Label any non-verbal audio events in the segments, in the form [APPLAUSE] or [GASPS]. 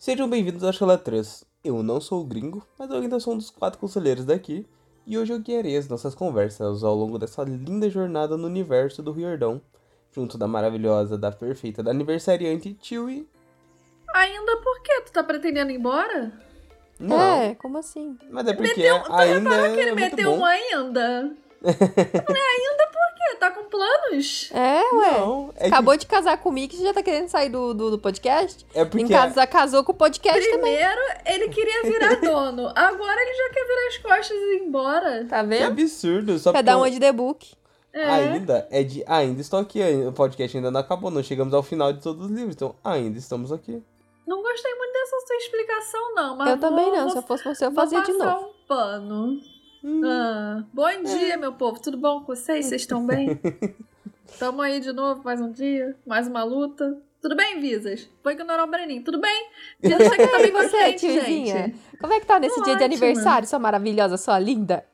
Sejam bem-vindos à Chala 3. Eu não sou o gringo, mas eu ainda sou um dos quatro conselheiros daqui. E hoje eu guiarei as nossas conversas ao longo dessa linda jornada no universo do Riordão, junto da maravilhosa, da perfeita, da aniversariante Chewie. Ainda por quê? Tu tá pretendendo ir embora? Não, É, como assim? mas é porque Meteu, tu ainda reparou que ele é muito meteu bom. um ainda? [LAUGHS] Eu falei, ainda por quê? Tá com planos? É, ué. Não, é, Acabou de casar comigo e você já tá querendo sair do, do, do podcast? que, é porque Em casa casou com o podcast também. Primeiro, ele queria virar [LAUGHS] dono. Agora ele já quer virar as costas e ir embora. Tá que vendo? absurdo. Só Quer porque uma de The Book. É. ainda é de ainda estou aqui, o podcast ainda não acabou, não chegamos ao final de todos os livros, então ainda estamos aqui. Não gostei muito dessa sua explicação, não. Mas eu também não. vou- Se eu fosse você, eu fazia de passar novo. um pano. Hum. Ah, bom dia, meu povo. Tudo bom com vocês? Vocês estão bem? [LAUGHS] Tamo aí de novo, mais um dia, mais uma luta. Tudo bem, Visas? Vou ignorar o Breninho. Tudo bem? Visas tá aqui [LAUGHS] também com você, gente, tiozinha? gente. Como é que tá nesse Tô dia de ótima. aniversário, sua maravilhosa, sua linda?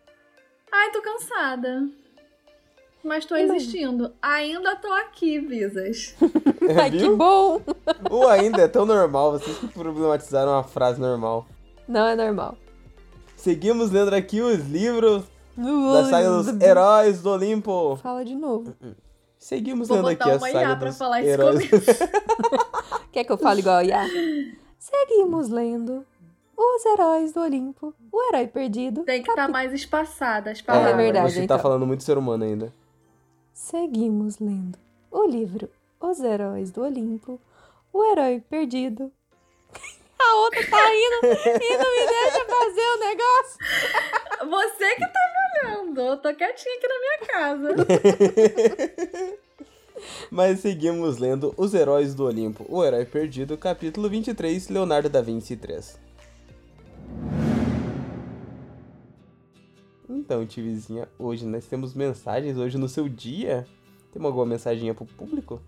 Ai, tô cansada. Mas tô Imagina. existindo. Ainda tô aqui, Visas. [LAUGHS] Ai, que bom! O ainda é tão normal, vocês que problematizaram a frase normal. Não é normal. Seguimos lendo aqui os livros da saga dos Heróis do Olimpo. Fala de novo. Seguimos Vou lendo aqui a uma saga IA pra dos falar isso Heróis. [LAUGHS] Quer que eu fale igual a Iá? Seguimos lendo Os Heróis do Olimpo, O Herói Perdido. Tem que estar mais espaçada as É palavras. verdade, Você tá então. falando muito ser humano ainda. Seguimos lendo o livro Os Heróis do Olimpo, O Herói Perdido. A outra tá indo e não me deixa fazer o negócio. Você que tá me olhando. Eu tô quietinha aqui na minha casa. [LAUGHS] Mas seguimos lendo Os Heróis do Olimpo, O Herói Perdido, capítulo 23, Leonardo da Vinci 3. Então, tivizinha, hoje nós temos mensagens, hoje no seu dia. Tem alguma mensaginha pro público?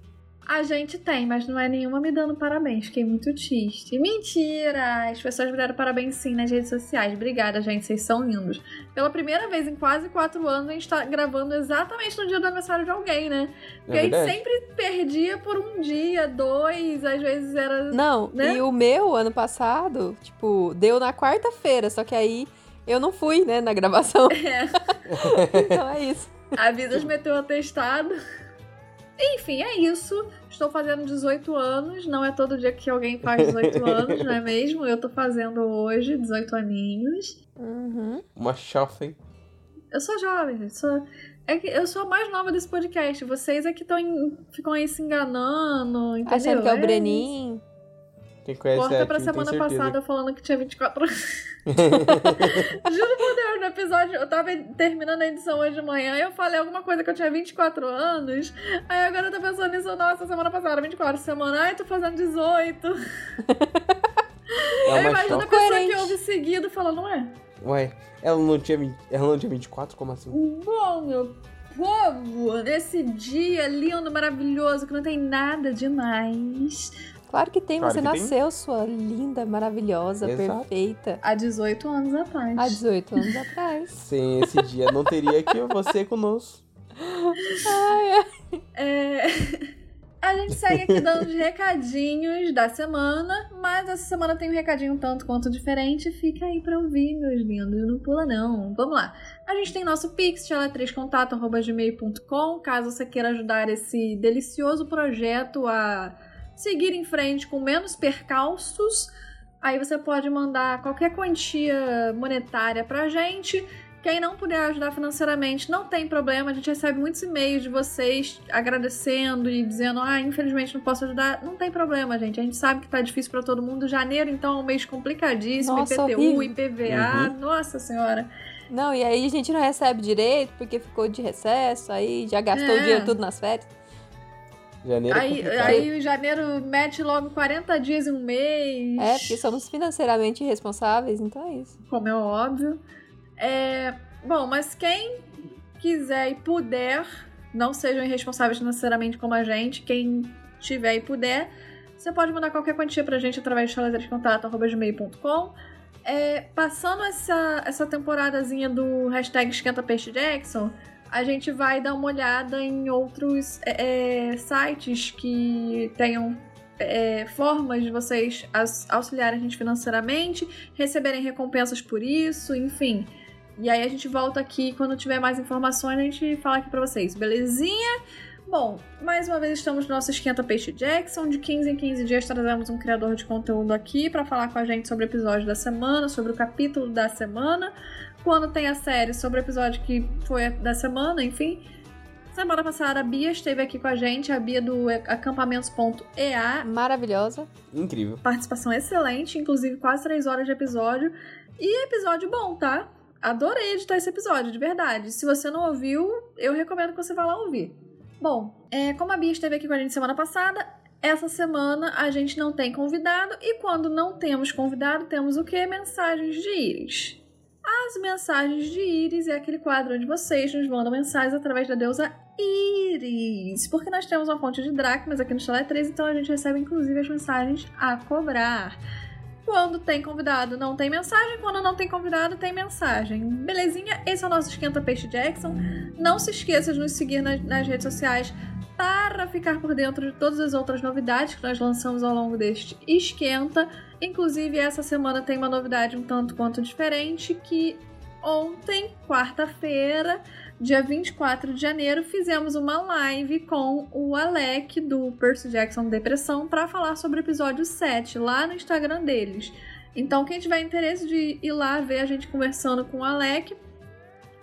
A gente tem, mas não é nenhuma me dando parabéns. Fiquei muito triste. Mentira! As pessoas me deram parabéns sim nas redes sociais. Obrigada, gente. Vocês são lindos. Pela primeira vez em quase quatro anos, a gente tá gravando exatamente no dia do aniversário de alguém, né? Porque É a gente sempre perdia por um dia, dois, às vezes era. Não, Né? e o meu, ano passado, tipo, deu na quarta-feira, só que aí eu não fui, né, na gravação. [LAUGHS] É, [LAUGHS] então é isso. a Visas meteu o atestado. Enfim, é isso. Estou fazendo 18 anos. Não é todo dia que alguém faz 18 [LAUGHS] anos, não é mesmo? Eu tô fazendo hoje 18 aninhos. Uhum. Uma chofem. Eu sou jovem, gente. Sou... É que eu sou a mais nova desse podcast. Vocês é que tão em- ficam aí se enganando, entendeu? Achando que é o É Brenin. Quem conhece Corta a pra semana passada falando que tinha 24 anos. [LAUGHS] Juro por Deus, no episódio, eu tava terminando a edição hoje de manhã e eu falei alguma coisa que eu tinha 24 anos. Aí agora eu tô pensando nisso, nossa, semana passada, 24 semana, ai, tô fazendo 18. É eu uma imagino a pessoa Coerente. que ouve seguido falando, não é? Ué, ela não tinha, 20 ela não tinha 24? Como assim? Bom, meu povo, nesse dia lindo, maravilhoso, que não tem nada demais. Claro que tem, Claro você que tem. nasceu, sua linda, maravilhosa, Exato. perfeita. Há 18 anos atrás. Há 18 anos atrás. [LAUGHS] Sem esse dia não teria aqui você conosco. É, A gente segue aqui dando os recadinhos da semana, mas essa semana tem um recadinho um tanto quanto diferente. Fica aí pra ouvir, meus lindos. Não pula, não. Vamos lá. A gente tem nosso Pix, tela3contato.gmail.com, caso você queira ajudar esse delicioso projeto a seguir em frente com menos percalços. Aí você pode mandar qualquer quantia monetária pra gente. Quem não puder ajudar financeiramente, não tem problema. A gente recebe muitos e-mails de vocês agradecendo e dizendo: ah, infelizmente não posso ajudar. Não tem problema, gente. A gente sabe que tá difícil pra todo mundo. Janeiro, então, é um mês complicadíssimo. Nossa, IPTU, horrível. IPVA. Nossa Senhora. Não, e aí a gente não recebe direito porque ficou de recesso, aí já gastou É. o dinheiro tudo nas férias. Janeiro é Aí, complicado. aí, janeiro mete logo 40 dias em um mês. É, porque somos financeiramente irresponsáveis, então é isso. como é óbvio. É, bom, mas quem quiser e puder, não sejam irresponsáveis financeiramente como a gente, quem tiver e puder, você pode mandar qualquer quantia pra gente através de chaladrescontato.gmail.com. É, passando essa, essa temporadazinha do hashtag Esquenta Peixe Jackson, a gente vai dar uma olhada em outros é, é, sites que tenham é, formas de vocês auxiliarem a gente financeiramente, receberem recompensas por isso, enfim. E aí a gente volta aqui quando tiver mais informações, a gente fala aqui pra vocês, belezinha? Bom, mais uma vez estamos no nosso Esquenta Peixe Jackson. De 15 em 15 dias trazemos um criador de conteúdo aqui para falar com a gente sobre o episódio da semana, sobre o capítulo da semana. Quando tem a série sobre o episódio que foi da semana, enfim. Semana passada a Bia esteve aqui com a gente, a Bia do acampamentos.ea. Maravilhosa. Incrível. Participação excelente, inclusive quase 3 horas de episódio. E episódio bom, tá? Adorei editar esse episódio, de verdade. Se você não ouviu, eu recomendo que você vá lá ouvir. Bom, é, como a Bia esteve aqui com a gente semana passada, essa semana a gente não tem convidado e quando não temos convidado, temos o que? Mensagens de íris. As mensagens de íris é aquele quadro onde vocês nos mandam mensagens através da deusa Íris. Porque nós temos uma fonte de dracmas aqui no Chalé 3, então a gente recebe inclusive as mensagens a cobrar. Quando tem convidado, não tem mensagem. Quando não tem convidado, tem mensagem. Belezinha? Esse é o nosso Esquenta Peixe Jackson. Não se esqueça de nos seguir nas, nas redes sociais para ficar por dentro de todas as outras novidades que nós lançamos ao longo deste Esquenta. Inclusive, essa semana tem uma novidade um tanto quanto diferente que ontem, quarta-feira, dia 24 de janeiro, fizemos uma live com o Alec do Percy Jackson Depressão para falar sobre o episódio 7 lá no Instagram deles. Então, quem tiver interesse de ir lá ver a gente conversando com o Alec,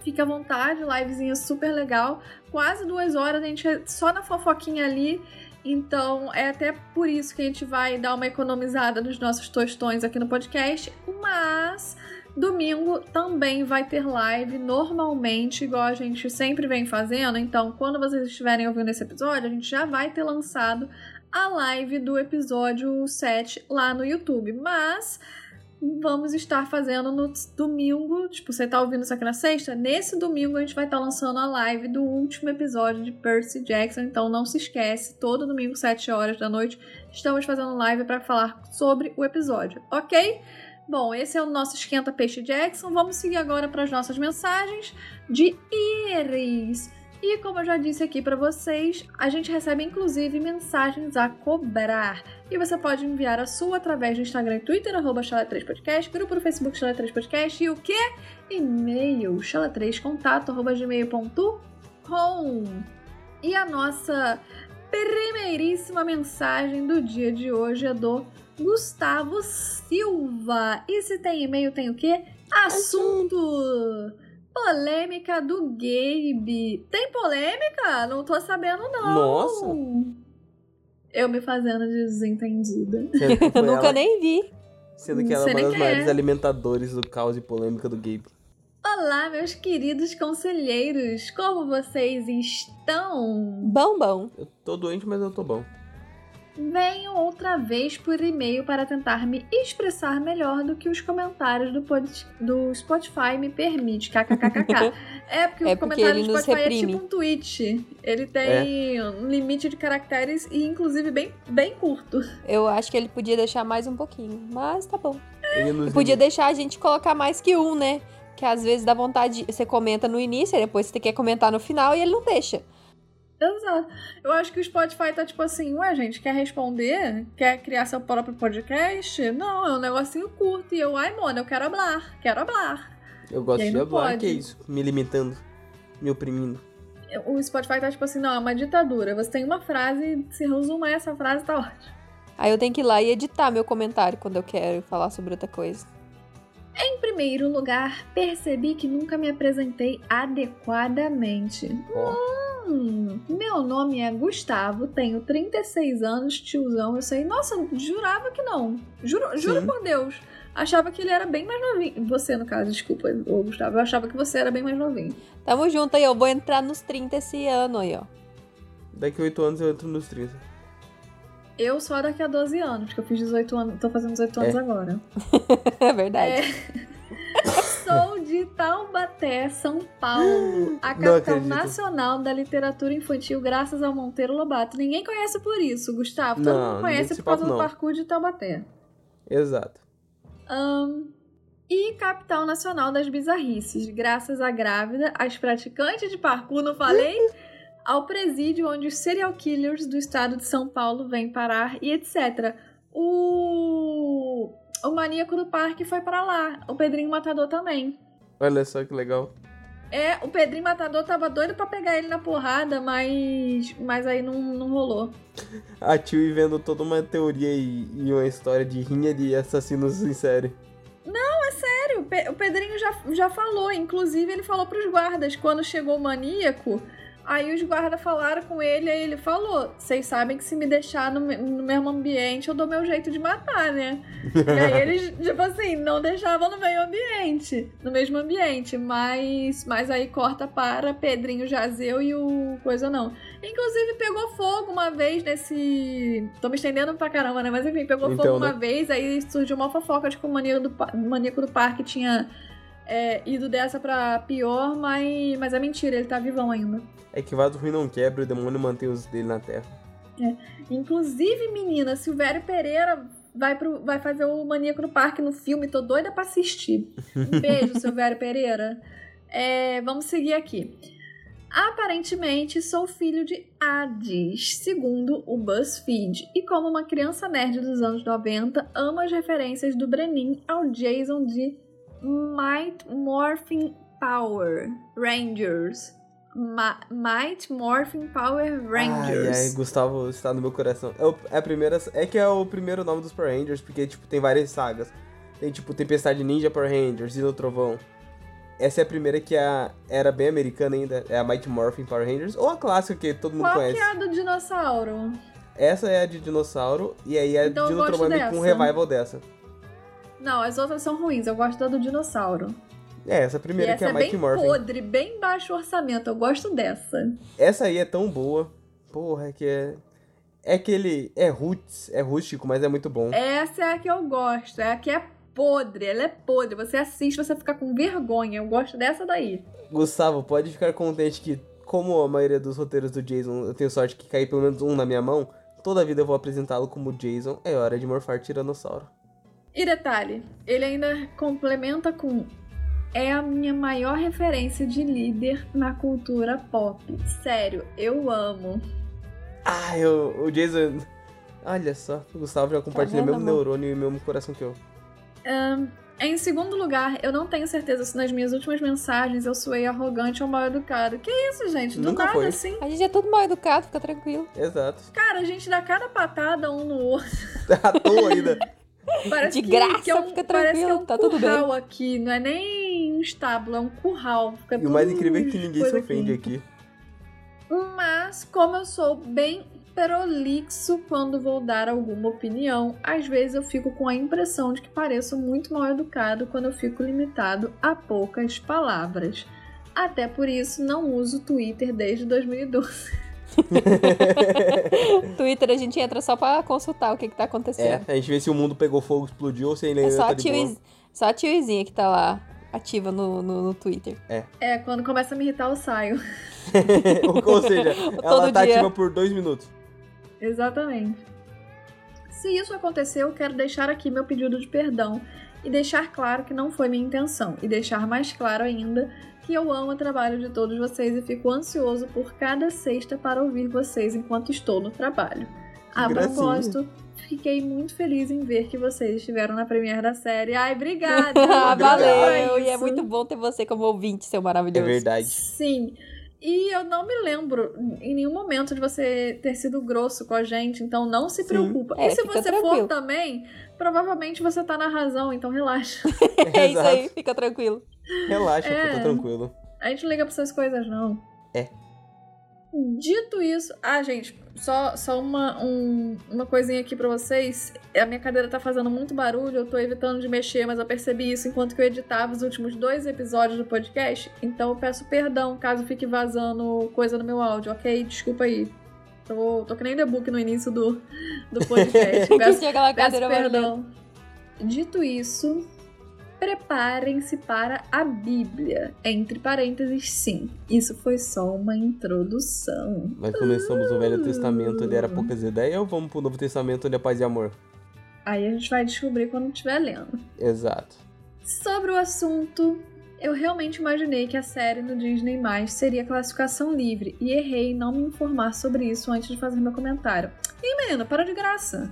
fique à vontade, livezinha super legal. Quase duas horas, a gente é só na fofoquinha ali. Então, é até por isso que a gente vai dar uma economizada nos nossos tostões aqui no podcast. Mas Domingo também vai ter live normalmente, igual a gente sempre vem fazendo. Então, quando vocês estiverem ouvindo esse episódio, a gente já vai ter lançado a live do episódio 7 lá no YouTube. Mas vamos estar fazendo no domingo. Tipo, você tá ouvindo isso aqui na sexta? Nesse domingo a gente vai estar lançando a live do último episódio de Percy Jackson. Então não se esquece, todo domingo, 7 horas da noite, estamos fazendo live para falar sobre o episódio, ok? Bom, esse é o nosso Esquenta Peixe Jackson. Vamos seguir agora para as nossas mensagens de Iris. E como eu já disse aqui para vocês, a gente recebe inclusive mensagens a cobrar. E você pode enviar a sua através do Instagram e Twitter, arroba 3 podcast grupo do Facebook Chala 3 Podcast e o que? E-mail, chala3contato, arroba gmail.com. E a nossa primeiríssima mensagem do dia de hoje é do Gustavo Silva. E se tem e-mail, tem o quê? Assunto! Polêmica do Gabe. Tem polêmica? Não tô sabendo, não. Nossa! Eu me fazendo desentendida. Eu [LAUGHS] nunca nem vi. Sendo que ela é uma das maiores é. alimentadores do caos e polêmica do Gabe. Olá, meus queridos conselheiros. Como vocês estão? Bom, bom. Eu tô doente, mas eu tô bom venho outra vez por e-mail para tentar me expressar melhor do que os comentários do, pod... do Spotify me permite. KKKKK. [LAUGHS] É porque é o porque comentário do Spotify é tipo um tweet. Ele tem é. um limite de caracteres e, inclusive, bem, bem curto. Eu acho que ele podia deixar mais um pouquinho, mas tá bom. Ele podia deixar a gente colocar mais que um, né? Que às vezes dá vontade, você comenta no início, e depois você quer comentar no final e ele não deixa. Exato. Eu acho que o Spotify tá tipo assim, ué, gente, quer responder? Quer criar seu próprio podcast? Não, é um negocinho curto. E eu, ai, mano, eu quero hablar, quero hablar. Eu gosto de hablar, pode. que é isso? Me limitando, me oprimindo. O Spotify tá tipo assim, não, é uma ditadura. Você tem uma frase, se resumir essa frase, tá ótimo. Aí eu tenho que ir lá e editar meu comentário quando eu quero falar sobre outra coisa. Em primeiro lugar, percebi que nunca me apresentei adequadamente. Oh. Hum, meu nome é Gustavo, tenho 36 anos, tiozão, eu sei. Nossa, jurava que não. Juro, juro por Deus. Achava que ele era bem mais novinho. Você, no caso, desculpa, ô Gustavo. Eu achava que você era bem mais novinho. Tamo junto aí, eu vou entrar nos 30 esse ano aí, ó. Daqui a 8 anos eu entro nos 30. Eu só daqui a 12 anos, porque eu fiz 18 anos, tô fazendo 18 anos é. agora. [LAUGHS] é verdade. É... [LAUGHS] Sou de Taubaté, São Paulo, [GASPS] a capital nacional da literatura infantil, graças ao Monteiro Lobato. Ninguém conhece por isso, Gustavo. Todo não, mundo conhece por causa do parkour de Taubaté. Exato. Um, e capital nacional das bizarrices, graças à grávida, às praticantes de parkour, não falei? [LAUGHS] ao presídio onde os serial killers do estado de São Paulo vêm parar e etc. O, o maníaco do parque foi para lá, o Pedrinho Matador também. Olha só que legal. É, o Pedrinho Matador tava doido pra pegar ele na porrada, mas, mas aí não, não rolou. A Tio vendo toda uma teoria e, e uma história de rinha de assassinos em série. Sério, o Pe- o Pedrinho já, já falou, inclusive ele falou pros guardas, quando chegou o maníaco, aí os guardas falaram com ele, aí ele falou, vocês sabem que se me deixar no, no mesmo ambiente, eu dou meu jeito de matar, né? E aí eles, [LAUGHS] tipo assim, não deixavam no meio ambiente, no mesmo ambiente, mas, mas aí corta para Pedrinho Jazeu e o coisa não. Inclusive pegou fogo uma vez nesse. Tô me estendendo pra caramba, né? Mas enfim, pegou Então, fogo né? uma vez, aí surgiu uma fofoca de que o maníaco do, maníaco do parque tinha é, ido dessa pra pior, mas, mas é mentira, ele tá vivão ainda. É que vaso ruim não quebra o demônio mantém os dele na terra. Inclusive, menina, Silvério Pereira vai, pro, vai fazer o Maníaco do Parque no filme, tô doida pra assistir. Um [LAUGHS] beijo, Silvério Pereira. É, vamos seguir aqui. Aparentemente, sou filho de Hades, segundo o BuzzFeed. E como uma criança nerd dos anos 90, amo as referências do Brenin ao Jason de Might Morphin Power Rangers. Ma Might Morphin Power Rangers. Ai, ai, Gustavo está no meu coração. É, o- é a primeira. É que é o primeiro nome dos Power Rangers, porque, tipo, tem várias sagas. Tem, tipo, Tempestade Ninja Power Rangers, Dino Trovão. Essa é a primeira que a, era bem americana ainda, é a Mighty Morphin Power Rangers, ou a clássica que todo mundo Qual conhece. que é a do dinossauro? Essa é a de dinossauro, e aí a Então gosto Trovão é que um revival dessa. Não, as outras são ruins. Eu gosto da do dinossauro. É, essa primeira que essa é é a bem Mighty Morphin. podre, bem baixo orçamento. Eu gosto dessa. Essa aí é tão boa. Porra, é que é. É que ele é roots, é rústico, mas é muito bom. Essa é a que eu gosto. É a que é podre. Ela é podre. Você assiste, você fica com vergonha. Eu gosto dessa daí. Gustavo, pode ficar contente que, como a maioria dos roteiros do Jason, eu tenho sorte que cair pelo menos um na minha mão, toda a vida eu vou apresentá-lo como Jason. É hora de morfar Tiranossauro. E detalhe, ele ainda complementa com é a minha maior referência de líder na cultura pop. Sério, eu amo. Ah, eu, o Jason. Olha só, o Gustavo já compartilha o vendo, mesmo amor? neurônio e o mesmo coração que eu. Ahn, em segundo lugar, eu não tenho certeza se nas minhas últimas mensagens eu soei arrogante ou mal educado. Que isso, gente? Do Nunca nada, foi. assim. A gente é tudo mal educado, fica tranquilo. Exato. Cara, a gente dá cada patada um no outro. [LAUGHS] À toa ainda. Parece De que, graça, que é um, fica parece que é tranquilo, um tá tudo bem. curral aqui. Não é nem um estábulo, é um curral. Fica E o mais incrível é que ninguém se ofende aqui. Mas, como eu sou bem prolixo quando vou dar alguma opinião, às vezes eu fico com a impressão de que pareço muito mal educado quando eu fico limitado a poucas palavras. Até por isso, não uso Twitter desde 2012. [LAUGHS] Twitter a gente entra só pra consultar o que, que tá É, acontecendo. a gente vê se o mundo pegou fogo, explodiu ou se ele É, ainda só, tá a de boa. tio, só a tiozinha que tá lá ativa no, no, no Twitter. É, quando começa a me irritar, eu saio. [LAUGHS] [LAUGHS] ou seja, ela tá dia. ativa por dois minutos. Exatamente. Se isso aconteceu, eu quero deixar aqui meu pedido de perdão e deixar claro que não foi minha intenção, e deixar mais claro ainda que eu amo o trabalho de todos vocês e fico ansioso por cada sexta para ouvir vocês enquanto estou no trabalho. A gracinha. propósito, fiquei muito feliz em ver que vocês estiveram na premiere da série. Ai, obrigada! [LAUGHS] Ah, Valeu! E é muito bom ter você como ouvinte, seu É maravilhoso. verdade. Sim. E eu não me lembro em nenhum momento de você ter sido grosso com a gente, então não se Sim. preocupa. É, e se você for tranquilo. também, provavelmente você tá na razão, então relaxa. [LAUGHS] É isso aí, fica tranquilo. Relaxa, É. fica tranquilo. A gente não liga pra essas coisas, não. É. Dito isso. Ah, gente, só, só uma, um- uma coisinha aqui pra vocês. A minha cadeira tá fazendo muito barulho, eu tô evitando de mexer, mas eu percebi isso enquanto que eu editava os últimos dois episódios do podcast. Então eu peço perdão caso fique vazando coisa no meu áudio, ok? Desculpa aí. Tô, tô que nem The Book no início do, do podcast. [LAUGHS] Peço aquela Peço perdão. Dito isso, preparem-se para a Bíblia. Entre parênteses, sim. Isso foi só uma introdução. Nós começamos o Velho Testamento Hum. era poucas ideias ou vamos pro Novo Testamento onde é paz e amor? Aí a gente vai descobrir quando estiver lendo. Exato. Sobre o assunto, Eu realmente imaginei que a série no Disney Mais seria classificação livre e errei em não me informar sobre isso antes de fazer meu comentário. Ih, menina, para de graça!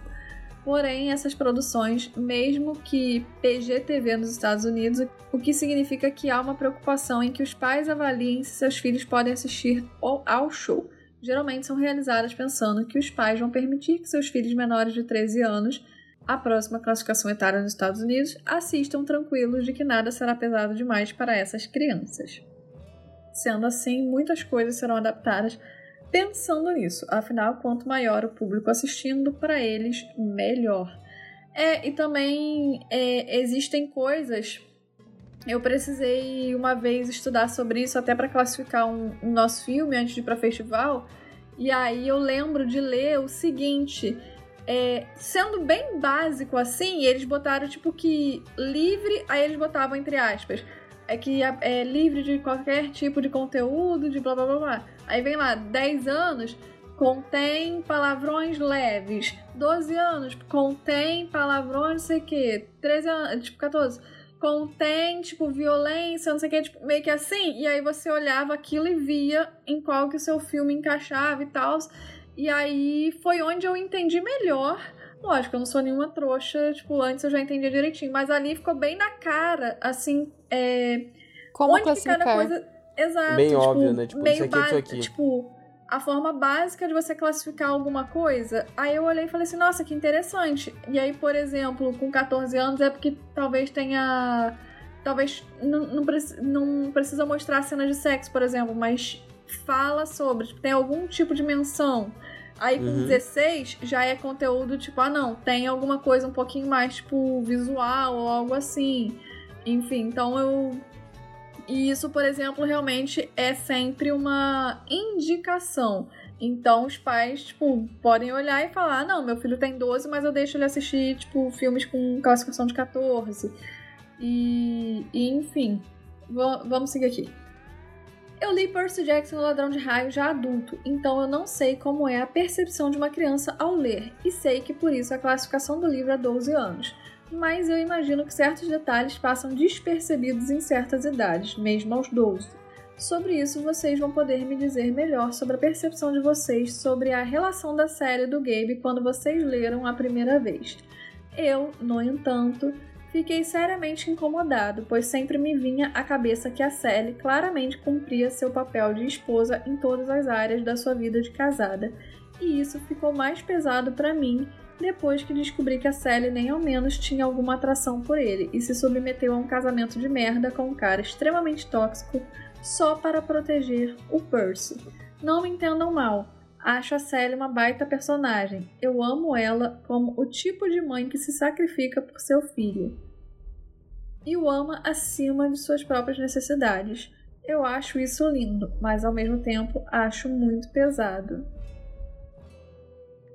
Porém, essas produções, mesmo que PGTV nos Estados Unidos, o que significa que há uma preocupação em que os pais avaliem se seus filhos podem assistir ao show. Geralmente são realizadas pensando que os pais vão permitir que seus filhos menores de 13 anos, a próxima classificação etária nos Estados Unidos, assistam tranquilos de que nada será pesado demais para essas crianças. Sendo assim, muitas coisas serão adaptadas pensando nisso. Afinal, quanto maior o público assistindo, para eles, melhor. É, e também é, existem coisas. Eu precisei uma vez estudar sobre isso até para classificar um, um, nosso filme antes de ir para festival. E aí eu lembro de ler o seguinte. É, sendo bem básico assim, eles botaram tipo que livre, aí eles botavam entre aspas é que é, livre de qualquer tipo de conteúdo, de blá blá blá blá. Aí vem lá, 10 anos contém palavrões leves. 12 anos contém palavrões, não sei o quê. 13 anos, tipo 14, contém, tipo, violência, não sei o quê, tipo, meio que assim. E aí você olhava aquilo e via em qual que o seu filme encaixava e tal. E aí foi onde eu entendi melhor. Lógico, eu não sou nenhuma trouxa, tipo, antes eu já entendia direitinho, mas ali ficou bem na cara, assim, é... Como onde classificar? que cada coisa Exato. Bem tipo, óbvio, né? Tipo, meio isso aqui, isso aqui. Tipo, a forma básica de você classificar alguma coisa. Aí eu olhei e falei assim, nossa, que interessante. E aí, por exemplo, com 14 anos é porque talvez tenha. Talvez não, não, não precisa mostrar cenas de sexo, por exemplo, mas fala sobre, tipo, tem algum tipo de menção. Aí com uhum. 16 já é conteúdo tipo, ah não, tem alguma coisa um pouquinho mais, tipo, visual ou algo assim. Enfim, então eu e isso, por exemplo, realmente é sempre uma indicação. Então os pais, tipo, podem olhar e falar: ah, não, meu filho tem 12, mas eu deixo ele assistir, tipo, filmes com classificação de 14. E, e enfim, vamos seguir aqui. Eu li Percy Jackson, Ladrão de Raio, já adulto, então eu não sei como é a percepção de uma criança ao ler, e sei que por isso a classificação do livro é 12 anos mas eu imagino que certos detalhes passam despercebidos em certas idades, mesmo aos 12. Sobre isso, vocês vão poder me dizer melhor sobre a percepção de vocês sobre a relação da série do Gabe quando vocês leram a primeira vez. Eu, no entanto, fiquei seriamente incomodado, pois sempre me vinha à cabeça que a Sally claramente cumpria seu papel de esposa em todas as áreas da sua vida de casada, e isso ficou mais pesado para mim depois que descobri que a Sally nem ao menos tinha alguma atração por ele e se submeteu a um casamento de merda com um cara extremamente tóxico só para proteger o Percy. Não me entendam mal, acho a Sally uma baita personagem. Eu amo ela como o tipo de mãe que se sacrifica por seu filho. E o ama acima de suas próprias necessidades. Eu acho isso lindo, mas ao mesmo tempo acho muito pesado.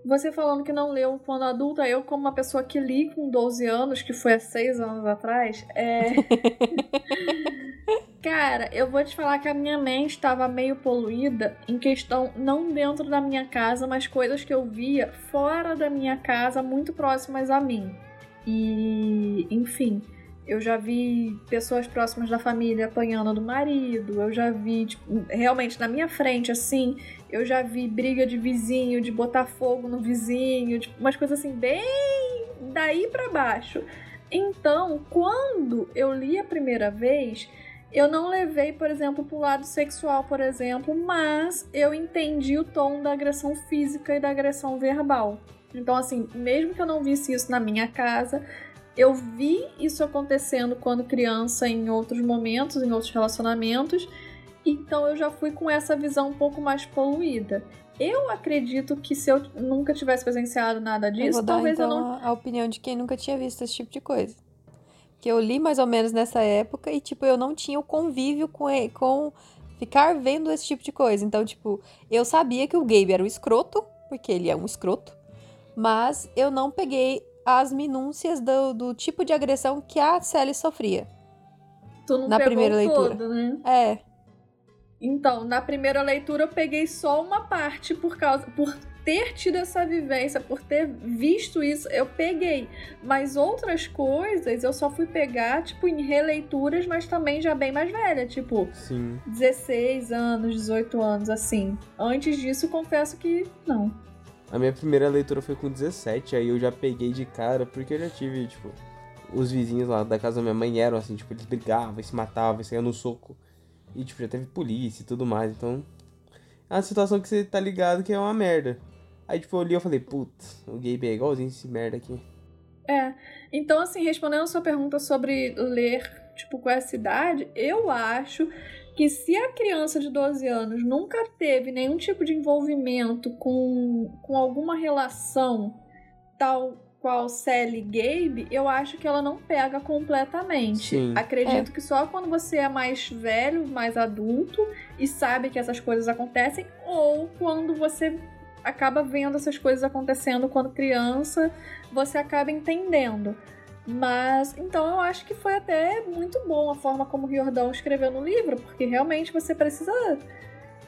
Você falando que não leu quando adulta, eu, como uma pessoa que li com 12 anos, que foi há 6 anos atrás, é. [LAUGHS] Cara, eu vou te falar que a minha mente estava meio poluída em questão, não dentro da minha casa, mas coisas que eu via fora da minha casa, muito próximas a mim. E, enfim, eu já vi pessoas próximas da família apanhando do marido, eu já vi, tipo, realmente na minha frente, assim, eu já vi briga de vizinho, de botar fogo no vizinho, tipo, umas coisas assim, bem daí para baixo. Então, quando eu li a primeira vez, eu não levei, por exemplo, pro lado sexual, por exemplo, mas eu entendi o tom da agressão física e da agressão verbal. Então, assim, mesmo que eu não visse isso na minha casa, eu vi isso acontecendo quando criança em outros momentos, em outros relacionamentos, então eu já fui com essa visão um pouco mais poluída. Eu acredito que se eu nunca tivesse presenciado nada disso, eu vou dar, talvez então, eu não. A opinião de quem nunca tinha visto esse tipo de coisa. Que eu li mais ou menos nessa época e, tipo, eu não tinha o convívio com, com ficar vendo esse tipo de coisa. Então, tipo, eu sabia que o Gabe era um escroto, porque ele é um escroto, mas eu não peguei as minúcias do, do tipo de agressão que a Sally sofria. Tu não na primeira leitura. Todo, né? É. Então, na primeira leitura eu peguei só uma parte por causa por ter tido essa vivência, por ter visto isso, eu peguei. Mas outras coisas eu só fui pegar, tipo, em releituras, mas também já bem mais velha, tipo, Sim. 16 anos, 18 anos, assim. Antes disso, confesso que não. A minha primeira leitura foi com 17, aí eu já peguei de cara, porque eu já tive, tipo, os vizinhos lá da casa da minha mãe eram assim, tipo, eles brigavam, se matavam, saíam no soco. E, tipo, já teve polícia e tudo mais, então. É uma situação que você tá ligado que é uma merda. Aí, tipo, eu li e falei, putz, o Gabe é igualzinho esse merda aqui. É. Então, assim, respondendo a sua pergunta sobre ler, tipo, com essa idade, eu acho que se a criança de 12 anos nunca teve nenhum tipo de envolvimento com, com alguma relação tal qual Sally Gabe, eu acho que ela não pega completamente. Sim. Acredito que só quando você é mais velho, mais adulto e sabe que essas coisas acontecem, ou quando você acaba vendo essas coisas acontecendo quando criança, você acaba entendendo. Mas então eu acho que foi até muito bom a forma como o Riordão escreveu no livro, porque realmente você precisa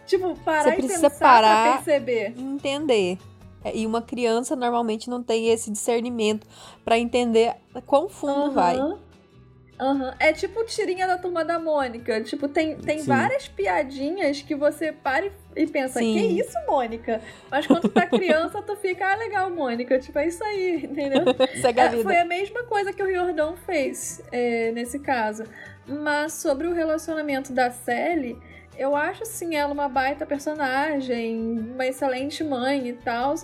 tipo parar Você e precisa pensar parar. perceber. Entender. É, E uma criança normalmente não tem esse discernimento pra entender quão fundo vai. Aham. Aham. É tipo tirinha da turma da Mônica. Tipo, tem, tem Sim. várias piadinhas que você para e- pensa, Sim. que isso, Mônica? Mas quando tá criança, tu fica, ah, legal, Mônica. Tipo, é isso aí, entendeu? [LAUGHS] Segue a É, vida. foi a mesma coisa que o Riordão fez é, nesse caso. Mas sobre o relacionamento da Sally, eu acho sim ela uma baita personagem, uma excelente mãe e tal.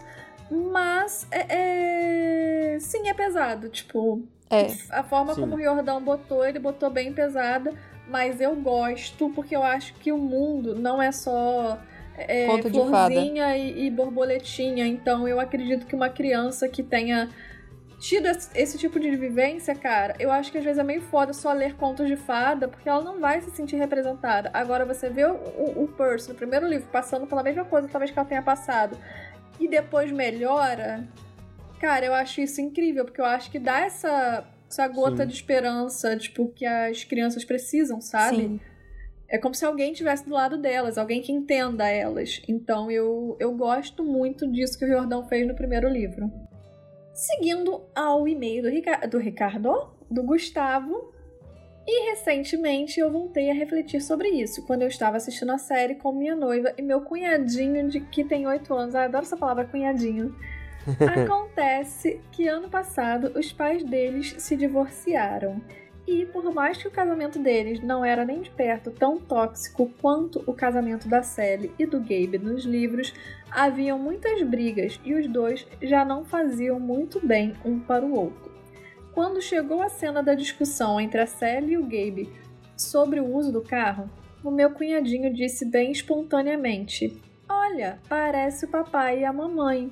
Mas é, é- sim, é pesado. Tipo, É. a forma Sim. como o Riordão botou, ele botou bem pesada. Mas eu gosto, porque eu acho que o mundo não é só é, florzinha e, e borboletinha. Então eu acredito que uma criança que tenha tido esse, tipo de vivência, cara, eu acho que às vezes é meio foda só ler contos de fada, porque ela não vai se sentir representada. Agora você vê o, o, o Percy no primeiro livro passando pela mesma coisa, talvez que ela tenha passado, e depois melhora. Cara, eu acho isso incrível, porque eu acho que dá essa, essa gota Sim. de esperança, tipo, que as crianças precisam, sabe? Sim. É como se alguém estivesse do lado delas, alguém que entenda elas. Então eu, eu gosto muito disso que o Riordão fez no primeiro livro. Seguindo ao e-mail do, Rica- do Ricardo, do Gustavo. E recentemente eu voltei a refletir sobre isso, quando eu estava assistindo a série com minha noiva e meu cunhadinho, de que tem 8 anos. Ah, eu adoro essa palavra cunhadinho. [LAUGHS] Acontece que ano passado os pais deles se divorciaram. E por mais que o casamento deles não era nem de perto tão tóxico quanto o casamento da Sally e do Gabe nos livros, haviam muitas brigas e os dois já não faziam muito bem um para o outro. Quando chegou a cena da discussão entre a Sally e o Gabe sobre o uso do carro, o meu cunhadinho disse bem espontaneamente: Olha, parece o papai e a mamãe.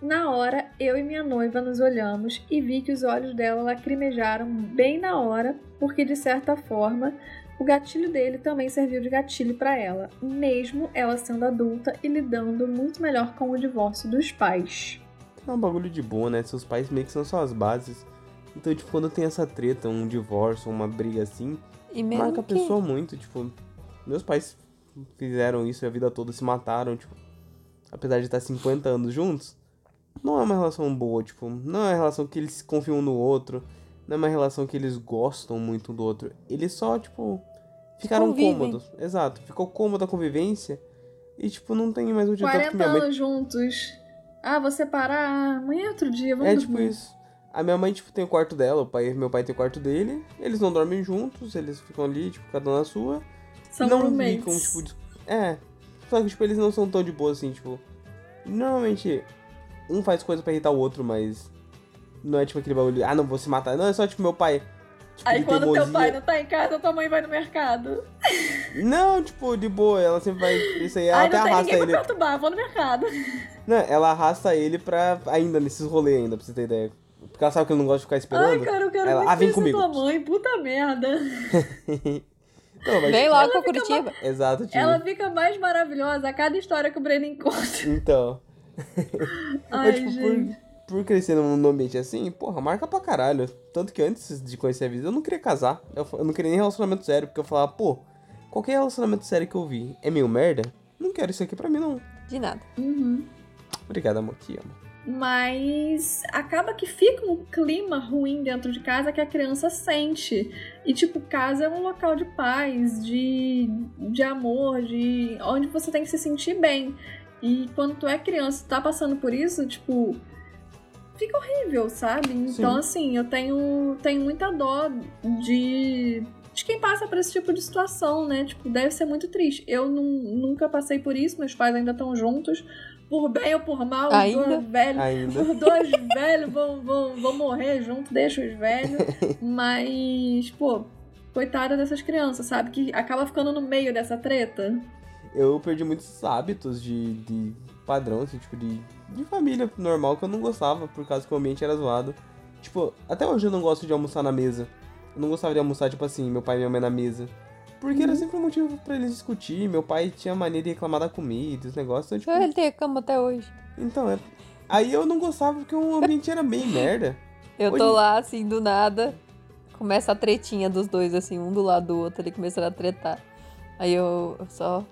Na hora, eu e minha noiva nos olhamos e vi que os olhos dela lacrimejaram bem na hora, porque de certa forma o gatilho dele também serviu de gatilho para ela, mesmo ela sendo adulta e lidando muito melhor com o divórcio dos pais. É um bagulho de boa, né? Seus pais meio que são suas bases. Então, tipo, quando tem essa treta, um divórcio, uma briga assim, E marca a que... pessoa muito, tipo. Meus pais fizeram isso a vida toda, se mataram, tipo. Apesar de estar 50 anos juntos, não é uma relação boa, tipo, não é uma relação que eles confiam um no outro, não é uma relação que eles gostam muito um do outro. Eles só, tipo, ficaram Convivem. cômodos. Exato, ficou cômoda a convivência e, tipo, não tem mais o dia tanto que 40 minha mãe. anos juntos. Ah, vou separar. Amanhã é outro dia, vamos É dormir. tipo isso. A minha mãe, tipo, tem o quarto dela, o pai, meu pai tem o quarto dele, eles não dormem juntos, eles ficam ali, tipo, cada um na sua. São não roommates. ficam, tipo, dis- é. Só que, tipo, eles não são tão de boa assim, tipo. Normalmente, um faz coisa pra irritar o outro, mas. Não é tipo aquele bagulho, ah, não vou se matar. Não, é só, tipo, meu pai. Tipo, Aí quando teu pai não tá em casa, tua mãe vai no mercado. Não, tipo, de boa, ela sempre vai. Isso aí, ela Aí até não tem arrasta ninguém ele. pra perturbar, vou no mercado. Não, ela arrasta ele pra. Ainda nesses rolês ainda, pra você ter ideia. Porque ela sabe que ele não gosta de ficar esperando. Ai, cara, eu quero Ela, muito ah, vem comigo. tua mãe, puta merda. [LAUGHS] Não, mas, Vem tipo, logo pra Curitiba. Exato, tio. Ela fica mais maravilhosa a cada história que o Breno encontra. Então. Ai, Mas, tipo, gente. por, por crescer num ambiente assim, porra, marca pra caralho. Tanto que antes de conhecer a vida, eu não queria casar. Eu, eu não queria nem relacionamento sério, porque eu falava, pô, qualquer relacionamento sério que eu vi é meio merda, não quero isso aqui pra mim, não. De nada. Uhum. Obrigado, amor, te amo. Mas acaba que fica um clima ruim dentro de casa que a criança sente. E, tipo, casa é um local de paz, de, de amor, de onde você tem que se sentir bem. E quando tu é criança e tá passando por isso, tipo, fica horrível, sabe? Então, Sim. assim, eu tenho, tenho muita dó de, de quem passa por esse tipo de situação, né? Tipo, deve ser muito triste. Eu nu- nunca passei por isso, meus pais ainda estão juntos. Por bem ou por mal, os Ainda? dois velhos. [LAUGHS] Ainda. Os dois velhos vão, vão, vão morrer junto, deixa os velhos. [LAUGHS] Mas, pô, coitada dessas crianças, sabe? Que acaba ficando no meio dessa treta. Eu perdi muitos hábitos de, de padrão, assim, tipo, de, de família normal que eu não gostava, por causa que o ambiente era zoado. Tipo, até hoje eu não gosto de almoçar na mesa. Eu não gostava de almoçar, tipo assim, meu pai e minha mãe na mesa. Porque era sempre um motivo pra eles discutir. Meu pai tinha mania de reclamar da comida, os negócios. Então, tipo, Ele tem a cama até hoje. então, é. Aí eu não gostava porque o ambiente era bem merda. Eu Oi. tô lá, assim, do nada. Começa a tretinha dos dois, assim, um do lado do outro, ali começando a tretar. Aí eu só.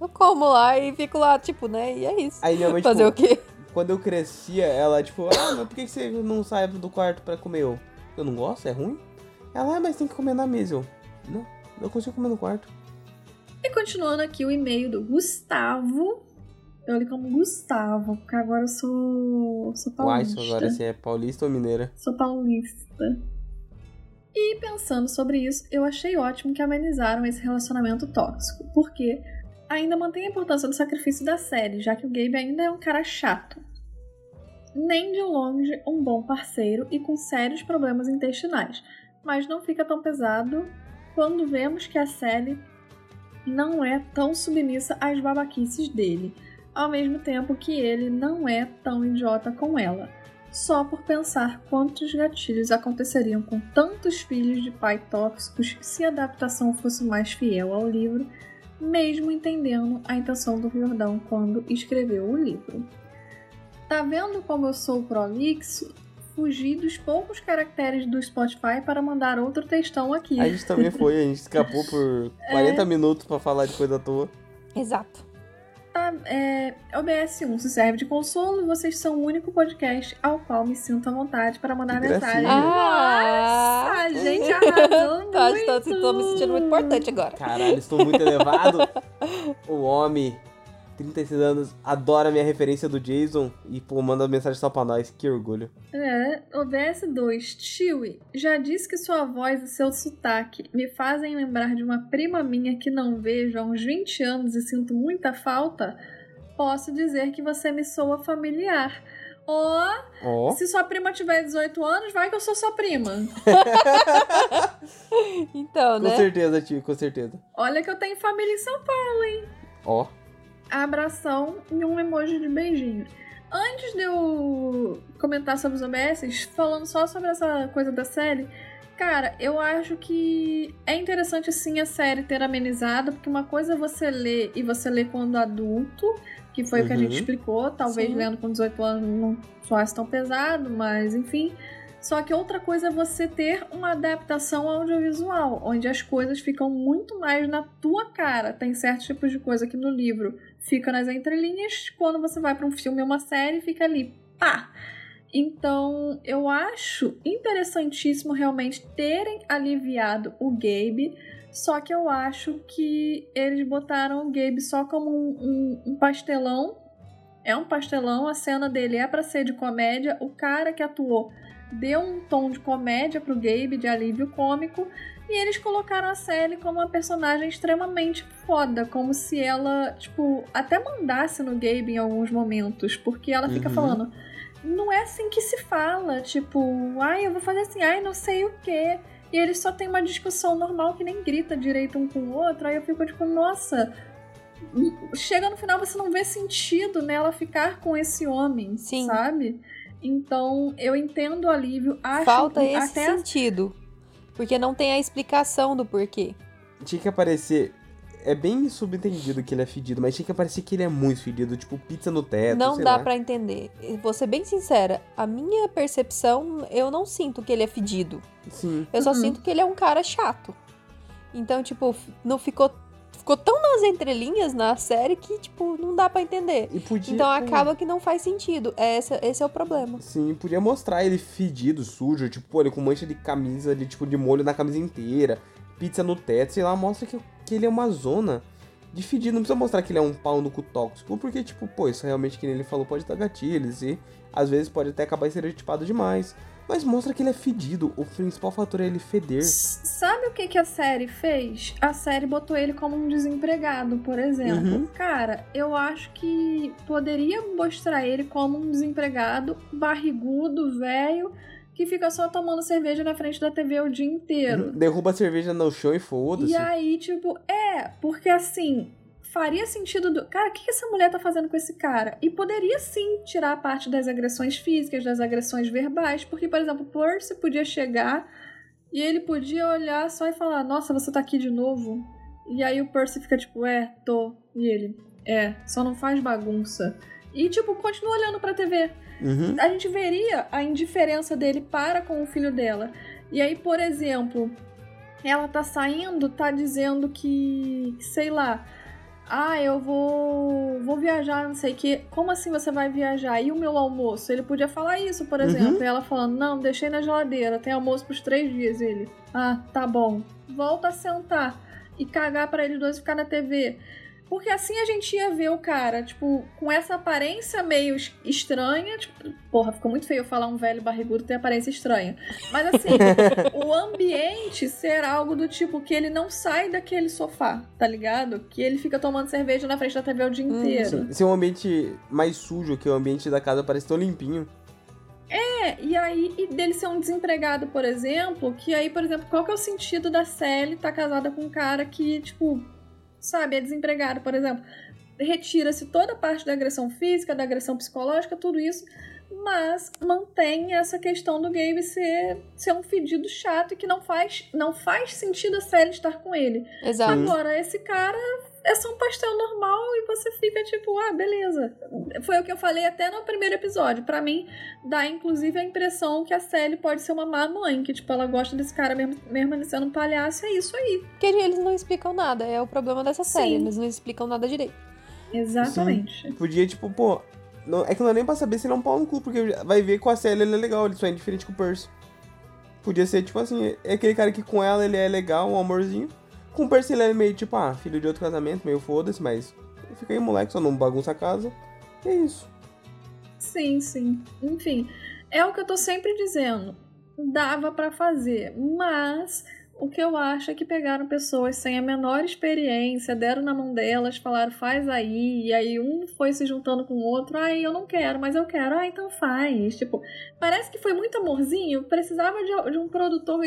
Eu como lá e fico lá, tipo, né? E é isso. Aí minha mãe, Fazer tipo, o quê? quando eu crescia, ela, tipo, ah, mas por que você não sai do quarto pra comer? Eu, eu não gosto, é ruim? Ela, ah, mas tem que comer na mesa. Eu, não, eu consigo comer no quarto. E continuando aqui o e-mail do Gustavo. Eu li como Gustavo, porque agora eu sou, sou Uai, paulista. agora se é paulista ou mineira. Sou paulista. E pensando sobre isso, eu achei ótimo que amenizaram esse relacionamento tóxico, porque ainda mantém a importância do sacrifício da série, já que o Gabe ainda é um cara chato. Nem de longe um bom parceiro e com sérios problemas intestinais, mas não fica tão pesado quando vemos que a Sally não é tão submissa às babaquices dele, ao mesmo tempo que ele não é tão idiota com ela só por pensar quantos gatilhos aconteceriam com tantos filhos de pai tóxicos se a adaptação fosse mais fiel ao livro, mesmo entendendo a intenção do Riordão quando escreveu o livro. Tá vendo como eu sou prolixo? Fugi dos poucos caracteres do Spotify para mandar outro textão aqui. A gente também foi, a gente escapou por [LAUGHS] 40 minutos pra falar de coisa à toa. Exato. Tá, é, OBS1 se serve de consolo e vocês são o único podcast ao qual me sinto à vontade para mandar Que mensagem. gracinha. Ah! Nossa, a gente arrasou Tá, muito. estou, estou me sentindo muito importante agora. Caralho, estou muito elevado. [LAUGHS] O homem, 36 anos, adora a minha referência do Jason e, pô, manda mensagem só pra nós. Que orgulho. É, OBS2, Chewie, já disse que sua voz e seu sotaque me fazem lembrar de uma prima minha que não vejo há uns 20 anos e sinto muita falta? Posso dizer que você me soa familiar. Ó, Ó, se sua prima tiver 18 anos, vai que eu sou sua prima. [LAUGHS] Então, com né? certeza, tio, com certeza. Olha que eu tenho família em São Paulo. Ó, abração e um emoji de beijinho. Antes de eu comentar sobre os OBS, falando só sobre essa coisa da série, cara, eu acho que é interessante sim a série ter amenizado, porque uma coisa é você ler e você lê quando adulto, que foi o que a Uhum. gente explicou, talvez Sim. lendo com 18 anos não soasse tão pesado, mas enfim. Só que outra coisa é você ter uma adaptação audiovisual, onde as coisas ficam muito mais na tua cara. Tem certos tipos de coisa que no livro fica nas entrelinhas, quando você vai para um filme ou uma série, fica ali, pá! Então, eu acho interessantíssimo realmente terem aliviado o Gabe, só que eu acho que eles botaram o Gabe só como um, um- um pastelão. É um pastelão, a cena dele é para ser de comédia. O cara que atuou deu um tom de comédia pro Gabe, de alívio cômico, e eles colocaram a Sally como uma personagem extremamente foda, como se ela, tipo, até mandasse no Gabe em alguns momentos, porque ela fica Uhum. falando, não é assim que se fala, tipo, ai, eu vou fazer assim, ai, não sei o quê. E eles só tem uma discussão normal que nem grita direito um com o outro, aí eu fico tipo, nossa, chega no final você não vê sentido nela ficar com esse homem, Sim. sabe? Então, eu entendo o alívio, acho Falta que esse até sentido. Porque não tem a explicação do porquê. tinha que aparecer. É bem subentendido que ele é fedido, mas tinha que aparecer que ele é muito fedido, tipo pizza no teto. não sei dá pra entender. E Vou ser bem sincera, a minha percepção, eu não sinto que ele é fedido. Sim. Eu só Uhum. sinto que ele é um cara chato. Então, tipo, não ficou ficou tão nas entrelinhas na série que, tipo, não dá pra entender. E podia, Então acaba que não faz sentido. É, Esse, esse é o problema. Sim, podia mostrar ele fedido, sujo, tipo, pô, ele com mancha de camisa, de, tipo, de molho na camisa inteira, pizza no teto, sei lá, mostra que, que ele é uma zona de fedido. Não precisa mostrar que ele é um pau no cu tóxico, porque, tipo, pô, isso realmente, que ele falou, pode dar gatilhos e às vezes pode até acabar estereotipado demais. Mas mostra que ele é fedido. O principal fator é ele feder. Sabe o que, que a série fez? A série botou ele como um desempregado, por exemplo. Uhum. Cara, eu acho que poderia mostrar ele como um desempregado, barrigudo, velho, que fica só tomando cerveja na frente da TV o dia inteiro. Derruba a cerveja no chão e foda-se. E aí, tipo, é, porque assim, faria sentido do. Cara, o que essa mulher tá fazendo com esse cara? E poderia sim tirar a parte das agressões físicas, das agressões verbais, porque, por exemplo, o Percy podia chegar e ele podia olhar só e falar: Nossa, você tá aqui de novo? E aí o Percy fica tipo: É, tô. E ele: É, só não faz bagunça. E, tipo, continua olhando pra TV Uhum. a gente veria a indiferença dele para com o filho dela. E aí, por exemplo, ela tá saindo, tá dizendo que, sei lá, ah, eu vou vou viajar, não sei o que. Como assim você vai viajar? E o meu almoço? Ele podia falar isso, por exemplo. E ela falando, não, deixei na geladeira, tem almoço pros três dias. Ele, ah, tá bom. Volta a sentar e cagar pra eles dois ficar na TV. Porque assim a gente ia ver o cara, tipo, com essa aparência meio es- estranha. Tipo, porra, ficou muito feio falar um velho barrigudo ter aparência estranha. Mas assim, [LAUGHS] o ambiente ser algo do tipo que ele não sai daquele sofá, tá ligado? Que ele fica tomando cerveja na frente da TV o dia Hum, inteiro. Sim, ser um ambiente mais sujo, que o ambiente da casa parece tão limpinho. É, e aí, e dele ser um desempregado, por exemplo, que aí, por exemplo, qual que é o sentido da Sally estar casada com um cara que, tipo, sabe, é desempregado, por exemplo. Retira-se toda a parte da agressão física, da agressão psicológica, tudo isso, mas mantém essa questão do Gabe ser, ser um fedido chato e que não faz, não faz sentido a Sally estar com ele. Exato. Agora, esse cara é só um pastel normal e você fica tipo, ah, beleza. Foi o que eu falei até no primeiro episódio. Pra mim, dá inclusive a impressão que a Sally pode ser uma má mãe, que tipo, ela gosta desse cara mesmo, mesmo ele sendo um palhaço, é isso aí. Porque eles não explicam nada. É o problema dessa série. Sim. Eles não explicam nada direito. Exatamente. Podia, tipo, pô. Não, é que não é nem pra saber se ele é um pau no cu, porque vai ver com a Sally ele é legal, ele só é diferente com o Percy. Podia ser, tipo assim, é aquele cara que com ela ele é legal, um amorzinho. Com o Percy ele é meio, tipo, ah, filho de outro casamento, meio foda-se, mas fica aí, moleque, só não bagunça a casa. E é isso. Sim, sim. Enfim, é o que eu tô sempre dizendo. Dava pra fazer, mas o que eu acho é que pegaram pessoas sem a menor experiência, deram na mão delas, falaram faz aí, e aí um foi se juntando com o outro, ai eu não quero, mas eu quero, ah então faz. Tipo, parece que foi muito amorzinho, precisava de, de um produtor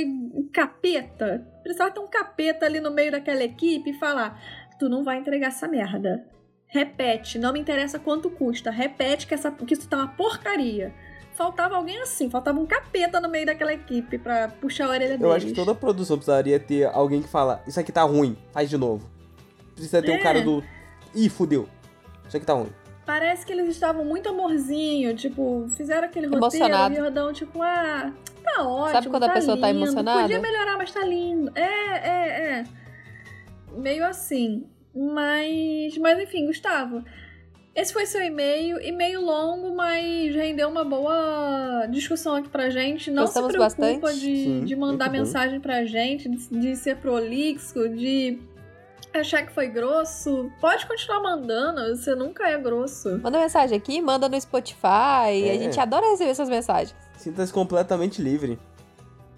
capeta, precisava ter um capeta ali no meio daquela equipe e falar: tu não vai entregar essa merda. Repete, não me interessa quanto custa. Repete que, essa, que isso tá uma porcaria. Faltava alguém assim, faltava um capeta no meio daquela equipe pra puxar a orelha deles. Eu acho que toda produção precisaria ter alguém que fala, isso aqui tá ruim, faz de novo. Precisa ter É. um cara do. Ih, fudeu. Isso aqui tá ruim. Parece que eles estavam muito amorzinho, tipo, fizeram aquele roteiro Emocionado. e o Jordão, tipo, ah, tá ótimo. Sabe quando a tá pessoa tá lindo, emocionada? Podia melhorar, mas tá lindo. É, é, é. Meio assim. Mas, mas enfim, Gustavo. Esse foi seu e-mail, e-mail longo, mas rendeu uma boa discussão aqui pra gente. Não Gostamos se preocupa bastante. de, Sim, de mandar bom. mensagem pra gente, de, de ser prolixo, de achar que foi grosso. Pode continuar mandando, você nunca é grosso. Manda mensagem aqui, manda no Spotify. É. A gente adora receber essas mensagens. Sinta-se completamente livre.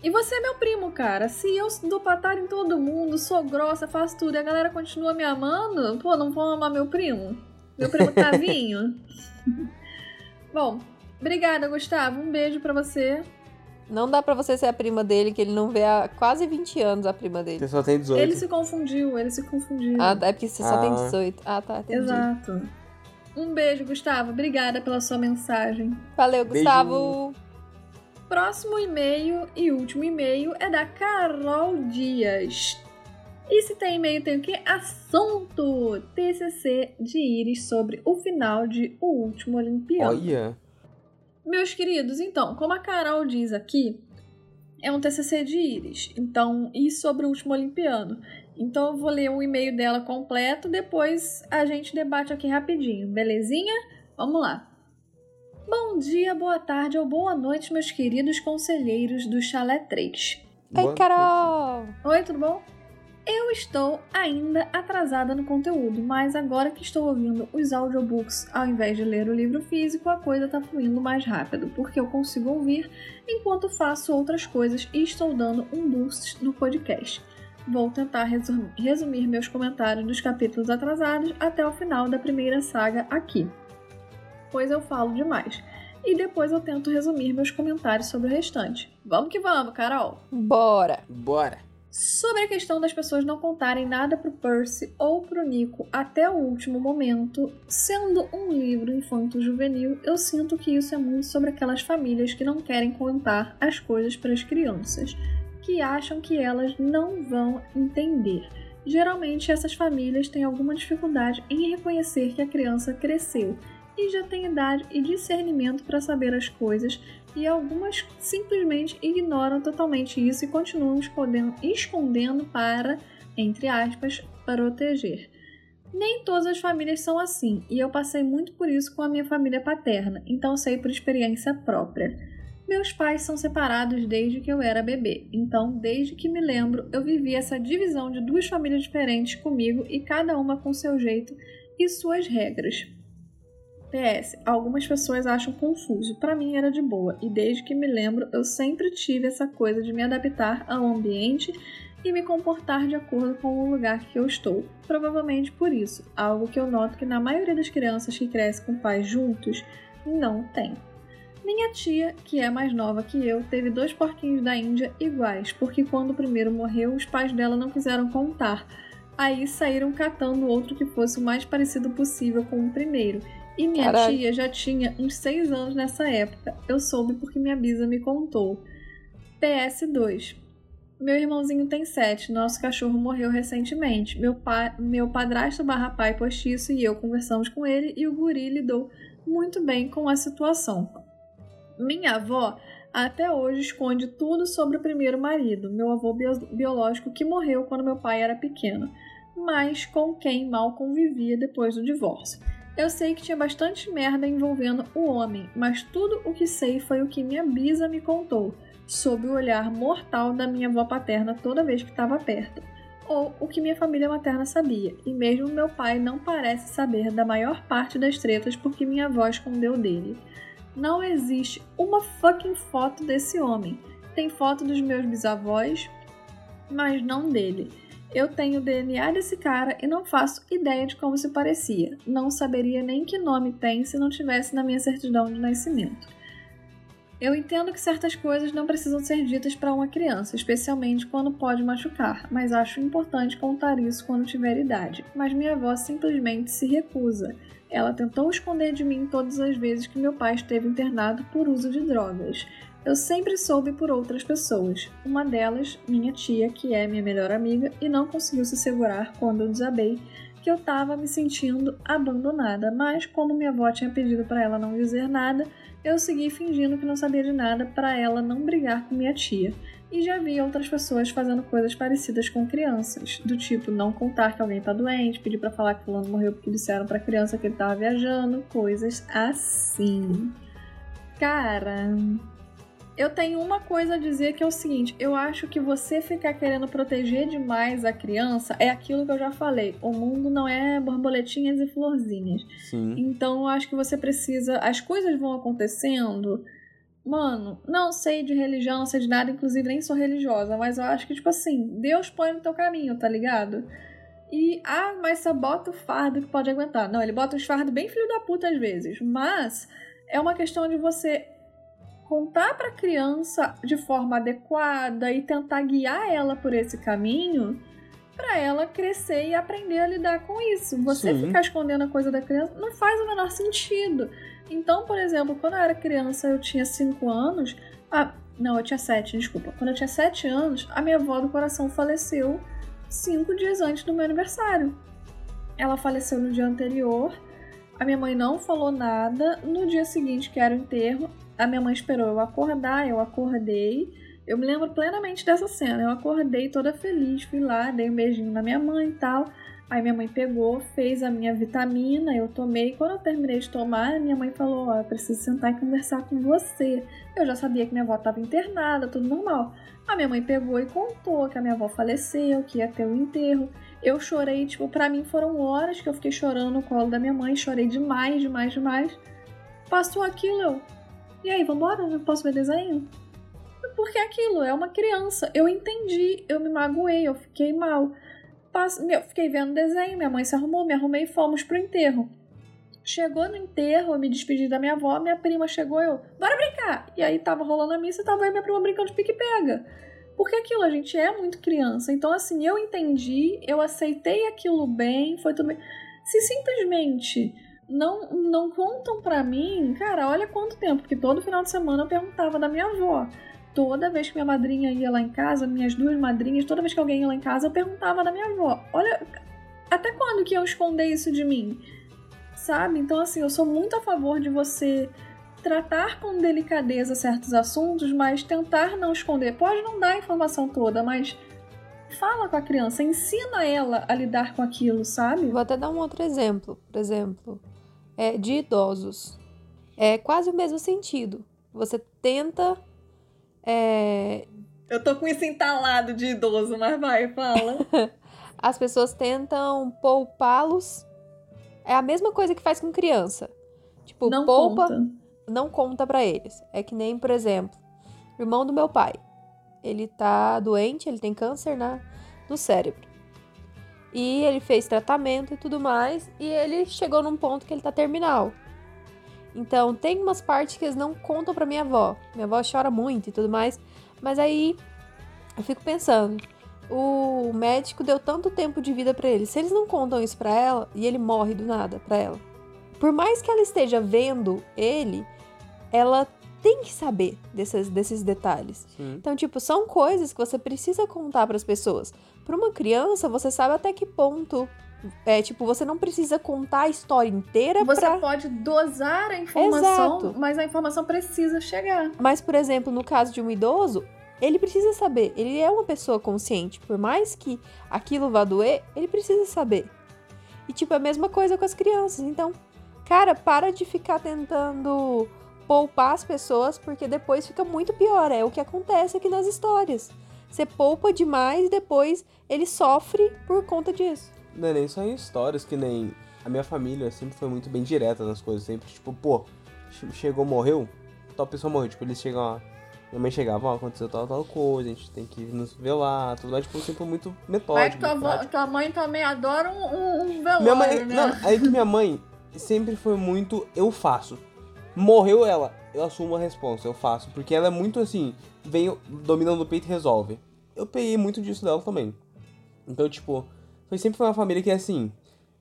E você é meu primo, cara. Se eu dou patada em todo mundo, sou grossa, faço tudo e a galera continua me amando, pô, não vão amar meu primo? Meu primo Tavinho? Bom, obrigada, Gustavo. Um beijo pra você. Não dá pra você ser a prima dele, que ele não vê há quase 20 anos a prima dele. Você só tem 18. Ele se confundiu, ele se confundiu. Ah, é porque você só tem Ah. 18. Ah, tá, entendi. Exato. Um beijo, Gustavo. Obrigada pela sua mensagem. Valeu, Beijo. Gustavo. Próximo e-mail e último e-mail é da Carol Dias. E se tem e-mail, tem o quê? Assunto! TCC de Iris sobre o final de O Último Olimpiano. Olha. Meus queridos, então, como a Carol diz aqui, é um TCC de Iris. Então, e sobre o último Olimpiano. Então eu vou ler o e-mail dela completo, depois a gente debate aqui rapidinho, belezinha? Vamos lá. Bom dia, boa tarde ou boa noite, meus queridos conselheiros do Chalé 3. Oi, Carol! Oi, tudo bom? Eu estou ainda atrasada no conteúdo, mas agora que estou ouvindo os audiobooks ao invés de ler o livro físico, a coisa está fluindo mais rápido, porque eu consigo ouvir enquanto faço outras coisas e estou dando um boost no podcast. Vou tentar resumir meus comentários dos capítulos atrasados até o final da primeira saga aqui, pois eu falo demais. E depois eu tento resumir meus comentários sobre o restante. Vamos que vamos, Carol! Bora! Bora! Sobre a questão das pessoas não contarem nada pro Percy ou pro Nico até o último momento, sendo um livro infanto-juvenil, eu sinto que isso é muito sobre aquelas famílias que não querem contar as coisas para as crianças, que acham que elas não vão entender. Geralmente essas famílias têm alguma dificuldade em reconhecer que a criança cresceu e já tem idade e discernimento para saber as coisas, e algumas simplesmente ignoram totalmente isso e continuam escondendo, escondendo para, entre aspas, proteger. Nem todas as famílias são assim, e eu passei muito por isso com a minha família paterna, então sei por experiência própria. Meus pais são separados desde que eu era bebê, então desde que me lembro eu vivi essa divisão de duas famílias diferentes comigo e cada uma com seu jeito e suas regras. PS, algumas pessoas acham confuso. Para mim era de boa, e desde que me lembro, eu sempre tive essa coisa de me adaptar ao ambiente e me comportar de acordo com o lugar que eu estou. Provavelmente por isso, algo que eu noto que na maioria das crianças que crescem com pais juntos não tem. Minha tia, que é mais nova que eu, teve dois porquinhos da Índia iguais, porque quando o primeiro morreu, os pais dela não quiseram contar. Aí saíram catando outro que fosse o mais parecido possível com o primeiro e minha Caralho. tia já tinha uns 6 anos nessa época. Eu soube porque minha bisa me contou. PS2. Meu irmãozinho tem 7. Nosso cachorro morreu recentemente. Meu, pa... meu padrasto barra pai postiço e eu conversamos com ele e o guri lidou muito bem com a situação. Minha avó até hoje esconde tudo sobre o primeiro marido, meu avô biológico que morreu quando meu pai era pequeno, mas com quem mal convivia depois do divórcio. Eu sei que tinha bastante merda envolvendo o homem, mas tudo o que sei foi o que minha bisa me contou, sob o olhar mortal da minha avó paterna toda vez que estava perto, ou o que minha família materna sabia, e mesmo meu pai não parece saber da maior parte das tretas porque minha avó escondeu dele. Não existe uma fucking foto desse homem. Tem foto dos meus bisavós, mas não dele. Eu tenho o DNA desse cara e não faço ideia de como se parecia. Não saberia nem que nome tem se não tivesse na minha certidão de nascimento. Eu entendo que certas coisas não precisam ser ditas para uma criança, especialmente quando pode machucar, mas acho importante contar isso quando tiver idade. Mas minha avó simplesmente se recusa. Ela tentou esconder de mim todas as vezes que meu pai esteve internado por uso de drogas. Eu sempre soube por outras pessoas. Uma delas, minha tia, que é minha melhor amiga e não conseguiu se segurar quando eu desabei, que eu estava me sentindo abandonada, mas como minha avó tinha pedido para ela não dizer nada, eu segui fingindo que não sabia de nada para ela não brigar com minha tia. E já vi outras pessoas fazendo coisas parecidas com crianças, do tipo não contar que alguém está doente, pedir para falar que fulano morreu porque disseram para criança que ele estava viajando, coisas assim. Cara, eu tenho uma coisa a dizer que é o seguinte: eu acho que você ficar querendo proteger demais a criança é aquilo que eu já falei. O mundo não é borboletinhas e florzinhas. Sim. Então eu acho que você precisa. As coisas vão acontecendo. Mano, não sei de religião, não sei de nada, inclusive nem sou religiosa, mas eu acho que, tipo assim, Deus põe no teu caminho, tá ligado? E, ah, mas só bota o fardo que pode aguentar. Não, ele bota os fardos bem filho da puta às vezes. Mas é uma questão de você contar para a criança de forma adequada e tentar guiar ela por esse caminho para ela crescer e aprender a lidar com isso. Você Sim. ficar escondendo a coisa da criança não faz o menor sentido. Então, por exemplo, quando eu era criança, eu tinha 5 anos. Ah, não, eu tinha 7, desculpa. Quando eu tinha 7 anos, a minha avó do coração faleceu 5 dias antes do meu aniversário. Ela faleceu no dia anterior. A minha mãe não falou nada. No dia seguinte, que era o enterro, a minha mãe esperou eu acordar, eu acordei. Eu me lembro plenamente dessa cena. Eu acordei toda feliz, fui lá, dei um beijinho na minha mãe e tal. Aí minha mãe pegou, fez a minha vitamina, eu tomei. Quando eu terminei de tomar, minha mãe falou: Ó, oh, eu preciso sentar e conversar com você. Eu já sabia que minha avó estava internada, tudo normal. A minha mãe pegou e contou que a minha avó faleceu, que ia ter o um enterro. Eu chorei, tipo, pra mim foram horas que eu fiquei chorando no colo da minha mãe, chorei demais, demais, demais. Passou aquilo, eu. E aí, vambora? Eu posso ver desenho? Porque aquilo, é uma criança. Eu entendi, eu me magoei, eu fiquei mal. Eu fiquei vendo desenho, minha mãe se arrumou, me arrumei e fomos pro enterro. Chegou no enterro, eu me despedi da minha avó, minha prima chegou, eu, bora brincar! E aí tava rolando a missa e tava aí minha prima brincando de pique-pega. Porque aquilo, a gente é muito criança. Então, assim, eu entendi, eu aceitei aquilo bem, foi tudo bem. Se simplesmente não, não contam pra mim, cara, olha quanto tempo, porque todo final de semana eu perguntava da minha avó. Toda vez que minha madrinha ia lá em casa, minhas duas madrinhas, toda vez que alguém ia lá em casa, eu perguntava da minha avó. Olha, até quando que eu esconder isso de mim? Sabe? Então, assim, eu sou muito a favor de você tratar com delicadeza certos assuntos, mas tentar não esconder. Pode não dar a informação toda, mas fala com a criança, ensina ela a lidar com aquilo, sabe? Vou até dar um outro exemplo. Por exemplo, é de idosos. É quase o mesmo sentido. Você tenta é... Eu tô com isso entalado de idoso, mas vai, fala. [LAUGHS] As pessoas tentam poupá-los. É a mesma coisa que faz com criança. Tipo, não poupa, conta. não conta para eles. É que nem, por exemplo, o irmão do meu pai. Ele tá doente, ele tem câncer na, no cérebro. E ele fez tratamento e tudo mais, e ele chegou num ponto que ele tá terminal. Então, tem umas partes que eles não contam pra minha avó. Minha avó chora muito e tudo mais. Mas aí eu fico pensando, o médico deu tanto tempo de vida para ele. Se eles não contam isso para ela e ele morre do nada para ela, por mais que ela esteja vendo ele, ela tem que saber desses, desses detalhes. Sim. Então, tipo, são coisas que você precisa contar para as pessoas. Para uma criança, você sabe até que ponto é, tipo, você não precisa contar a história inteira Você pra... pode dosar a informação, Exato. mas a informação precisa chegar. Mas, por exemplo, no caso de um idoso, ele precisa saber. Ele é uma pessoa consciente. Por mais que aquilo vá doer, ele precisa saber. E, tipo, é a mesma coisa com as crianças. Então, cara, para de ficar tentando poupar as pessoas, porque depois fica muito pior. É o que acontece aqui nas histórias. Você poupa demais e depois ele sofre por conta disso não é nem só em histórias, que nem a minha família sempre foi muito bem direta nas coisas, sempre, tipo, pô, chegou, morreu, tal pessoa morreu, tipo, eles chegam lá, minha mãe chegava, ó, aconteceu tal, tal coisa, a gente tem que nos velar, tudo mais, tipo, sempre muito metódico. Mas tua, tua mãe também adora um, um, um velório, minha mãe, né? Não, aí que minha mãe sempre foi muito, eu faço. Morreu ela, eu assumo a responsa, eu faço, porque ela é muito assim, vem dominando o peito e resolve. Eu peguei muito disso dela também. Então, tipo, foi sempre uma família que, assim,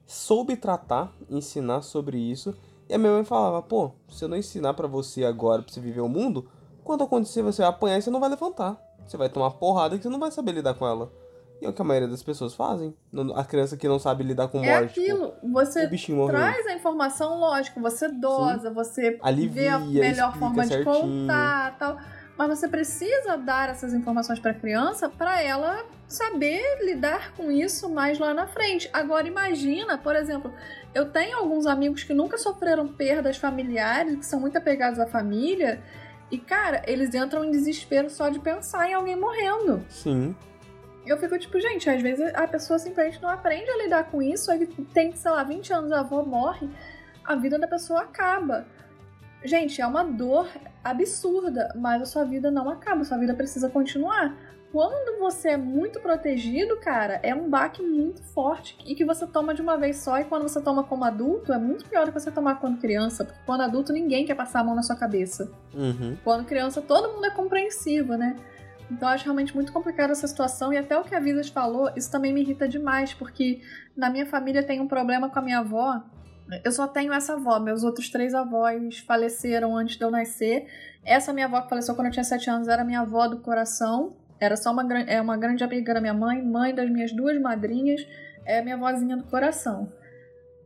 soube tratar, ensinar sobre isso. E a minha mãe falava, pô, se eu não ensinar para você agora, pra você viver o mundo, quando acontecer você vai apanhar e você não vai levantar. Você vai tomar porrada que você não vai saber lidar com ela. E é o que a maioria das pessoas fazem. A criança que não sabe lidar com é morte. É aquilo. Você traz a informação, lógico, você dosa, Sim. você Alivia, vê a melhor forma de contar tal mas você precisa dar essas informações para a criança para ela saber lidar com isso mais lá na frente. Agora imagina, por exemplo, eu tenho alguns amigos que nunca sofreram perdas familiares, que são muito apegados à família, e cara, eles entram em desespero só de pensar em alguém morrendo. Sim. Eu fico tipo, gente, às vezes a pessoa simplesmente não aprende a lidar com isso, aí tem, sei lá, 20 anos a avó morre, a vida da pessoa acaba. Gente, é uma dor absurda, mas a sua vida não acaba, a sua vida precisa continuar. Quando você é muito protegido, cara, é um baque muito forte e que você toma de uma vez só. E quando você toma como adulto, é muito pior do que você tomar quando criança. Porque quando adulto, ninguém quer passar a mão na sua cabeça. Uhum. Quando criança, todo mundo é compreensivo, né? Então eu acho realmente muito complicada essa situação. E até o que a Visas falou, isso também me irrita demais. Porque na minha família tem um problema com a minha avó eu só tenho essa avó, meus outros três avós faleceram antes de eu nascer. Essa minha avó que faleceu quando eu tinha sete anos era minha avó do coração. Era só uma, é uma grande amiga da minha mãe, mãe das minhas duas madrinhas, é minha avózinha do coração.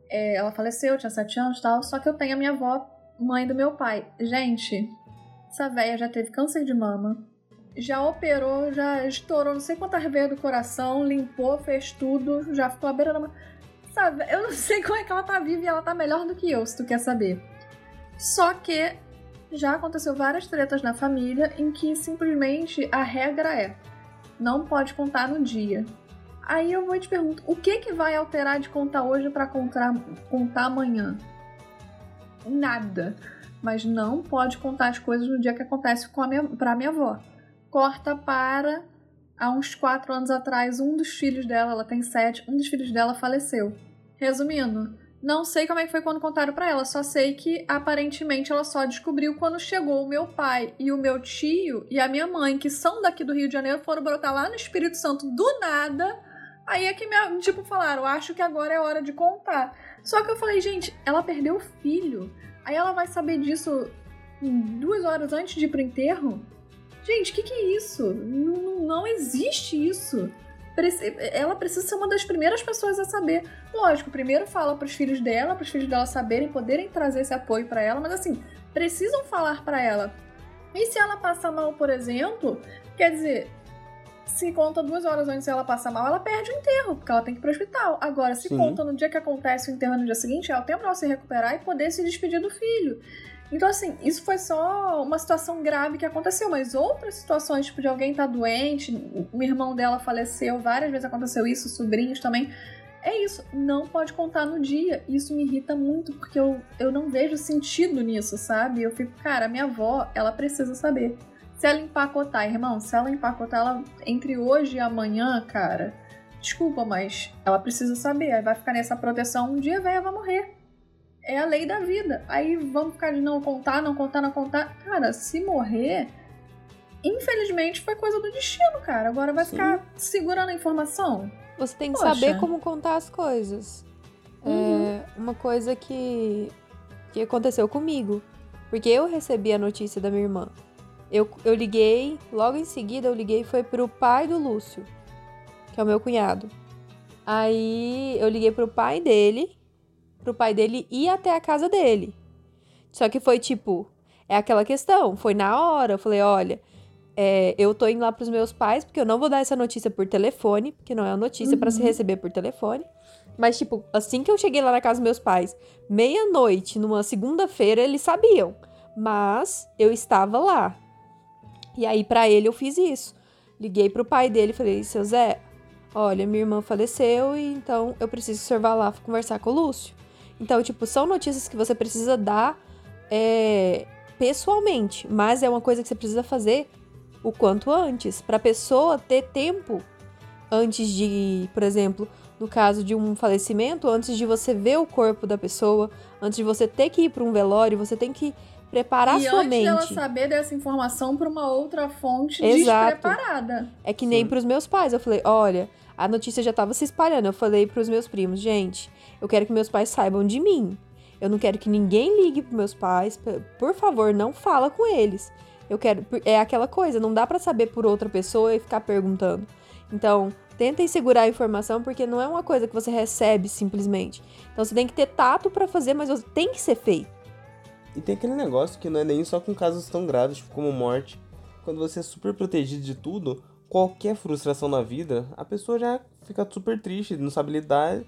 É, ela faleceu, eu tinha sete anos e tal, só que eu tenho a minha avó, mãe do meu pai. Gente, essa velha já teve câncer de mama, já operou, já estourou não sei quantas vezes do coração, limpou, fez tudo, já ficou à beira da. Sabe, eu não [LAUGHS] sei como é que ela tá viva e ela tá melhor do que eu, se tu quer saber. Só que já aconteceu várias tretas na família em que simplesmente a regra é: não pode contar no dia. Aí eu vou te pergunto, o que que vai alterar de contar hoje para contar, contar amanhã? Nada. Mas não pode contar as coisas no dia que acontece com a minha, pra minha avó. Corta para há uns quatro anos atrás, um dos filhos dela, ela tem sete, um dos filhos dela faleceu. Resumindo, não sei como é que foi quando contaram para ela, só sei que aparentemente ela só descobriu quando chegou o meu pai e o meu tio e a minha mãe, que são daqui do Rio de Janeiro, foram brotar lá no Espírito Santo do nada Aí é que, me, tipo, falaram, acho que agora é hora de contar. Só que eu falei, gente, ela perdeu o filho. Aí ela vai saber disso duas horas antes de ir pro enterro? Gente, o que, que é isso? Não, não existe isso. Ela precisa ser uma das primeiras pessoas a saber. Lógico, primeiro fala pros filhos dela, pros filhos dela saberem, poderem trazer esse apoio para ela, mas assim, precisam falar para ela. E se ela passa mal, por exemplo, quer dizer, se conta duas horas antes ela passa mal, ela perde o enterro, porque ela tem que ir pro hospital. Agora, se Sim. conta no dia que acontece o enterro no dia seguinte, é o tempo dela se recuperar e poder se despedir do filho. Então, assim, isso foi só uma situação grave que aconteceu, mas outras situações, tipo, de alguém tá doente, o irmão dela faleceu, várias vezes aconteceu isso, sobrinhos também. É isso, não pode contar no dia. Isso me irrita muito, porque eu, eu não vejo sentido nisso, sabe? Eu fico, cara, minha avó, ela precisa saber. Se ela empacotar, irmão, se ela empacotar ela entre hoje e amanhã, cara, desculpa, mas ela precisa saber. Aí vai ficar nessa proteção, um dia a velha vai morrer. É a lei da vida. Aí vamos ficar de não contar, não contar, não contar. Cara, se morrer, infelizmente foi coisa do destino, cara. Agora vai Sim. ficar segurando a informação. Você tem que Poxa. saber como contar as coisas. Uhum. É uma coisa que, que aconteceu comigo. Porque eu recebi a notícia da minha irmã. Eu, eu liguei, logo em seguida eu liguei foi pro pai do Lúcio, que é o meu cunhado. Aí eu liguei pro pai dele, pro pai dele ir até a casa dele. Só que foi tipo, é aquela questão, foi na hora, eu falei, olha, é, eu tô indo lá pros meus pais, porque eu não vou dar essa notícia por telefone, porque não é uma notícia uhum. para se receber por telefone. Mas, tipo, assim que eu cheguei lá na casa dos meus pais, meia-noite, numa segunda-feira, eles sabiam. Mas eu estava lá. E aí, para ele, eu fiz isso. Liguei pro pai dele e falei: seu Zé, olha, minha irmã faleceu e então eu preciso que o senhor vá lá conversar com o Lúcio. Então, tipo, são notícias que você precisa dar é, pessoalmente, mas é uma coisa que você precisa fazer o quanto antes, para a pessoa ter tempo antes de, por exemplo, no caso de um falecimento, antes de você ver o corpo da pessoa, antes de você ter que ir para um velório, você tem que preparar e sua mente. E antes dela saber dessa informação para uma outra fonte Exato. despreparada. É que nem para os meus pais. Eu falei, olha, a notícia já estava se espalhando. Eu falei para os meus primos, gente, eu quero que meus pais saibam de mim. Eu não quero que ninguém ligue para meus pais. Por favor, não fala com eles. Eu quero. É aquela coisa, não dá para saber por outra pessoa e ficar perguntando. Então, tentem segurar a informação porque não é uma coisa que você recebe simplesmente. Então você tem que ter tato para fazer, mas tem que ser feito. E tem aquele negócio que não é nem só com casos tão graves tipo, como morte. Quando você é super protegido de tudo, qualquer frustração na vida, a pessoa já fica super triste, não sabe lidar.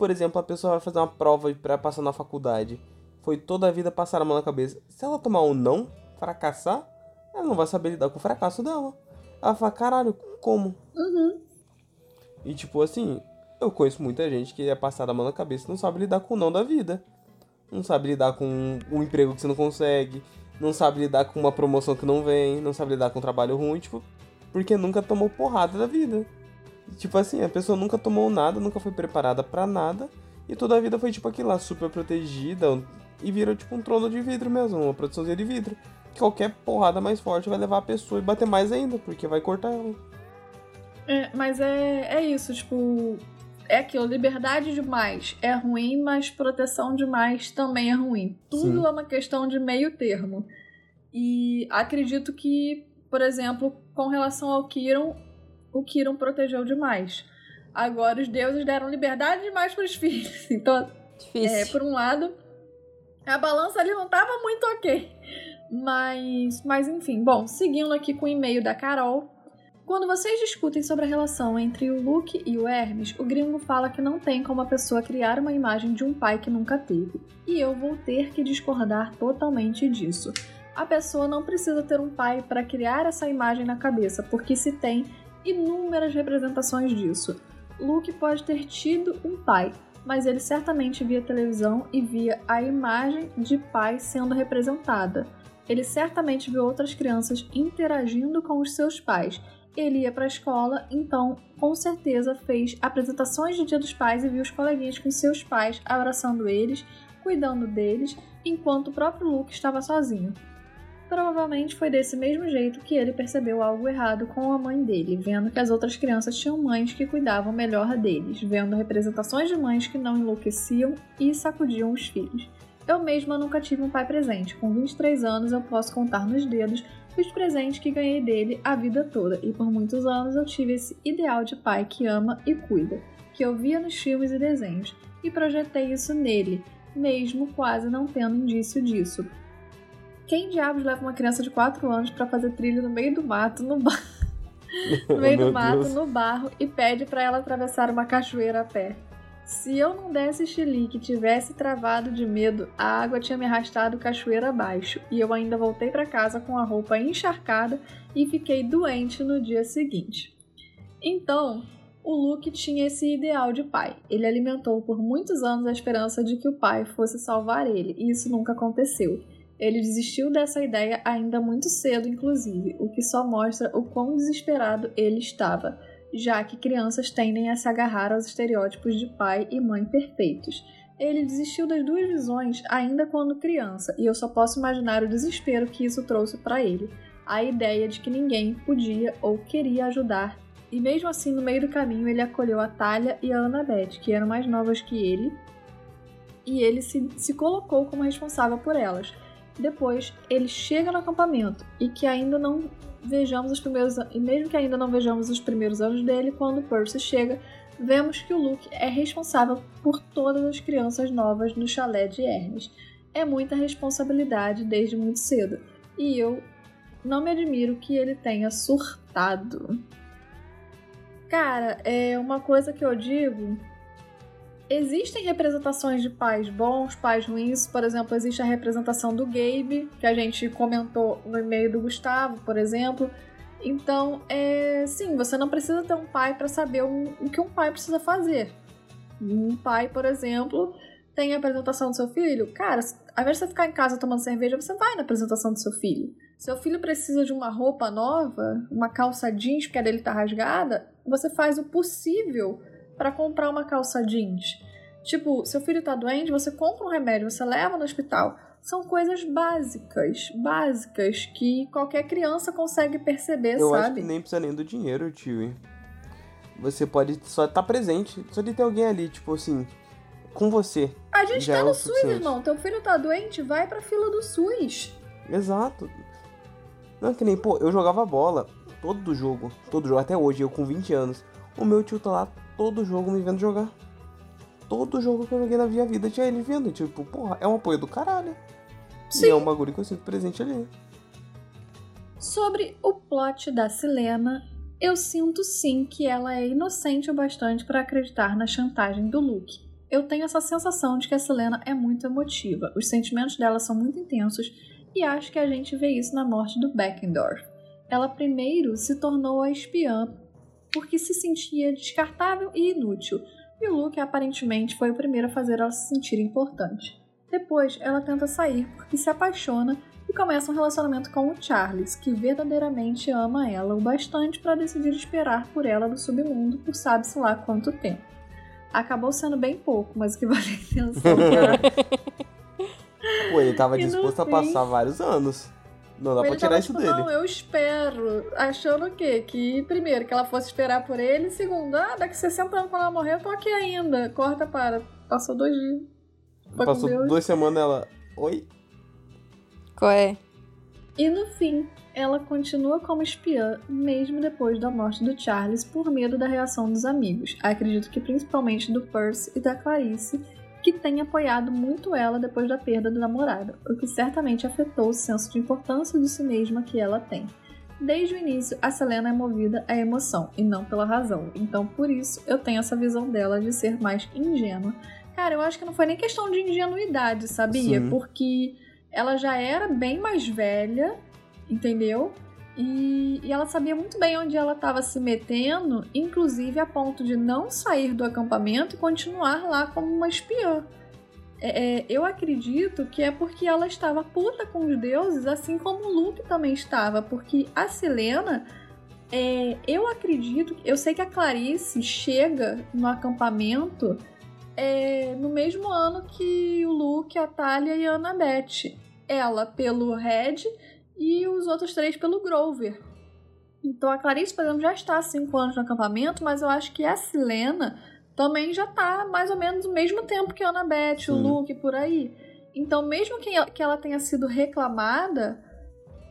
Por exemplo, a pessoa vai fazer uma prova para passar na faculdade. Foi toda a vida passar a mão na cabeça. Se ela tomar um não, fracassar, ela não vai saber lidar com o fracasso dela. Ela fala, caralho, como? Uhum. E tipo assim, eu conheço muita gente que é passada a mão na cabeça e não sabe lidar com o não da vida não sabe lidar com um emprego que você não consegue, não sabe lidar com uma promoção que não vem, não sabe lidar com um trabalho ruim, tipo, porque nunca tomou porrada da vida. Tipo assim, a pessoa nunca tomou nada, nunca foi preparada para nada, e toda a vida foi tipo aquilo lá, super protegida, e virou tipo um trono de vidro mesmo, uma produçãozinha de vidro. Qualquer porrada mais forte vai levar a pessoa e bater mais ainda, porque vai cortar ela. É, mas é, é isso, tipo, é aquilo, liberdade demais é ruim, mas proteção demais também é ruim. Tudo Sim. é uma questão de meio termo. E acredito que, por exemplo, com relação ao Kiron, o Kiron protegeu demais. Agora os deuses deram liberdade demais para os filhos. [LAUGHS] Então, é, por um lado, a balança ali não estava muito ok. Mas, mas enfim, bom, seguindo aqui com o e-mail da Carol. Quando vocês discutem sobre a relação entre o Luke e o Hermes, o gringo fala que não tem como a pessoa criar uma imagem de um pai que nunca teve. E eu vou ter que discordar totalmente disso. A pessoa não precisa ter um pai para criar essa imagem na cabeça, porque se tem inúmeras representações disso. Luke pode ter tido um pai, mas ele certamente via televisão e via a imagem de pai sendo representada. Ele certamente viu outras crianças interagindo com os seus pais ele ia para a escola, então com certeza fez apresentações de Dia dos Pais e viu os coleguinhas com seus pais abraçando eles, cuidando deles, enquanto o próprio Luke estava sozinho. Provavelmente foi desse mesmo jeito que ele percebeu algo errado com a mãe dele, vendo que as outras crianças tinham mães que cuidavam melhor deles, vendo representações de mães que não enlouqueciam e sacudiam os filhos. Eu mesma nunca tive um pai presente. Com 23 anos eu posso contar nos dedos os presentes que ganhei dele a vida toda, e por muitos anos eu tive esse ideal de pai que ama e cuida, que eu via nos filmes e desenhos, e projetei isso nele, mesmo quase não tendo indício disso. Quem diabos leva uma criança de 4 anos para fazer trilha no meio do mato, no, bar... [LAUGHS] no meio do mato, Deus. no barro, e pede para ela atravessar uma cachoeira a pé? Se eu não desse chilique e tivesse travado de medo, a água tinha me arrastado cachoeira abaixo e eu ainda voltei para casa com a roupa encharcada e fiquei doente no dia seguinte. Então, o Luke tinha esse ideal de pai. Ele alimentou por muitos anos a esperança de que o pai fosse salvar ele, e isso nunca aconteceu. Ele desistiu dessa ideia ainda muito cedo, inclusive, o que só mostra o quão desesperado ele estava já que crianças tendem a se agarrar aos estereótipos de pai e mãe perfeitos. Ele desistiu das duas visões ainda quando criança, e eu só posso imaginar o desespero que isso trouxe para ele. A ideia de que ninguém podia ou queria ajudar, e mesmo assim, no meio do caminho, ele acolheu a Talia e a Annabeth, que eram mais novas que ele, e ele se, se colocou como responsável por elas. Depois, ele chega no acampamento e que ainda não vejamos os primeiros e mesmo que ainda não vejamos os primeiros anos dele, quando Percy chega, vemos que o Luke é responsável por todas as crianças novas no chalé de Hermes. É muita responsabilidade desde muito cedo, e eu não me admiro que ele tenha surtado. Cara, é uma coisa que eu digo Existem representações de pais bons, pais ruins. Por exemplo, existe a representação do Gabe, que a gente comentou no e-mail do Gustavo, por exemplo. Então, é, sim, você não precisa ter um pai para saber o, que um pai precisa fazer. Um pai, por exemplo, tem a apresentação do seu filho. Cara, ao invés de você ficar em casa tomando cerveja, você vai na apresentação do seu filho. Seu filho precisa de uma roupa nova, uma calça jeans porque a dele tá rasgada, você faz o possível para comprar uma calça jeans. Tipo, seu filho tá doente, você compra um remédio, você leva no hospital. São coisas básicas, básicas, que qualquer criança consegue perceber, Eu sabe? Eu acho que nem precisa nem do dinheiro, tio. Você pode só estar tá presente, só de ter alguém ali, tipo assim, com você. A gente tá é no SUS, irmão. Teu filho tá doente, vai pra fila do SUS. Exato. Não, que nem, pô, eu jogava bola todo jogo, todo jogo, até hoje, eu com 20 anos. O meu tio tá lá todo jogo me vendo jogar. Todo jogo que eu joguei na minha vida tinha ele vendo. Tipo, porra, é um apoio do caralho. Sim. E é um bagulho que eu sinto presente ali. Sobre o plot da Selena, eu sinto sim que ela é inocente o bastante para acreditar na chantagem do Luke. Eu tenho essa sensação de que a Selena é muito emotiva, os sentimentos dela são muito intensos e acho que a gente vê isso na morte do Beckendorf. Ela primeiro se tornou a espiã porque se sentia descartável e inútil, e o Luke aparentemente foi o primeiro a fazer ela se sentir importante. Depois, ela tenta sair porque se apaixona e começa um relacionamento com o Charles, que verdadeiramente ama ela o bastante para decidir esperar por ela no submundo por sabe-se lá quanto tempo. Acabou sendo bem pouco, mas o que [LAUGHS] vale a atenção. Pô, ele tava [LAUGHS] disposto a passar vários anos. Não dá pra tirar isso tipo, dele. Não, eu espero. Achando o quê? Que, primeiro, que ela fosse esperar por ele. Segundo, ah, daqui 60 anos quando ela morrer, eu tô aqui ainda. Corta para. Passou dois dias. Foi Passou duas semanas ela. Oi? Qual é? E no fim, ela continua como espiã, mesmo depois da morte do Charles, por medo da reação dos amigos. Acredito que principalmente do Percy e da Clarice, que tem apoiado muito ela depois da perda do namorado, o que certamente afetou o senso de importância de si mesma que ela tem. Desde o início, a Selena é movida à emoção e não pela razão, então por isso eu tenho essa visão dela de ser mais ingênua. Cara, eu acho que não foi nem questão de ingenuidade, sabia? Sim. Porque ela já era bem mais velha, entendeu? E, e ela sabia muito bem onde ela estava se metendo, inclusive a ponto de não sair do acampamento e continuar lá como uma espiã. É, é, eu acredito que é porque ela estava puta com os deuses, assim como o Luke também estava, porque a Selena. é, eu acredito, eu sei que a Clarice chega no acampamento é, no mesmo ano que o Luke, a Talia e a Annabeth. Ela pelo Red e os outros três pelo Grover. Então a Clarice, por exemplo, já está há cinco anos no acampamento, mas eu acho que a Selena também já está mais ou menos o mesmo tempo que a Annabeth, o Sim. Luke, por aí. Então, mesmo que ela, que ela tenha sido reclamada,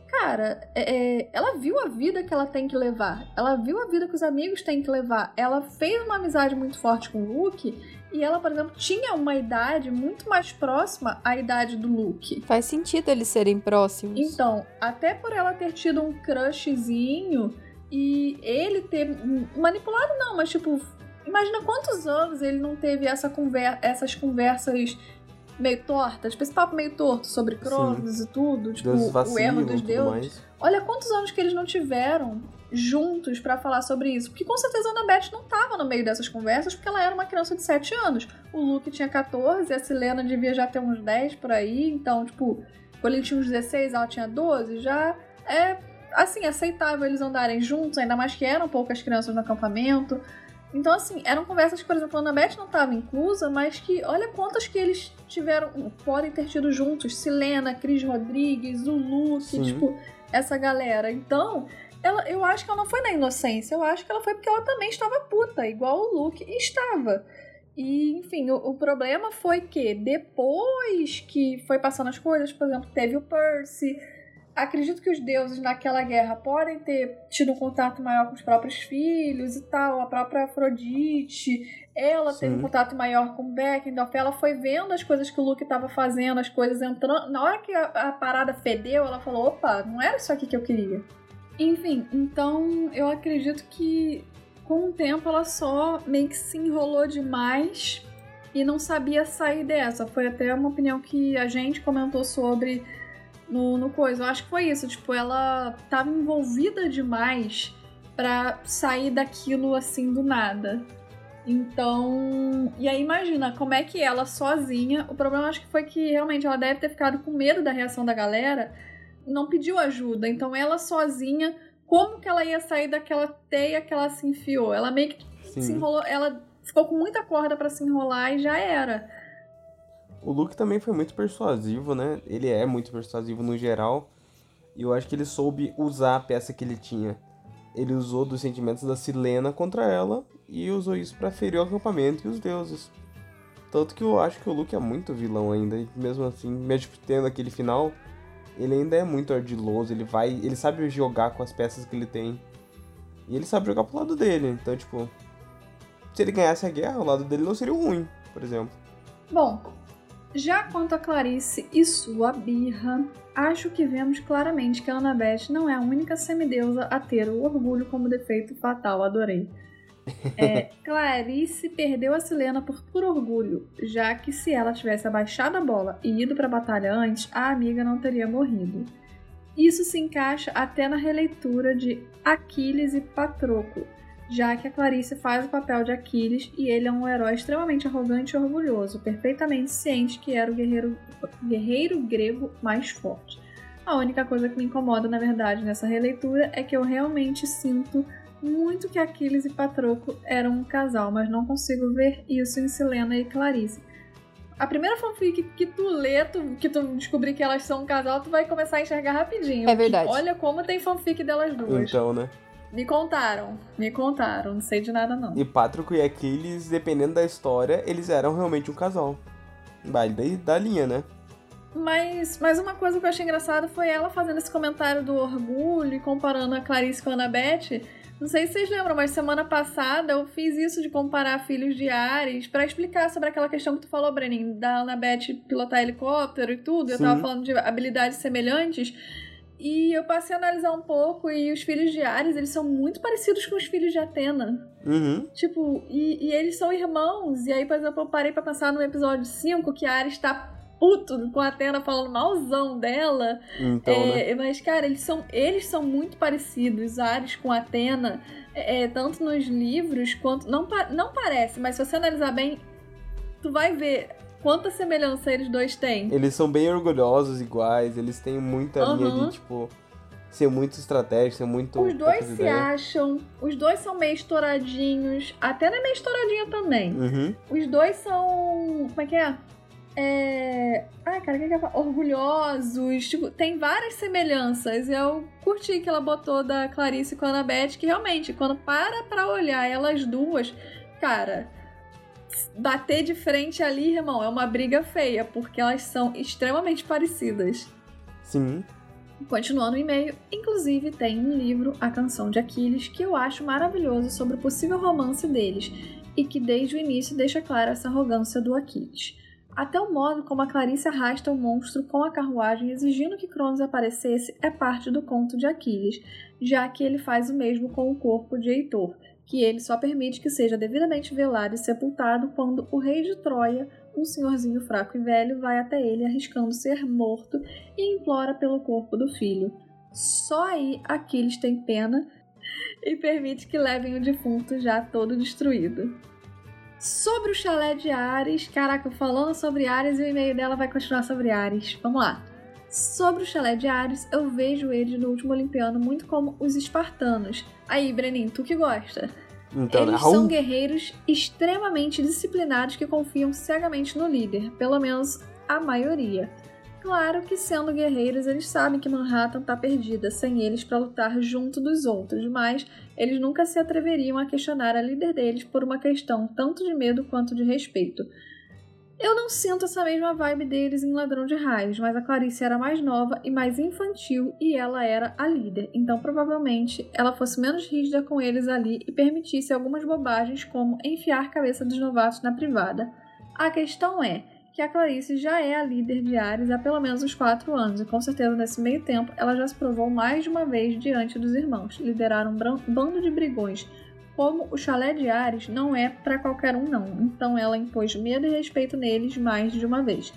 cara, é- é, ela viu a vida que ela tem que levar. Ela viu a vida que os amigos têm que levar. Ela fez uma amizade muito forte com o Luke e ela, por exemplo, tinha uma idade muito mais próxima à idade do Luke. Faz sentido eles serem próximos. Então, até por ela ter tido um crushzinho e ele ter manipulado não, mas tipo, imagina quantos anos ele não teve essa conver essas conversas meio tortas, tipo, esse papo meio torto sobre Cronos e tudo, tipo, o erro dos deuses. mais. Olha quantos anos que eles não tiveram juntos pra falar sobre isso. Porque com certeza a Annabeth não tava no meio dessas conversas, porque ela era uma criança de 7 anos. O Luke tinha 14, a Selena devia já ter uns 10 por aí. Então, tipo, quando ele tinha uns 16, ela tinha 12, já é, assim, aceitável eles andarem juntos, ainda mais que eram poucas crianças no acampamento. Então, assim, eram conversas que, por exemplo, a Annabeth não estava inclusa, mas que olha quantas que eles tiveram, podem ter tido juntos. Selena, Cris Rodrigues, o Luke, tipo, essa galera. Então, ela, eu acho que ela não foi na inocência, eu acho que ela foi porque ela também estava puta, igual o Luke estava. E, enfim, o, o problema foi que depois que foi passando as coisas, por exemplo, teve o Percy. Acredito que os deuses naquela guerra podem ter tido um contato maior com os próprios filhos e tal, a própria Afrodite. Ela teve um Sim. contato maior com o Beckendorf, ela foi vendo as coisas que o Luke estava fazendo, as coisas entrando. Na hora que a, a parada fedeu, ela falou: opa, não era isso aqui que eu queria. Enfim, então eu acredito que com o tempo ela só meio que se enrolou demais e não sabia sair dessa. Foi até uma opinião que a gente comentou sobre no, no coisa. Eu acho que foi isso, tipo, ela tava envolvida demais pra sair daquilo assim do nada. Então, e aí imagina como é que ela sozinha, o problema acho que foi que realmente ela deve ter ficado com medo da reação da galera, não pediu ajuda. Então ela sozinha, como que ela ia sair daquela teia que ela se enfiou? Ela meio que se Sim. enrolou, ela ficou com muita corda pra se enrolar e já era. O Luke também foi muito persuasivo, né? Ele é muito persuasivo no geral. E eu acho que ele soube usar a peça que ele tinha. Ele usou dos sentimentos da Silena contra ela e usou isso pra ferir o acampamento e os deuses. Tanto que eu acho que o Luke é muito vilão ainda. E mesmo assim, mesmo tendo aquele final, ele ainda é muito ardiloso. Ele vai. Ele sabe jogar com as peças que ele tem. E ele sabe jogar pro lado dele. Então, tipo. Se ele ganhasse a guerra, o lado dele não seria ruim, por exemplo. Bom, já quanto a Clarice e sua birra, acho que vemos claramente que a Annabeth não é a única semideusa a ter o orgulho como defeito fatal. Adorei. É, Clarice perdeu a Silena por puro orgulho, já que se ela tivesse abaixado a bola e ido pra batalha antes, a amiga não teria morrido. Isso se encaixa até na releitura de Aquiles e Patroclo, já que a Clarice faz o papel de Aquiles e ele é um herói extremamente arrogante e orgulhoso, perfeitamente ciente que era o guerreiro, guerreiro grego mais forte. A única coisa que me incomoda, na verdade, nessa releitura é que eu realmente sinto muito que Aquiles e Patroclo eram um casal, mas não consigo ver isso em Selena e Clarice. A primeira fanfic que tu lê, tu- que tu descobrir que elas são um casal, tu vai começar a enxergar rapidinho. É verdade. Olha como tem fanfic delas duas. Então, né? Me contaram, me contaram, não sei de nada não. E Patroclo e Aquiles, dependendo da história, eles eram realmente um casal. Vai da, da linha, né? Mas, mas uma coisa que eu achei engraçada foi ela fazendo esse comentário do orgulho e comparando a Clarice com a Annabeth, Não sei se vocês lembram, mas semana passada eu fiz isso de comparar filhos de Ares para explicar sobre aquela questão que tu falou, Brenin, da Annabeth pilotar helicóptero e tudo. Eu Sim. tava falando de habilidades semelhantes. E eu passei a analisar um pouco e os filhos de Ares, eles são muito parecidos com os filhos de Atena. Uhum. Tipo, e, e eles são irmãos. E aí, por exemplo, eu parei pra pensar no episódio 5 que Ares tá puto com a Atena falando malzão dela. Então, né? É, Mas, cara, eles são, eles são muito parecidos, Ares com Atena, é, é, tanto nos livros quanto. Não, não parece, mas se você analisar bem, tu vai ver quanta semelhança eles dois têm. Eles são bem orgulhosos, iguais, eles têm muita linha Aham. de, tipo, ser muito estratégico, ser muito. Os dois se ideias. acham, os dois são meio estouradinhos, a Atena é meio estouradinha também. Uhum. Os dois são. Como é que é? É. Ai, cara, o que que eu falo? Orgulhosos. Tipo, tem várias semelhanças. Eu curti que ela botou da Clarice com a Annabeth, que realmente, quando para pra olhar elas duas, cara. Bater de frente ali, irmão, é uma briga feia, porque elas são extremamente parecidas. Sim. Continuando o e-mail, inclusive tem um livro, A Canção de Aquiles, que eu acho maravilhoso sobre o possível romance deles e que desde o início deixa clara essa arrogância do Aquiles. Até o modo como a Clarice arrasta o monstro com a carruagem exigindo que Cronos aparecesse é parte do conto de Aquiles, já que ele faz o mesmo com o corpo de Heitor, que ele só permite que seja devidamente velado e sepultado quando o rei de Troia, um senhorzinho fraco e velho, vai até ele arriscando ser morto e implora pelo corpo do filho. Só aí Aquiles tem pena e permite que levem o defunto já todo destruído. Sobre o chalé de Ares, caraca, falando sobre Ares e o e-mail dela vai continuar sobre Ares. Vamos lá. Sobre o chalé de Ares, eu vejo eles no último Olimpiano muito como os espartanos. Aí, Brenin, tu que gosta. Então? Eles Raul, são guerreiros extremamente disciplinados que confiam cegamente no líder, pelo menos a maioria. Claro que sendo guerreiros, eles sabem que Manhattan tá perdida sem eles para lutar junto dos outros, mas eles nunca se atreveriam a questionar a líder deles por uma questão tanto de medo quanto de respeito. Eu não sinto essa mesma vibe deles em Ladrão de Raios, mas a Clarice era mais nova e mais infantil e ela era a líder, então provavelmente ela fosse menos rígida com eles ali e permitisse algumas bobagens como enfiar a cabeça dos novatos na privada. A questão é que a Clarice já é a líder de Ares há pelo menos uns 4 anos e com certeza nesse meio tempo ela já se provou mais de uma vez diante dos irmãos, liderar um bando de brigões como o chalé de Ares não é para qualquer um não, então ela impôs medo e respeito neles mais de uma vez.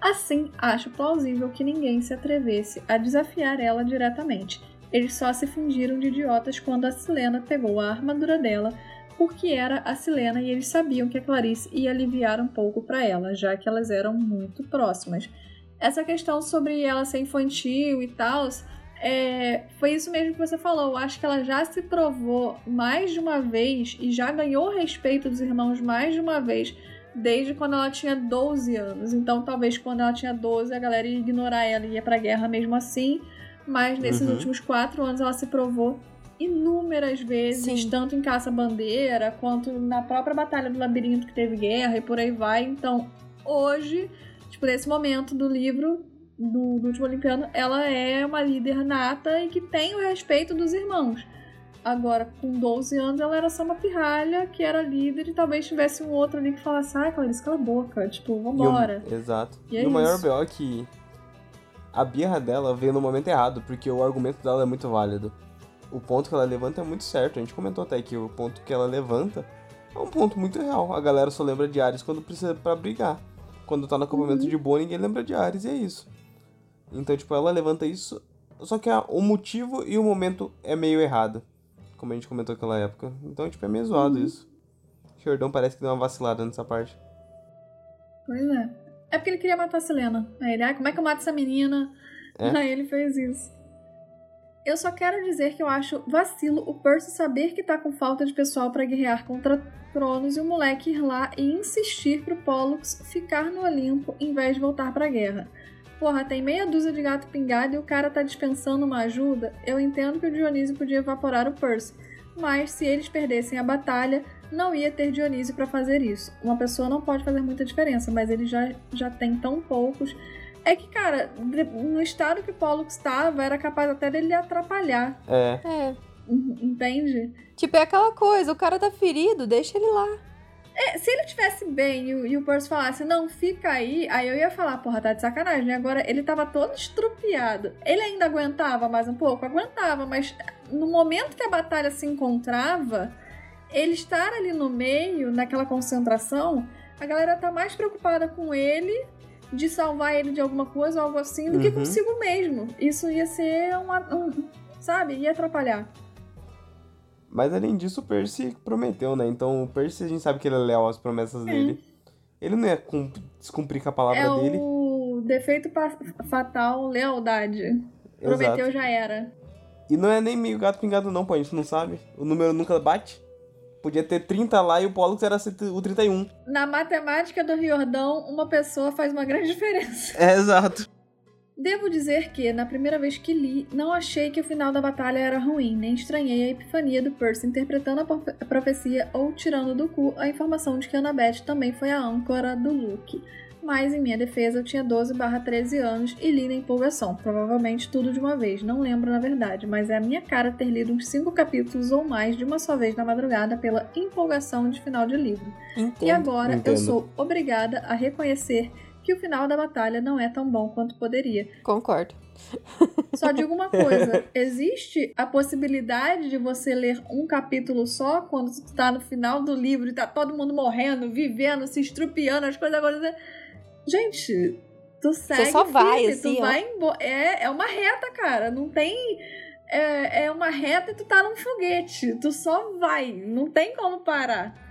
Assim, acho plausível que ninguém se atrevesse a desafiar ela diretamente. Eles só se fingiram de idiotas quando a Silena pegou a armadura dela, porque era a Silena e eles sabiam que a Clarice ia aliviar um pouco para ela, já que elas eram muito próximas. Essa questão sobre ela ser infantil e tal, é, foi isso mesmo que você falou. Eu acho que ela já se provou mais de uma vez e já ganhou o respeito dos irmãos mais de uma vez, desde quando ela tinha 12 anos. Então, talvez quando ela tinha 12, a galera ia ignorar ela e ia pra guerra mesmo assim. Mas nesses Uhum. últimos quatro anos ela se provou inúmeras vezes, Sim. tanto em caça-bandeira quanto na própria Batalha do Labirinto que teve guerra e por aí vai. Então, hoje, tipo, nesse momento do livro, do, do último Olimpiano, ela é uma líder nata e que tem o respeito dos irmãos. Agora, com 12 anos, ela era só uma pirralha que era líder e talvez tivesse um outro ali que falasse, ah, Clarice, cala a boca, tipo, e o- vambora. Exato. E E, é o maior. BO é que a birra dela veio no momento errado, porque o argumento dela é muito válido. O ponto que ela levanta é muito certo. A gente comentou até que o ponto que ela levanta é um ponto muito real. A galera só lembra de Ares quando precisa pra brigar. Quando tá no acampamento Uhum. de boa, ninguém lembra de Ares e é isso. Então, tipo, ela levanta isso, só que a- o motivo e o momento é meio errado. Como a gente comentou naquela época. Então, tipo, é meio zoado Uhum. isso. Jordão parece que deu uma vacilada nessa parte. Pois é. É porque ele queria matar a Selena. Aí ele, ah, como é que eu mato essa menina? É? Aí ele fez isso. Eu só quero dizer que eu acho vacilo o Percy saber que tá com falta de pessoal pra guerrear contra Cronos e o moleque ir lá e insistir pro Pollux ficar no Olimpo em vez de voltar pra guerra. Porra, tem meia dúzia de gato pingado e o cara tá dispensando uma ajuda. Eu entendo que o Dionísio podia evaporar o Percy, mas se eles perdessem a batalha, não ia ter Dionísio pra fazer isso. Uma pessoa não pode fazer muita diferença, mas ele já, já tem tão poucos. É que, cara, no estado que Pollux estava, era capaz até dele atrapalhar. É, É, Entende? Tipo, é aquela coisa, o cara tá ferido, deixa ele lá. É, se ele tivesse bem e o, e o Percy falasse, não, fica aí, aí eu ia falar, porra, tá de sacanagem? Agora ele tava todo estrupiado. Ele ainda aguentava mais um pouco? Aguentava, mas no momento que a batalha se encontrava, ele estar ali no meio, naquela concentração, a galera tá mais preocupada com ele, de salvar ele de alguma coisa ou algo assim, do Uhum. que consigo mesmo. Isso ia ser uma, um. Sabe? Ia atrapalhar. Mas além disso, o Percy prometeu, né? Então o Percy a gente sabe que ele é leal às promessas dele. Ele não ia cum- descumprir com a palavra é dele. o defeito fatal, lealdade. Prometeu Exato. já era. E não é nem meio gato pingado, não, pô. A gente não sabe. O número nunca bate. Podia ter 30 lá e o Pollux era o 31. Na matemática do Riordão, uma pessoa faz uma grande [LAUGHS] diferença. É, exato. Devo dizer que, na primeira vez que li, não achei que o final da batalha era ruim, nem estranhei a epifania do Percy interpretando a profe- a profecia ou tirando do cu a informação de que Annabeth também foi a âncora do Luke. Mas, em minha defesa, eu tinha 12 13 anos e li na empolgação, provavelmente tudo de uma vez, não lembro na verdade, mas é a minha cara ter lido uns 5 capítulos ou mais de uma só vez na madrugada pela empolgação de final de livro. E Entendo. agora eu Entendo. sou obrigada a reconhecer que o final da batalha não é tão bom quanto poderia. Concordo. Só digo uma coisa: [LAUGHS] existe a possibilidade de você ler um capítulo só quando tu tá no final do livro e tá todo mundo morrendo, vivendo, se estrupiando, as coisas acontecendo. Gente, tu segue. só vai, firme, assim, tu ó. vai embo- é, é uma reta, cara. Não tem. É, é uma reta e tu tá num foguete. Tu só vai. Não tem como parar.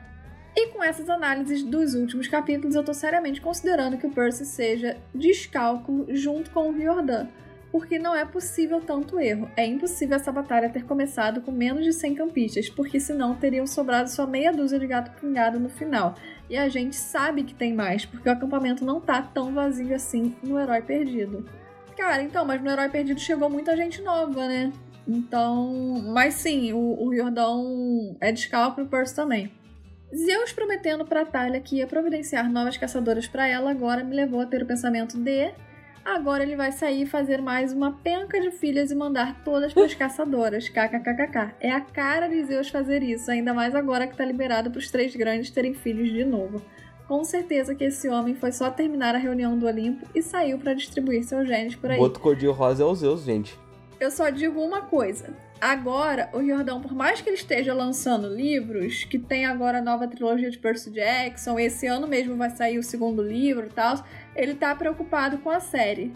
E com essas análises dos últimos capítulos, eu tô seriamente considerando que o Percy seja descálculo junto com o Riordan. Porque não é possível tanto erro. É impossível essa batalha ter começado com menos de 100 campistas, porque senão teriam sobrado só meia dúzia de gato pingado no final. E a gente sabe que tem mais, porque o acampamento não tá tão vazio assim no Herói Perdido. Cara, então, mas no Herói Perdido chegou muita gente nova, né? Então. Mas sim, o, o Riordão é descálculo e o Percy também. Zeus prometendo pra Talia que ia providenciar novas caçadoras pra ela agora me levou a ter o pensamento de agora ele vai sair e fazer mais uma penca de filhas e mandar todas pras [LAUGHS] caçadoras. KKKKK. É a cara de Zeus fazer isso, ainda mais agora que tá liberado pros três grandes terem filhos de novo. Com certeza que esse homem foi só terminar a reunião do Olimpo e saiu pra distribuir seus genes por aí. Boto cor-de-rosa é o Zeus, gente. Eu só digo uma coisa. Agora, o Jordão, por mais que ele esteja lançando livros, que tem agora a nova trilogia de Percy Jackson, esse ano mesmo vai sair o segundo livro e tal, ele tá preocupado com a série.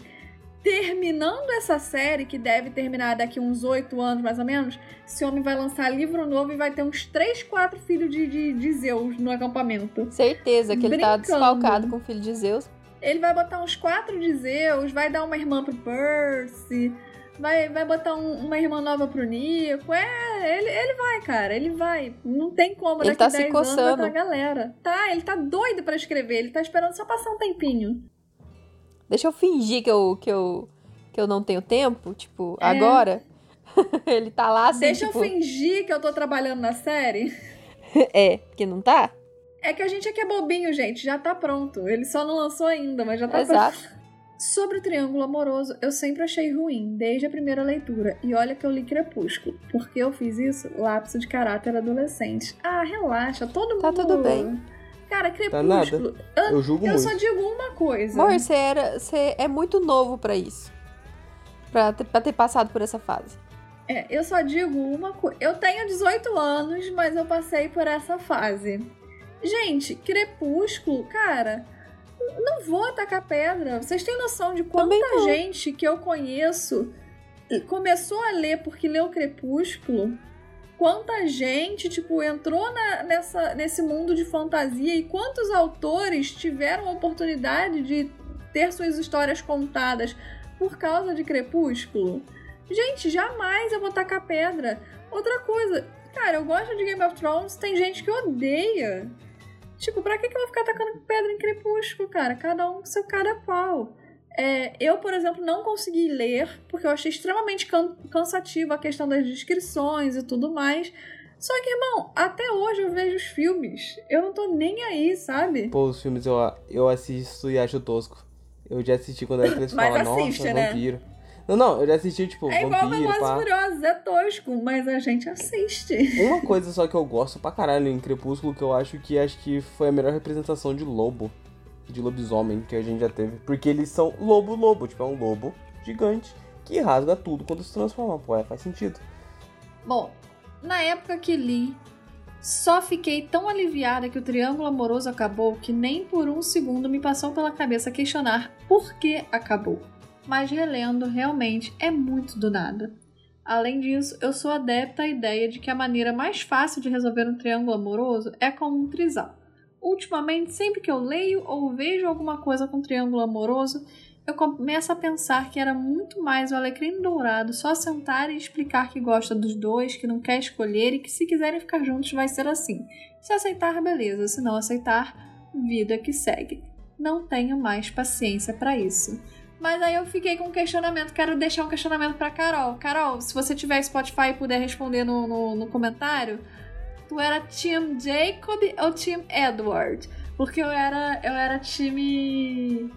Terminando essa série, que deve terminar daqui uns oito anos mais ou menos, esse homem vai lançar livro novo e vai ter uns 3, 4 filhos de, de, de Zeus no acampamento. Certeza que ele tá desfalcado com o filho de Zeus. Ele vai botar uns quatro de Zeus, vai dar uma irmã pro Percy, vai, vai botar um- uma irmã nova pro Nico. É, ele, ele vai, cara, ele vai. Não tem como Ele daqui tá se 10 anos vai coçando. galera. Tá, ele tá doido pra escrever, ele tá esperando só passar um tempinho. Deixa eu fingir que eu, que eu, que eu não tenho tempo, tipo, É. agora. [LAUGHS] ele tá lá assim, Deixa tipo... eu fingir que eu tô trabalhando na série. [LAUGHS] É, que não tá? É que a gente aqui é bobinho, gente, já tá pronto. Ele só não lançou ainda, mas já tá Exato. pronto. Sobre o triângulo amoroso, eu sempre achei ruim, desde a primeira leitura. E olha que eu li Crepúsculo. Porque eu fiz isso? Lapso de caráter adolescente. Ah, relaxa, todo Tá mundo. tudo bem. Cara, Tá nada. Crepúsculo. Eu julgo eu muito. só digo uma coisa. Amor, você, era, você é muito novo pra isso. Pra ter, pra ter passado por essa fase. É, eu só digo uma coisa. Eu tenho 18 anos, mas eu passei por essa fase. Gente, Crepúsculo, cara, não vou atacar pedra. Vocês têm noção de quanta gente que eu conheço começou a ler porque leu Crepúsculo? Quanta gente, tipo, entrou na- nessa, nesse mundo de fantasia e quantos autores tiveram a oportunidade de ter suas histórias contadas por causa de Crepúsculo? Gente, jamais eu vou tacar pedra. Outra coisa, cara, eu gosto de Game of Thrones, tem gente que odeia. Tipo, pra que, que eu vou ficar tacando pedra em Crepúsculo, cara? Cada um com seu cada qual. É, eu, por exemplo, não consegui ler, porque eu achei extremamente can cansativo a questão das descrições e tudo mais. Só que, irmão, até hoje eu vejo os filmes. Eu não tô nem aí, sabe? Pô, os filmes eu, eu assisto e acho tosco. Eu já assisti quando era criança e Mas falava, assiste, nossa, né? vampiro. Não, não, eu já assisti, tipo, É igual Vampiro, Velozes. Furiosos, é tosco, mas a gente assiste. Uma coisa só que eu gosto pra caralho em Crepúsculo, que eu acho que acho que foi a melhor representação de lobo, de lobisomem que a gente já teve. Porque eles são lobo-lobo, tipo, é um lobo gigante que rasga tudo quando se transforma. Pô, é, faz sentido. Bom, na época que li, só fiquei tão aliviada que o triângulo amoroso acabou que nem por um segundo me passou pela cabeça questionar por que acabou. Mas relendo, realmente é muito do nada. Além disso, eu sou adepta à ideia de que a maneira mais fácil de resolver um triângulo amoroso é com um trisal. Ultimamente, sempre que eu leio ou vejo alguma coisa com triângulo amoroso, eu começo a pensar que era muito mais o alecrim dourado só sentar e explicar que gosta dos dois, que não quer escolher e que se quiserem ficar juntos vai ser assim. Se aceitar, beleza, se não aceitar, vida que segue. Não tenho mais paciência para isso. Mas aí eu fiquei com um questionamento, quero deixar um questionamento pra Carol. Carol, se você tiver Spotify e puder responder no, no, no comentário, tu era Team Jacob ou Team Edward? Porque eu era, eu era time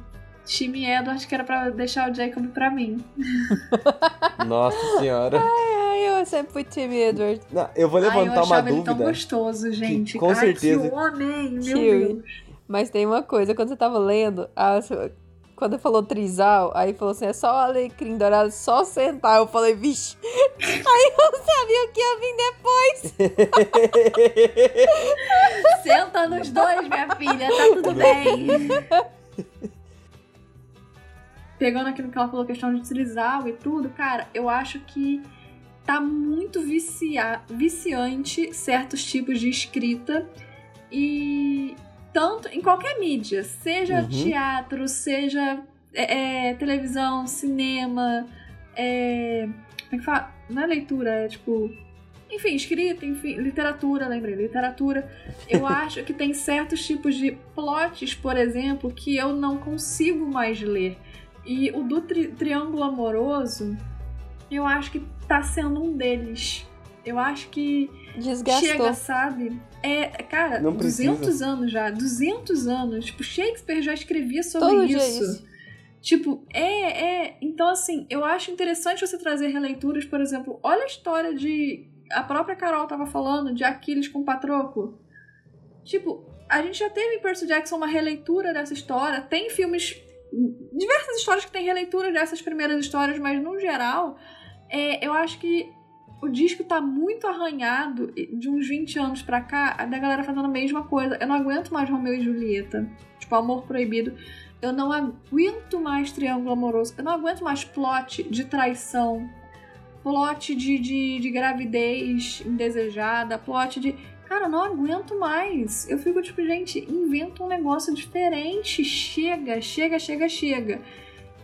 time Edward, que era pra deixar o Jacob pra mim. [LAUGHS] Nossa senhora. Ai, eu sempre fui time Edward. Não, eu vou Ai, eu levantar uma achava ele tão dúvida. gostoso, gente. com Ai, certeza- que homem, meu. Deus. Mas tem uma coisa, quando você tava lendo, a sua- quando falou trisal, aí falou assim, é só o alecrim dourado, só sentar. Eu falei, vixe. [LAUGHS] Aí eu não sabia o que ia vir depois. [LAUGHS] Senta nos dois, minha filha, tá tudo bem. Pegando aquilo que ela falou, questão de trisal e tudo, cara, eu acho que tá muito vicia viciante certos tipos de escrita e tanto em qualquer mídia, seja Uhum. teatro, seja é, é, televisão, cinema, é, como é que fala? Não é leitura, é tipo enfim, escrita, enfim, literatura, lembrei, literatura. Eu [LAUGHS] acho que tem certos tipos de plots, por exemplo, que eu não consigo mais ler. E o do tri- triângulo amoroso, eu acho que tá sendo um deles. Eu acho que Desgastou. chega, sabe? É, cara, Não precisa. 200 anos já, 200 anos. Tipo, Shakespeare já escrevia sobre Todo dia isso. isso. Tipo, é, é. Então, assim, eu acho interessante você trazer releituras, por exemplo, olha a história de. A própria Carol tava falando de Aquiles com Patroclo. Tipo, a gente já teve em Percy Jackson uma releitura dessa história. Tem filmes. Diversas histórias que tem releitura dessas primeiras histórias, mas no geral, é, eu acho que o disco tá muito arranhado de uns 20 anos pra cá, a da galera fazendo a mesma coisa. Eu não aguento mais Romeu e Julieta. Tipo, Amor Proibido. Eu não aguento mais Triângulo Amoroso. Eu não aguento mais plot de traição. Plot de, de, de gravidez indesejada. Plot de. Cara, eu não aguento mais. Eu fico tipo, gente, inventa um negócio diferente. Chega, chega, chega, chega.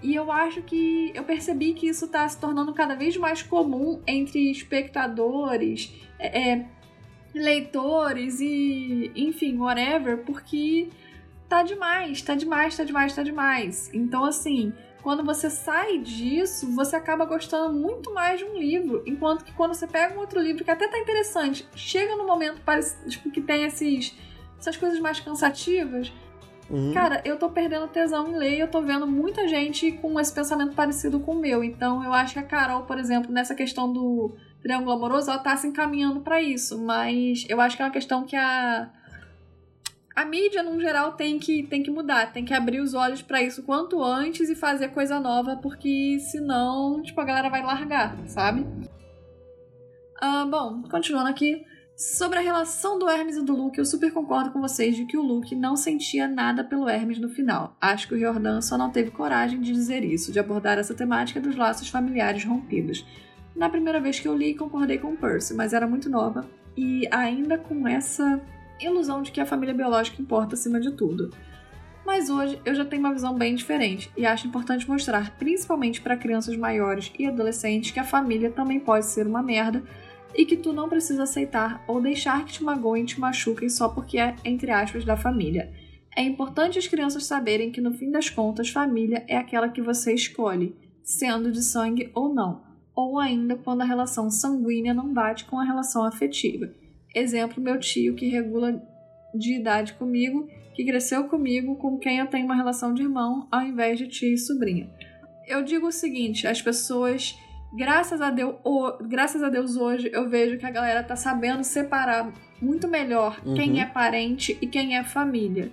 E eu acho que eu percebi que isso tá se tornando cada vez mais comum entre espectadores, é, é, leitores e, enfim, whatever, porque tá demais, tá demais, tá demais, tá demais. Então, assim, quando você sai disso, você acaba gostando muito mais de um livro. Enquanto que quando você pega um outro livro que até tá interessante, chega no momento tipo, que tem esses, essas coisas mais cansativas, Uhum. Cara, eu tô perdendo tesão em ler e eu tô vendo muita gente com esse pensamento parecido com o meu. Então eu acho que a Carol, por exemplo, nessa questão do triângulo amoroso, ela tá se encaminhando pra isso. Mas eu acho que é uma questão que a. A mídia, no geral, tem que, tem que mudar, tem que abrir os olhos pra isso quanto antes e fazer coisa nova, porque senão, tipo, a galera vai largar, sabe? Ah, bom, continuando aqui. Sobre a relação do Hermes e do Luke, eu super concordo com vocês de que o Luke não sentia nada pelo Hermes no final. Acho que o Jordan só não teve coragem de dizer isso, de abordar essa temática dos laços familiares rompidos. Na primeira vez que eu li, concordei com o Percy, mas era muito nova e ainda com essa ilusão de que a família biológica importa acima de tudo. Mas hoje eu já tenho uma visão bem diferente e acho importante mostrar, principalmente para crianças maiores e adolescentes, que a família também pode ser uma merda e que tu não precisa aceitar ou deixar que te magoem e te machuquem só porque é, entre aspas, da família. É importante as crianças saberem que no fim das contas, família é aquela que você escolhe, sendo de sangue ou não, ou ainda quando a relação sanguínea não bate com a relação afetiva. Exemplo, meu tio que regula de idade comigo, que cresceu comigo, com quem eu tenho uma relação de irmão, ao invés de tia e sobrinha. eu digo o seguinte, as pessoas, graças a Deus, o- graças a Deus hoje, eu vejo que a galera tá sabendo separar muito melhor Uhum. quem é parente e quem é família.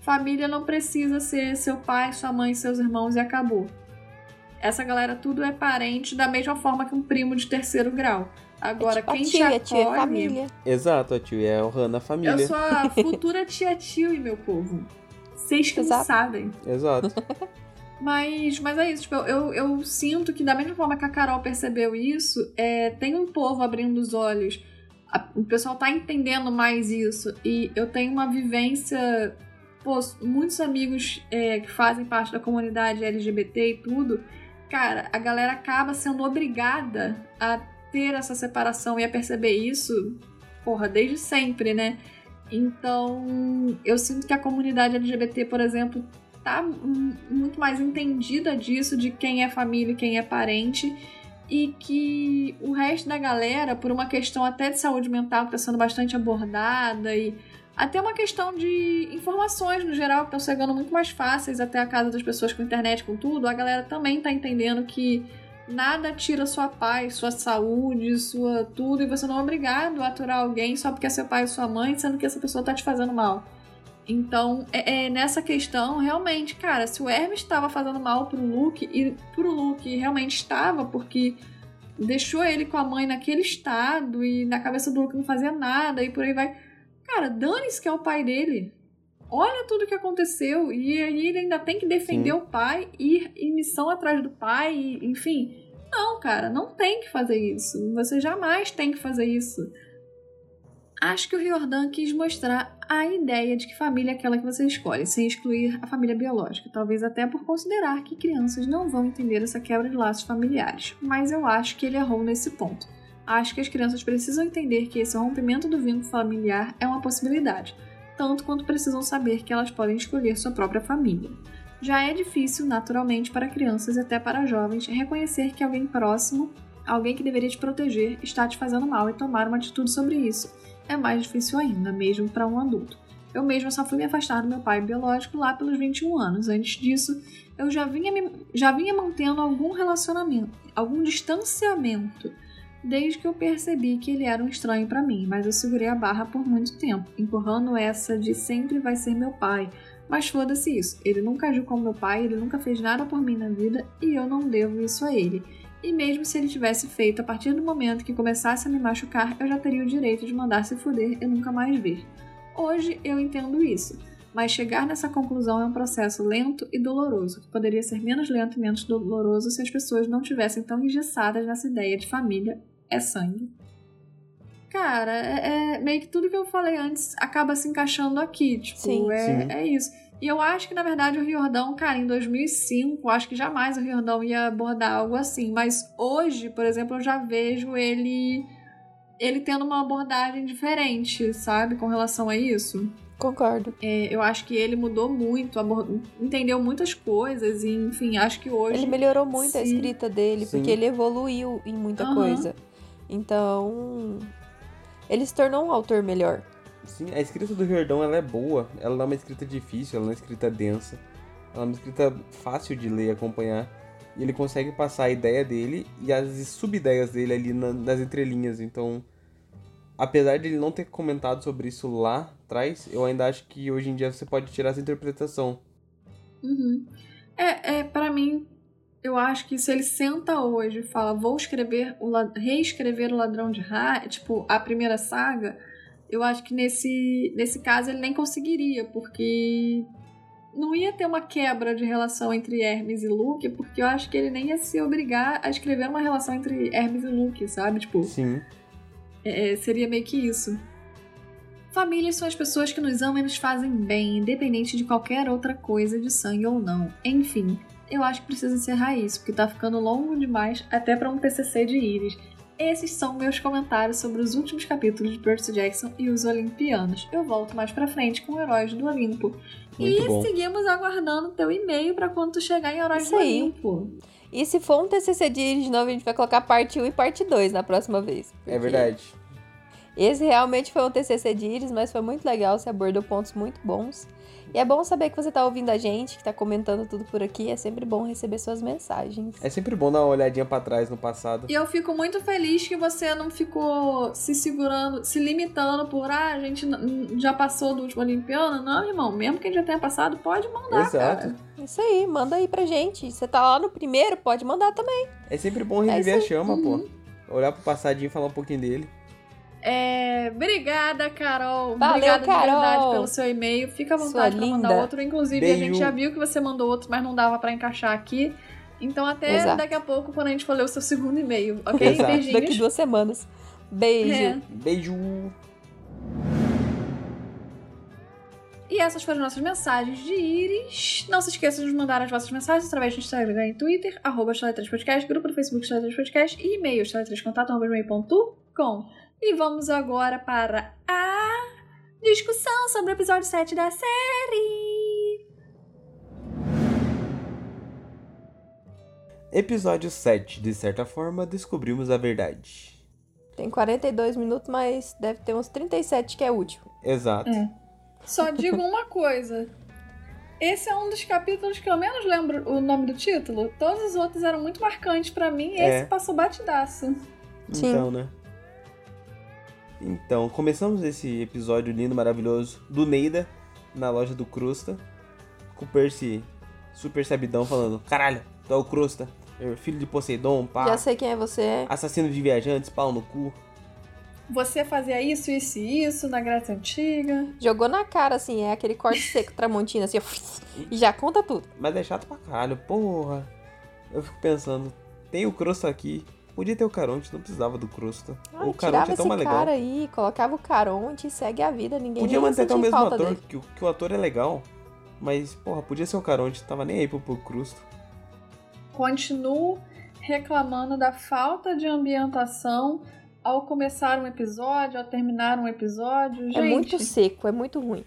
Família não precisa ser seu pai, sua mãe, seus irmãos e acabou. Essa galera tudo é parente da mesma forma que um primo de terceiro grau. Agora, é tipo quem a te tia, acolhe... tia é família. Exato, a tio é honrando a família. Eu sou a futura tia tio e meu povo. Vocês que não Exato. sabem. Exato. [LAUGHS] Mas, mas é isso, tipo, eu, eu sinto que da mesma forma que a Carol percebeu isso, é, tem um povo abrindo os olhos. A- o pessoal tá entendendo mais isso. E eu tenho uma vivência. Pô, muitos amigos é, que fazem parte da comunidade LGBT e tudo. Cara, a galera acaba sendo obrigada a ter essa separação e a perceber isso, porra, desde sempre, né? Então, eu sinto que a comunidade LGBT, por exemplo, tá muito mais entendida disso, de quem é família e quem é parente, e que o resto da galera, por uma questão até de saúde mental que está sendo bastante abordada, e até uma questão de informações no geral que estão chegando muito mais fáceis até a casa das pessoas com internet, com tudo, a galera também tá entendendo que nada tira sua paz, sua saúde, sua tudo, e você não é obrigado a aturar alguém só porque é seu pai ou sua mãe, sendo que essa pessoa tá te fazendo mal. Então, é, é nessa questão, realmente, cara, se o Hermes estava fazendo mal pro Luke, e pro Luke realmente estava, porque deixou ele com a mãe naquele estado, e na cabeça do Luke não fazia nada, e por aí vai. Cara, dane-se que é o pai dele. Olha tudo que aconteceu, e aí ele ainda tem que defender Sim. o pai, ir em missão atrás do pai, e, enfim. Não, cara, não tem que fazer isso. Você jamais tem que fazer isso. Acho que o Riordan quis mostrar a ideia de que família é aquela que você escolhe, sem excluir a família biológica, talvez até por considerar que crianças não vão entender essa quebra de laços familiares. Mas eu acho que ele errou nesse ponto. Acho que as crianças precisam entender que esse rompimento do vínculo familiar é uma possibilidade, tanto quanto precisam saber que elas podem escolher sua própria família. Já é difícil, naturalmente, para crianças e até para jovens reconhecer que alguém próximo, alguém que deveria te proteger, está te fazendo mal e tomar uma atitude sobre isso é mais difícil ainda, mesmo para um adulto. Eu mesma só fui me afastar do meu pai biológico lá pelos 21 anos. Antes disso, eu já vinha, me- já vinha mantendo algum relacionamento, algum distanciamento, desde que eu percebi que ele era um estranho para mim, mas eu segurei a barra por muito tempo, empurrando essa de sempre vai ser meu pai. Mas foda-se isso, ele nunca agiu como meu pai, ele nunca fez nada por mim na vida e eu não devo isso a ele. E mesmo se ele tivesse feito a partir do momento que começasse a me machucar, eu já teria o direito de mandar se fuder e nunca mais ver. Hoje eu entendo isso, mas chegar nessa conclusão é um processo lento e doloroso, que poderia ser menos lento e menos doloroso se as pessoas não tivessem tão engessadas nessa ideia de família é sangue. Cara, é, é meio que tudo que eu falei antes acaba se encaixando aqui, tipo, Sim. é, Sim. é isso. E eu acho que, na verdade, o Riordão, cara, em 2005, acho que jamais o Riordão ia abordar algo assim. Mas hoje, por exemplo, eu já vejo ele ele tendo uma abordagem diferente, sabe, com relação a isso. Concordo. É, eu acho que ele mudou muito, entendeu muitas coisas, e enfim, acho que hoje. Ele melhorou muito a Sim. escrita dele, Sim. porque ele evoluiu em muita Aham. coisa. Então, ele se tornou um autor melhor. Sim, a escrita do Riordão ela é boa. Ela não é uma escrita difícil, ela não é uma escrita densa. Ela é uma escrita fácil de ler e acompanhar. E ele consegue passar a ideia dele e as sub-ideias dele ali na- nas entrelinhas. Então, apesar de ele não ter comentado sobre isso lá atrás, eu ainda acho que hoje em dia você pode tirar essa interpretação. Uhum. É, é para mim, eu acho que se ele senta hoje e fala, vou escrever, o, reescrever o Ladrão de Ra, tipo, a primeira saga, eu acho que nesse, nesse caso ele nem conseguiria, porque não ia ter uma quebra de relação entre Hermes e Luke, porque eu acho que ele nem ia se obrigar a escrever uma relação entre Hermes e Luke, sabe? Tipo, Sim. é, seria meio que isso. Famílias são as pessoas que nos amam e nos fazem bem, independente de qualquer outra coisa de sangue ou não. Enfim, eu acho que preciso encerrar isso, porque tá ficando longo demais até pra um TCC de Iris. Esses são meus comentários sobre os últimos capítulos de Percy Jackson e os Olimpianos. Eu volto mais pra frente com Heróis do Olimpo. Muito e bom. seguimos aguardando teu e-mail pra quando tu chegar em Heróis Isso do aí. Olimpo. E se for um TCC de Iris de novo, a gente vai colocar parte 1 e parte 2 na próxima vez. É verdade. Esse realmente foi um TCC de Iris, mas foi muito legal, você abordou pontos muito bons. E é bom saber que você tá ouvindo a gente, que tá comentando tudo por aqui. É sempre bom receber suas mensagens. É sempre bom dar uma olhadinha pra trás no passado. E eu fico muito feliz que você não ficou se segurando, se limitando por ah, a gente já passou do último Olimpiano. Não, irmão, mesmo que a gente já tenha passado, pode mandar, Exato. cara. Isso aí, manda aí pra gente. Você tá lá no primeiro, pode mandar também. É sempre bom reviver a isso chama, Uhum. pô. Olhar pro passadinho e falar um pouquinho dele. É, obrigada, Carol. Valeu, obrigada de Carol. verdade pelo seu e-mail. Fica à vontade pra mandar outro. Inclusive, a gente já viu que você mandou outro, mas não dava pra encaixar aqui. Então, até Exato. daqui a pouco, quando a gente for ler o seu segundo e-mail, ok? Exato. Beijinhos. Daqui duas semanas. Beijo. É. Beijo! E essas foram nossas mensagens de Íris. Não se esqueça de nos mandar as vossas mensagens através do Instagram e Twitter, arroba Podcast, grupo do Facebook Podcast e e-mail história3contato.com. E vamos agora para a discussão sobre o episódio 7 da série. Episódio 7. De certa forma, descobrimos a verdade. Tem 42 minutos, mas deve ter uns 37 que é útil. Exato. É. Só digo uma coisa. Esse é um dos capítulos que eu menos lembro o nome do título. Todos os outros eram muito marcantes pra mim. Esse É. passou batidaço. Sim. Então, né? Então, começamos esse episódio lindo, maravilhoso do Neida na loja do Crusta. Com o Percy super sabidão falando: Caralho, tu é o Crusta, é filho de Poseidon, pá. Já sei quem é você. Assassino de viajantes, pau no cu. Você fazia isso, isso e isso na Grécia Antiga. Jogou na cara, assim, é aquele corte seco tramontina, assim, ó, e já conta tudo. Mas é chato pra caralho, porra. Eu fico pensando: tem o Crusta aqui. Podia ter o Caronte, não precisava do Crusta. Ai, o Caronte é tão esse mais legal. cara aí, colocava o Caronte e segue a vida, ninguém Podia manter até o mesmo ator, que, o- que o ator é legal. Mas, porra, podia ser o Caronte, tava nem aí pro, pro Crusto. Continuo reclamando da falta de ambientação ao começar um episódio, ao terminar um episódio. Gente, É muito seco, é muito ruim.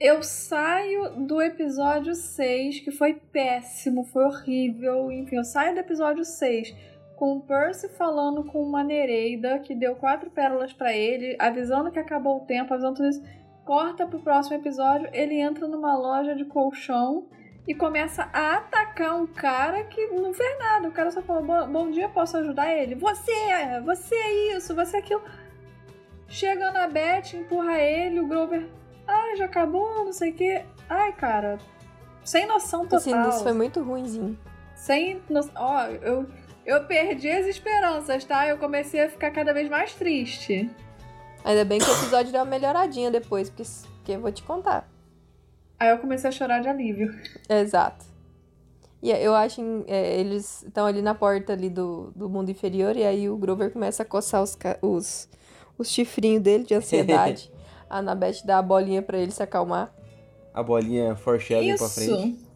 eu saio do episódio 6, que foi péssimo, foi horrível. Enfim, eu saio do episódio 6 com o Percy falando com uma Nereida que deu quatro pérolas pra ele, avisando que acabou o tempo, avisando tudo isso. Corta pro próximo episódio, ele entra numa loja de colchão e começa a atacar um cara que não fez nada. O cara só falou: "Bom- Bom dia, posso ajudar ele? Você, você é isso, você é aquilo. Chega na Beth, empurra ele, o Grover. Ai, já acabou, não sei o quê. Ai, cara. Sem noção total. Assim, isso foi muito ruimzinho. Sem noção. Ó, eu, eu perdi as esperanças, tá? Eu comecei a ficar cada vez mais triste. Ainda bem que o episódio deu uma melhoradinha depois, porque, porque eu vou te contar. Aí eu comecei a chorar de alívio. Exato. E eu acho que eles estão ali na porta ali do, do mundo inferior e aí o Grover começa a coçar os, os, os chifrinhos dele de ansiedade. [LAUGHS] a Annabeth dá a bolinha pra ele se acalmar. A bolinha foreshadowing pra frente. Isso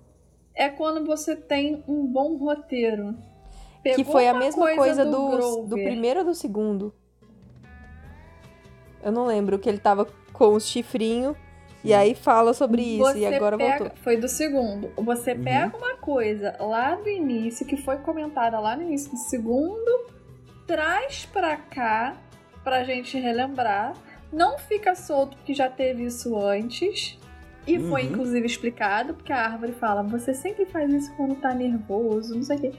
é quando você tem um bom roteiro. Que Pegou foi a mesma coisa, do, do, Grover. do primeiro ou do segundo. Eu não lembro que ele tava com os chifrinhos e aí fala sobre isso Você e agora pega- voltou. Foi do segundo. Você Uhum. pega uma coisa lá do início, que foi comentada lá no início do segundo, traz pra cá, pra gente relembrar. Não fica solto, porque já teve isso antes. E foi Uhum. inclusive explicado, porque a árvore fala: você sempre faz isso quando tá nervoso, não sei o quê.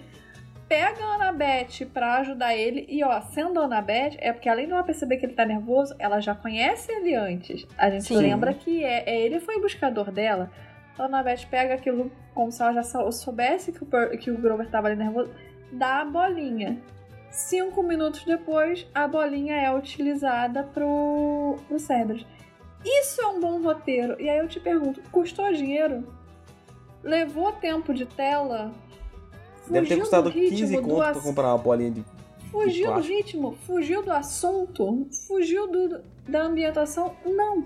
Pega a Annabeth pra ajudar ele. E ó, sendo a Annabeth, é porque além de ela perceber que ele tá nervoso, ela já conhece ele antes. A gente Sim. lembra que é, é ele foi o buscador dela. Então a Annabeth pega aquilo como se ela já sou- soubesse que o, que o Grover tava ali nervoso, dá a bolinha. Cinco minutos depois, a bolinha é utilizada pro, pro Cerberus. Isso é um bom roteiro. E aí eu te pergunto, custou dinheiro? Levou tempo de tela? Deve ter Fugiu custado do ritmo 15 do conto pra comprar uma bolinha de. Fugiu do ritmo? Fugiu do assunto? Fugiu do, da ambientação? Não.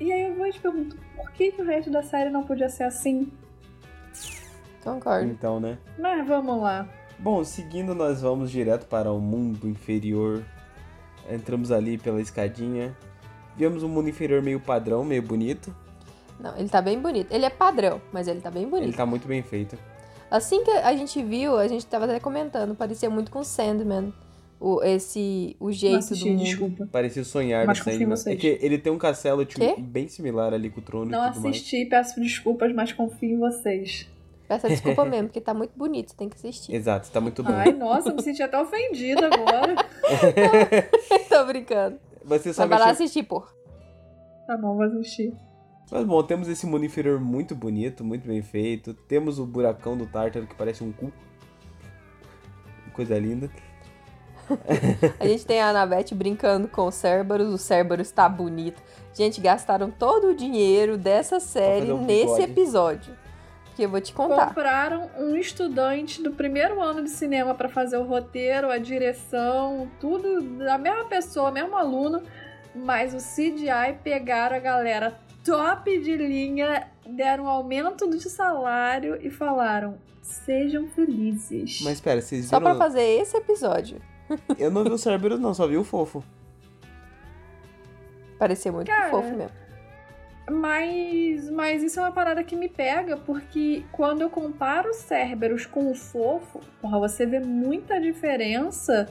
E aí eu vou te pergunto, por que, que o resto da série não podia ser assim? Concordo. Então, né? Mas vamos lá. Bom, seguindo, nós vamos direto para o mundo inferior. Entramos ali pela escadinha. Vemos um mundo inferior meio padrão, meio bonito. Não, ele tá bem bonito. Ele é padrão, mas ele tá bem bonito. Ele tá muito bem feito. Assim que a gente viu, a gente tava até comentando, parecia muito com Sandman. o, esse, o jeito do assisti, mundo. desculpa. Parecia sonhar Mas do confio em Sandman. vocês. É que ele tem um castelo tipo, bem similar ali com o trono Não e tudo mais. assisti, peço desculpas, mas confio em vocês. Peça desculpa mesmo, porque tá muito bonito, tem que assistir. Exato, tá muito bom. Ai, nossa, me senti até ofendida agora. [LAUGHS] Tô brincando. Você Mas sabe vai lá achar- assistir, pô. Tá bom, vou assistir. Mas bom, temos esse mundo inferior muito bonito, muito bem feito. Temos o buracão do Tártaro que parece um cu. Coisa linda. [LAUGHS] A gente tem a Anabete brincando com o Cerberus, o Cerberus tá bonito. Gente, gastaram todo o dinheiro dessa série um nesse bigode. episódio. Que eu vou te contar. Compraram um estudante do primeiro ano de cinema pra fazer o roteiro, a direção, tudo da mesma pessoa, mesmo aluno, mas o CGI pegaram a galera top de linha, deram um aumento de salário e falaram: sejam felizes. Mas espera, vocês Só viram? pra fazer esse episódio. [LAUGHS] Eu não vi o Cerberus não, só vi o fofo. Pareceu muito Cara, fofo mesmo. Mas, mas isso é uma parada que me pega, porque quando eu comparo o Cerberus com o Fofo, porra, você vê muita diferença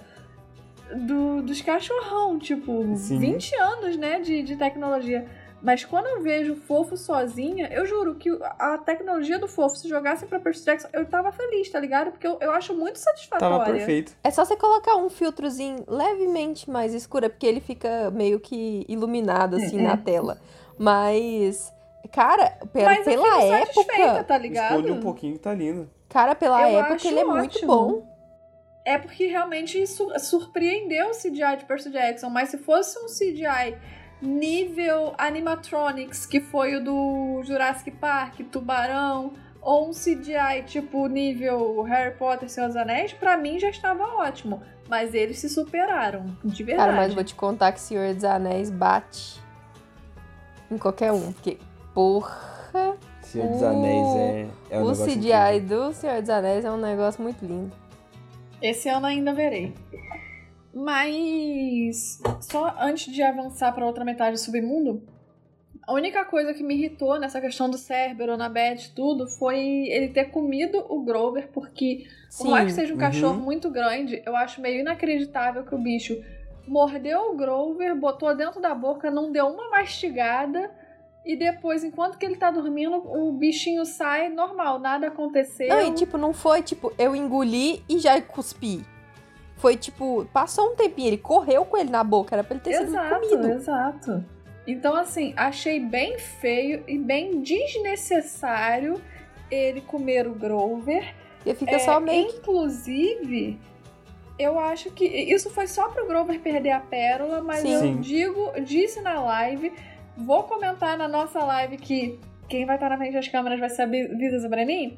do, dos cachorrão, tipo, Sim. 20 anos, né, de, de tecnologia. Mas quando eu vejo o Fofo sozinha, eu juro que a tecnologia do Fofo, se jogassem pra Percy Jackson, eu tava feliz, tá ligado? Porque eu, eu acho muito satisfatória. Tava perfeito. É só você colocar um filtrozinho levemente mais escuro, é porque ele fica meio que iluminado assim É. na tela. Mas, cara, pela, Mas pela época. tá ligado? Esconde um pouquinho que tá lindo. Cara, pela Eu época ele é muito ótimo. bom. É porque realmente isso surpreendeu o CGI de Percy Jackson, mas se fosse um CGI nível animatronics, que foi o do Jurassic Park, Tubarão, ou um CGI tipo nível Harry Potter, Senhor dos Anéis, pra mim já estava ótimo. Mas eles se superaram, de verdade. Cara, mas vou te contar que Senhor dos Anéis bate em qualquer um. Porque, porra, Senhor dos O- Anéis é, é um o CGI incrível. do Senhor dos Anéis é um negócio muito lindo. Esse ano ainda verei. Mas só antes de avançar para outra metade do submundo, a única coisa que me irritou nessa questão do Cerber, Onabet, tudo, foi ele ter comido o Grover, porque por mais que seja um uhum. cachorro muito grande, eu acho meio inacreditável que o bicho mordeu o Grover, botou dentro da boca, não deu uma mastigada. E depois, enquanto que ele tá dormindo, o bichinho sai normal, nada aconteceu. Não, e tipo, não foi tipo, eu engoli e já cuspi. Foi tipo, passou um tempinho, ele correu com ele na boca, era pra ele ter sido Exato, comido. exato. Então, assim, achei bem feio e bem desnecessário ele comer o Grover. E fica É, só meio. Inclusive, eu acho que isso foi só pro Grover perder a pérola, mas Sim. eu Sim. digo, disse na live, vou comentar na nossa live que quem vai estar na frente das câmeras vai ser a Bi- Vida Zabranin,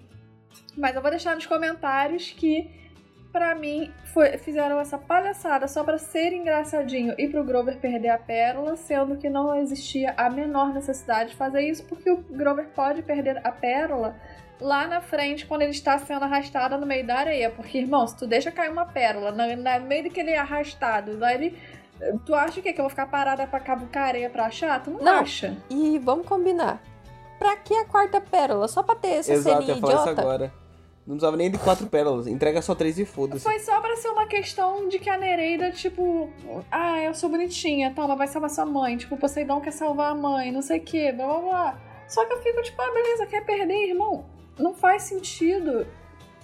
mas eu vou deixar nos comentários que pra mim foi- fizeram essa palhaçada só pra ser engraçadinho e pro Grover perder a pérola, sendo que não existia a menor necessidade de fazer isso, porque o Grover pode perder a pérola lá na frente quando ele está sendo arrastado no meio da areia. Porque, irmão, se tu deixa cair uma pérola no, no meio daquele arrastado, lá ele. Tu acha o quê? Que eu vou ficar parada pra cavucar areia pra achar? Tu não, Não. acha? E vamos combinar. Pra que a quarta pérola? Só pra ter essa Exato, ia falar isso idiota? agora. Não precisava nem de quatro pérolas. Entrega só três e foda-se. Foi só pra ser uma questão de que a Nereida, tipo, ah, eu sou bonitinha, toma, vai salvar sua mãe. Tipo, o Poseidon quer salvar a mãe, não sei o que, blá blá blá. Só que eu fico, tipo, ah, beleza, quer perder, irmão? Não faz sentido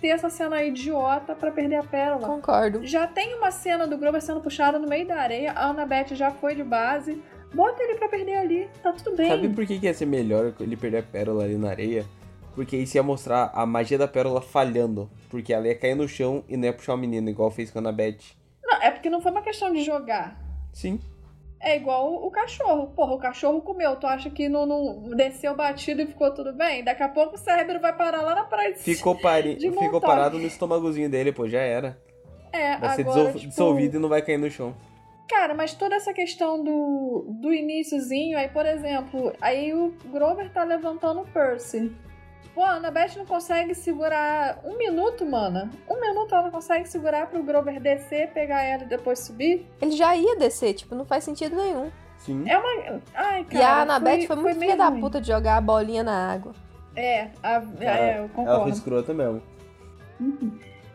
ter essa cena idiota pra perder a pérola. Concordo. Já tem uma cena do Grover sendo puxado no meio da areia, a Annabeth já foi de base. Bota ele pra perder ali, tá tudo bem. Sabe por que, que ia ser melhor ele perder a pérola ali na areia? Porque isso ia mostrar a magia da pérola falhando. Porque ela ia cair no chão e não ia puxar o menino, igual fez com a Annabeth. Não, é porque não foi uma questão de jogar. Sim. É igual o cachorro. Porra, o cachorro comeu. Tu acha que não, não desceu batido e ficou tudo bem? Daqui a pouco o cérebro vai parar lá na praia. de- Ficou, pari... De Ficou parado no estômagozinho dele, pô, já era. É, Vai ser agora, dissol- tipo, dissolvido e não vai cair no chão. Cara, mas toda essa questão do, do iníciozinho, aí, por exemplo, aí o Grover tá levantando o Percy. Pô, a Annabeth não consegue segurar um minuto, mana. Um minuto ela não consegue segurar pro Grover descer, pegar ela e depois subir. Ele já ia descer, tipo, não faz sentido nenhum. Sim. É uma. Ai, cara. e a Anabeth foi, muito meio filha da ruim. puta de jogar a bolinha na água. É, a, Cara, é, eu Ela concordo. foi escrota mesmo.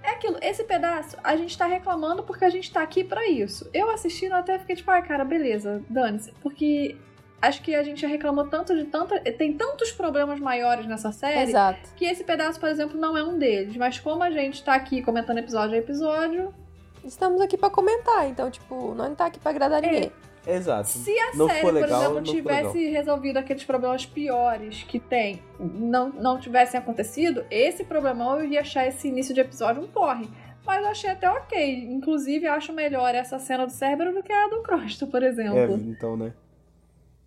É aquilo, esse pedaço, a gente tá reclamando porque a gente tá aqui pra isso. Eu assistindo até fiquei tipo, ai, cara, beleza, dane-se. Porque acho que a gente já reclamou tanto de tanta. Tem tantos problemas maiores nessa série Exato. que esse pedaço, por exemplo, não é um deles. Mas como a gente tá aqui comentando episódio a episódio, Estamos aqui pra comentar, então, tipo, não tá aqui pra agradar É. ninguém. Exato. Se a Não série, legal, por exemplo, tivesse resolvido aqueles problemas piores que tem, não, não tivessem acontecido, esse problemão eu ia achar esse início de episódio um porre. Mas eu achei até ok. Inclusive, eu acho melhor essa cena do Cérebro do que a do Crosto, por É, exemplo. então, né?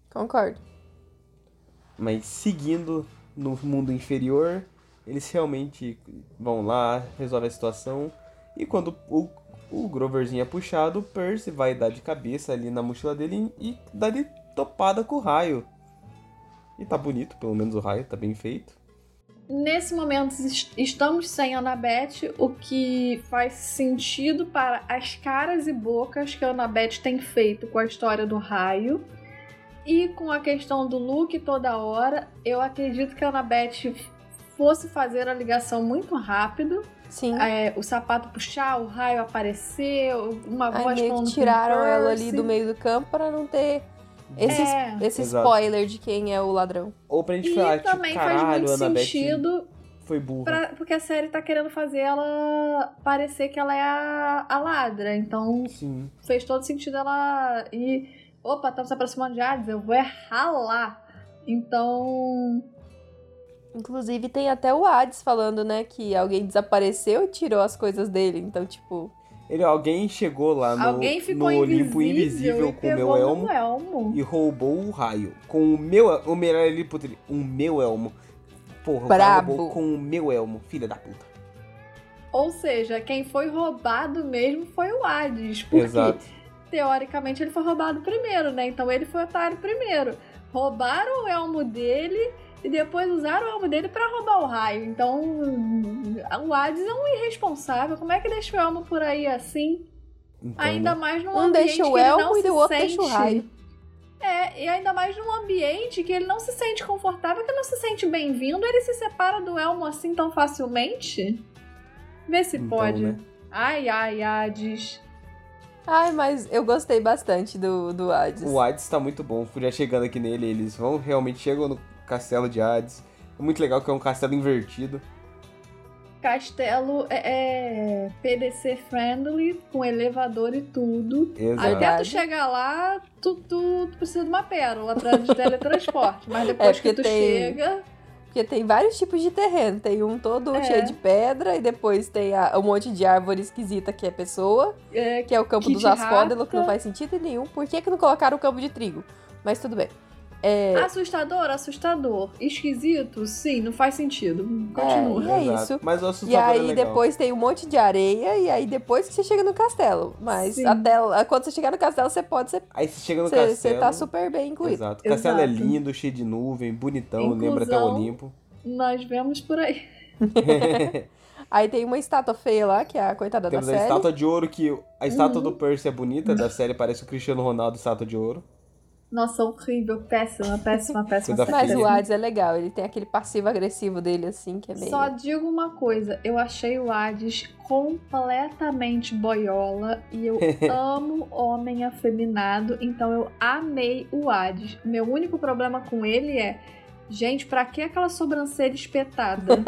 Concordo. Mas seguindo no mundo inferior, eles realmente vão lá, resolvem a situação. E quando o, o Groverzinho é puxado, o Percy vai dar de cabeça ali na mochila dele e dá de topada com o raio. E tá bonito, pelo menos o raio, tá bem feito. Nesse momento, es- estamos sem Annabeth, o que faz sentido para as caras e bocas que a Annabeth tem feito com a história do raio. E com a questão do Luke toda hora, eu acredito que a Annabeth fosse fazer a ligação muito rápido. Sim. É, o sapato puxar, o raio aparecer, uma Aí voz falando tiraram ela ali do meio do campo pra não ter esse, É. esse spoiler de quem é o ladrão. Ou pra gente E falar, tipo, também faz caralho, muito a Annabeth sentido foi burra. Pra- porque a série tá querendo fazer ela parecer que ela é a, a ladra. Então Sim. fez todo sentido ela ir. Opa, estamos se aproximando de Hades, eu vou é ralar. Então. Inclusive tem até o Hades falando, né, que alguém desapareceu e tirou as coisas dele. Então, tipo, Ele, alguém chegou lá no, alguém ficou no Olimpo invisível, invisível e com o meu elmo elmo. e roubou o raio. Com o meu o melhor ele- o meu elmo. Porra, Brabo. roubou com o meu elmo, filha da puta. Ou seja, quem foi roubado mesmo foi o Hades. Porque, Exato. Teoricamente, ele foi roubado primeiro, né? Então ele foi otário primeiro. Roubaram o elmo dele e depois usaram o elmo dele pra roubar o raio. Então, o Hades é um irresponsável. Como é que deixa o elmo por aí assim? Então, Ainda mais num um ambiente deixa o que ele não elmo e se o outro sente... deixa o raio. É, e ainda mais num ambiente que ele não se sente confortável, que não se sente bem-vindo, ele se separa do elmo assim tão facilmente? Vê se Então, pode. né? Ai, ai, Hades. Ai, mas eu gostei bastante do, do Hades. O Hades tá muito bom. Já chegando aqui nele, eles vão realmente chegam no castelo de Hades. É muito legal que é um castelo invertido. Castelo é, é PDC friendly, com elevador e tudo. Exato. Até tu chegar lá, tu, tu, tu precisa de uma pérola pra de [LAUGHS] teletransporte. Mas depois É, que tu tem- chega. Porque tem vários tipos de terreno. Tem um todo É. cheio de pedra, e depois tem a- um monte de árvore esquisita que é pessoa, É, que é o campo dos de asfódelos, que não faz sentido nenhum. Por que, que não colocaram o campo de trigo? Mas tudo bem. É, Assustador, assustador. Esquisito, sim, não faz sentido. Continua. É Exato. isso. Mas o e assustador é aí legal. depois tem um monte de areia, e aí depois que você chega no castelo. Mas Sim. até quando você chegar no castelo, você pode ser. Aí você chega no Você, castelo. você tá super bem incluído. Exato. O castelo é Exato. lindo, cheio de nuvem, bonitão, lembra até o Inclusão. Olimpo. Nós vemos por aí. [LAUGHS] Aí tem uma estátua feia lá, que é a coitada Temos da a série. estátua de ouro, que a estátua Uhum. do Percy é bonita, da série parece o Cristiano Ronaldo, estátua de ouro. Nossa, horrível, péssima, péssima, [LAUGHS] péssima. Mas o Hades é legal, ele tem aquele passivo-agressivo dele, assim, que é meio. Só digo uma coisa, eu achei o Hades completamente boiola e eu [LAUGHS] amo homem afeminado, então eu amei o Hades. Meu único problema com ele é, gente, pra que aquela sobrancelha espetada? [LAUGHS]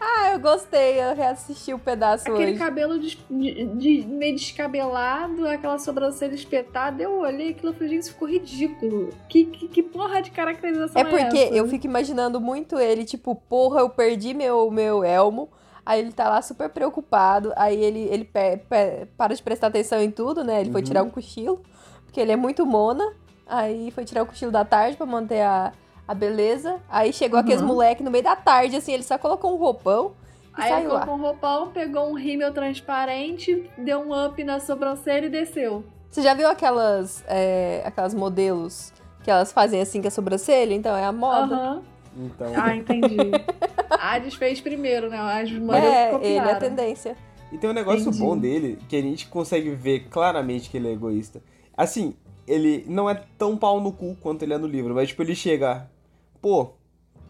Ah, eu gostei, eu reassisti o pedaço Aquele hoje. cabelo de, de- de- meio descabelado, aquela sobrancelha espetada, eu olhei aquilo e falei, gente, isso ficou ridículo. Que, que, que porra de caracterização É é, porque essa? eu fico imaginando muito ele, tipo, porra, eu perdi meu, meu elmo. Aí ele tá lá super preocupado. Aí ele, ele pe- pe- para de prestar atenção em tudo, né? Ele foi Uhum. tirar um cochilo, porque ele é muito mona. Aí foi tirar o cochilo da tarde pra manter a, a beleza. Aí chegou aqueles Uhum. moleque no meio da tarde, assim, ele só colocou um roupão e Aí ele saiu lá. colocou um roupão, pegou um rímel transparente, deu um up na sobrancelha e desceu. Você já viu aquelas, é, aquelas modelos que elas fazem assim com a sobrancelha? Então é a moda. Aham. Então, Ah, entendi. [LAUGHS] Hades fez primeiro, né? As modelos É, copiaram. ele é a tendência. e tem um negócio Entendi. bom dele, que a gente consegue ver claramente que ele é egoísta. Assim, ele não é tão pau no cu quanto ele é no livro, mas tipo, ele chega, pô,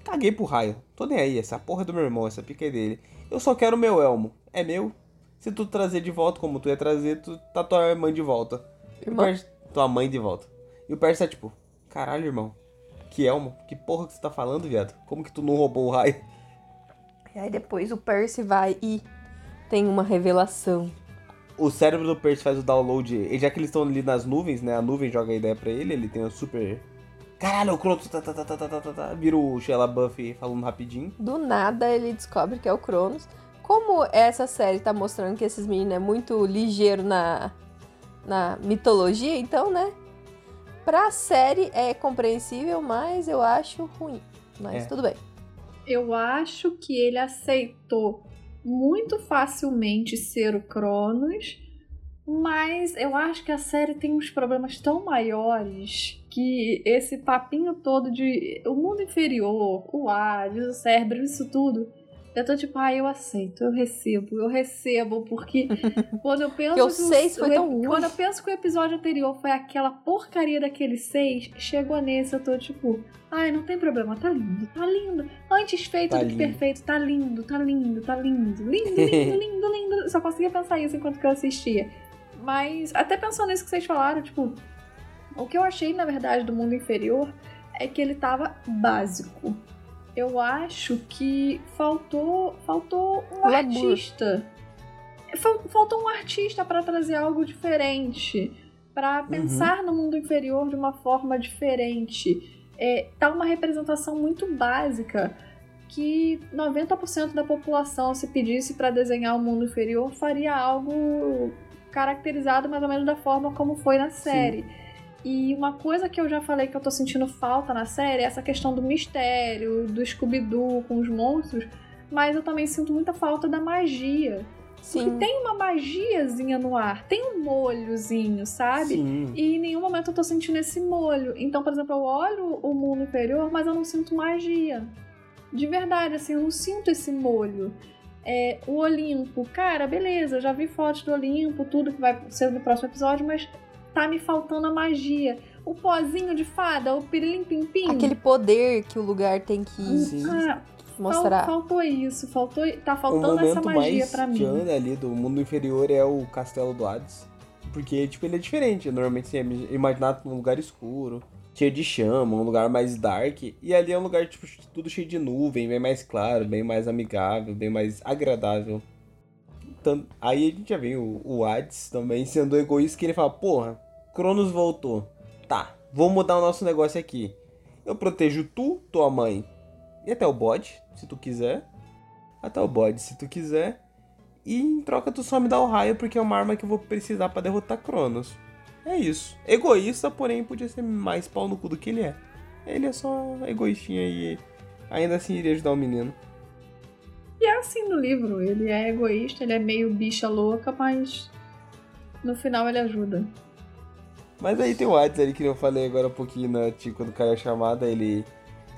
Caguei pro raio. Tô nem aí, essa porra é do meu irmão, essa pica é dele. Eu só quero o meu elmo. É meu. Se tu trazer de volta como tu ia trazer, tu tá tua mãe de volta. Irmão. Percy- tua mãe de volta. E o Percy tá tipo, caralho, irmão. Que elmo? Que porra que você tá falando, viado? Como que tu não roubou o raio? E aí depois o Percy vai e tem uma revelação. O cérebro do Percy faz o download. E já que eles estão ali nas nuvens, né? A nuvem joga a ideia pra ele, ele tem um super. Caralho, o Cronos tá, tá, tá, tá, tá, tá, tá, tá. Vira o Sheila Buff falando rapidinho. Do nada ele descobre que é o Cronos. Como essa série tá mostrando que esses meninos é muito ligeiro na, na mitologia, então, né? Pra série é compreensível, mas eu acho ruim. Mas É. tudo bem. Eu acho que ele aceitou muito facilmente ser o Cronos, mas eu acho que a série tem uns problemas tão maiores que esse papinho todo de o mundo inferior, o Hades, o cérebro, isso tudo. Eu tô tipo, ah, eu aceito, eu recebo, eu recebo, porque [LAUGHS] quando eu penso Que o o- seis foi tão ruim. Quando eu penso que o episódio anterior foi aquela porcaria daquele seis, chegou nesse, eu tô tipo, ai, não tem problema, tá lindo, tá lindo. Antes feito Tá do que lindo. perfeito, tá lindo, tá lindo, tá lindo. Lindo, lindo, [LAUGHS] lindo, lindo. Eu Só conseguia pensar isso enquanto que eu assistia. Mas, até pensando nisso que vocês falaram, tipo, o que eu achei, na verdade, do mundo inferior é que ele tava básico. Eu acho que faltou, faltou um artista. Fal- Faltou um artista para trazer algo diferente, para pensar no mundo inferior de uma forma diferente. É, tá uma representação muito básica que 90% da população, se pedisse para desenhar o mundo inferior, faria algo caracterizado mais ou menos da forma como foi na série. E uma coisa que eu já falei que eu tô sentindo falta na série é essa questão do mistério, do Scooby-Doo com os monstros, mas eu também sinto muita falta da magia. Porque Sim. tem uma magiazinha no ar, tem um molhozinho, sabe? Sim. E em nenhum momento eu tô sentindo esse molho. Então, por exemplo, eu olho o mundo inferior, mas eu não sinto magia. De verdade, assim, eu não sinto esse molho. É, o Olimpo, cara, beleza, eu já vi fotos do Olimpo, tudo que vai ser no próximo episódio, mas tá me faltando a magia. O pozinho de fada, o pirilim pim pim. Aquele poder que o lugar tem que Sim. Ah, fal- mostrar. faltou isso, faltou, tá O faltando essa momento magia mais pra mim. Jana ali do mundo inferior é o castelo do Hades. Porque, tipo, ele é diferente. Normalmente você ia imaginar num lugar escuro, cheio de chama, um lugar mais dark. E ali é um lugar, tipo, tudo cheio de nuvem, bem mais claro, bem mais amigável, bem mais agradável. Então, aí a gente já vê o, o Hades também [LAUGHS] sendo egoísta, que ele fala, porra, Cronos voltou. Tá, vou mudar o nosso negócio aqui. Eu protejo tu, tua mãe, e até o bode, se tu quiser. Até o bode, se tu quiser. E em troca tu só me dá o raio, porque é uma arma que eu vou precisar pra derrotar Cronos. É isso. Egoísta, porém podia ser mais pau no cu do que ele é. Ele é só egoístinha e ainda assim iria ajudar o menino. E é assim no livro, ele é egoísta, ele é meio bicha louca, mas no final ele ajuda. Mas aí tem o Hades ali que eu falei agora um pouquinho na tia quando caiu a chamada, ele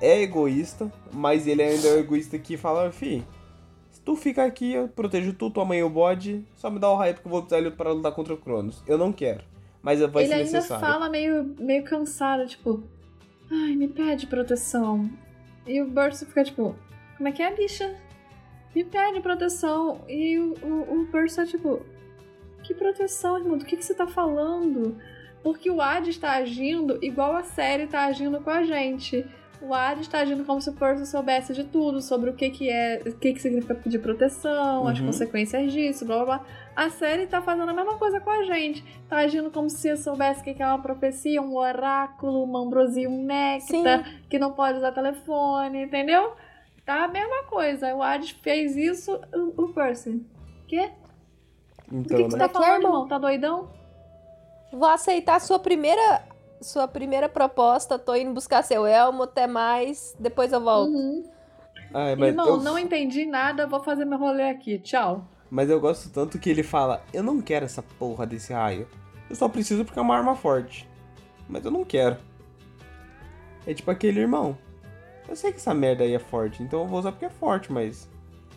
é egoísta, mas ele ainda é o egoísta que fala, fi, se tu fica aqui, eu protejo tu, tua mãe e o bode, só me dá o raio porque eu vou precisar para lutar contra o Cronos. Eu não quero, mas vai ele ser ainda fala meio, meio cansado, tipo, ai, me pede proteção. E o Percy fica tipo, como é que é, bicha? Me pede proteção. E o, o, o Percy é tipo, que proteção, irmão? Do que, que você tá falando? Porque o Hades está agindo igual a série tá agindo com a gente. O Hades está agindo como se o Percy soubesse de tudo, sobre o que, que é, o que, que significa pedir proteção, as Uhum. consequências disso, blá blá blá. A série tá fazendo a mesma coisa com a gente. Tá agindo como se eu soubesse o que que é uma profecia, um oráculo, uma ambrosia, um néctar, que não pode usar telefone, entendeu? Tá a mesma coisa. O Hades fez isso, o, o Percy. Quê? Do Então, que, que você né? tá Daqui, falando, irmão. Tá doidão? Vou aceitar sua primeira sua primeira proposta. Tô indo buscar seu elmo, até mais. Depois eu volto. Uhum. Ai, mas, Irmão, eu, não entendi nada, vou fazer meu rolê aqui. Tchau. Mas eu gosto tanto que ele fala, eu não quero essa porra desse raio. Eu só preciso porque é uma arma forte. Mas eu não quero. É tipo aquele irmão. Eu sei que essa merda aí é forte, então eu vou usar porque é forte, mas.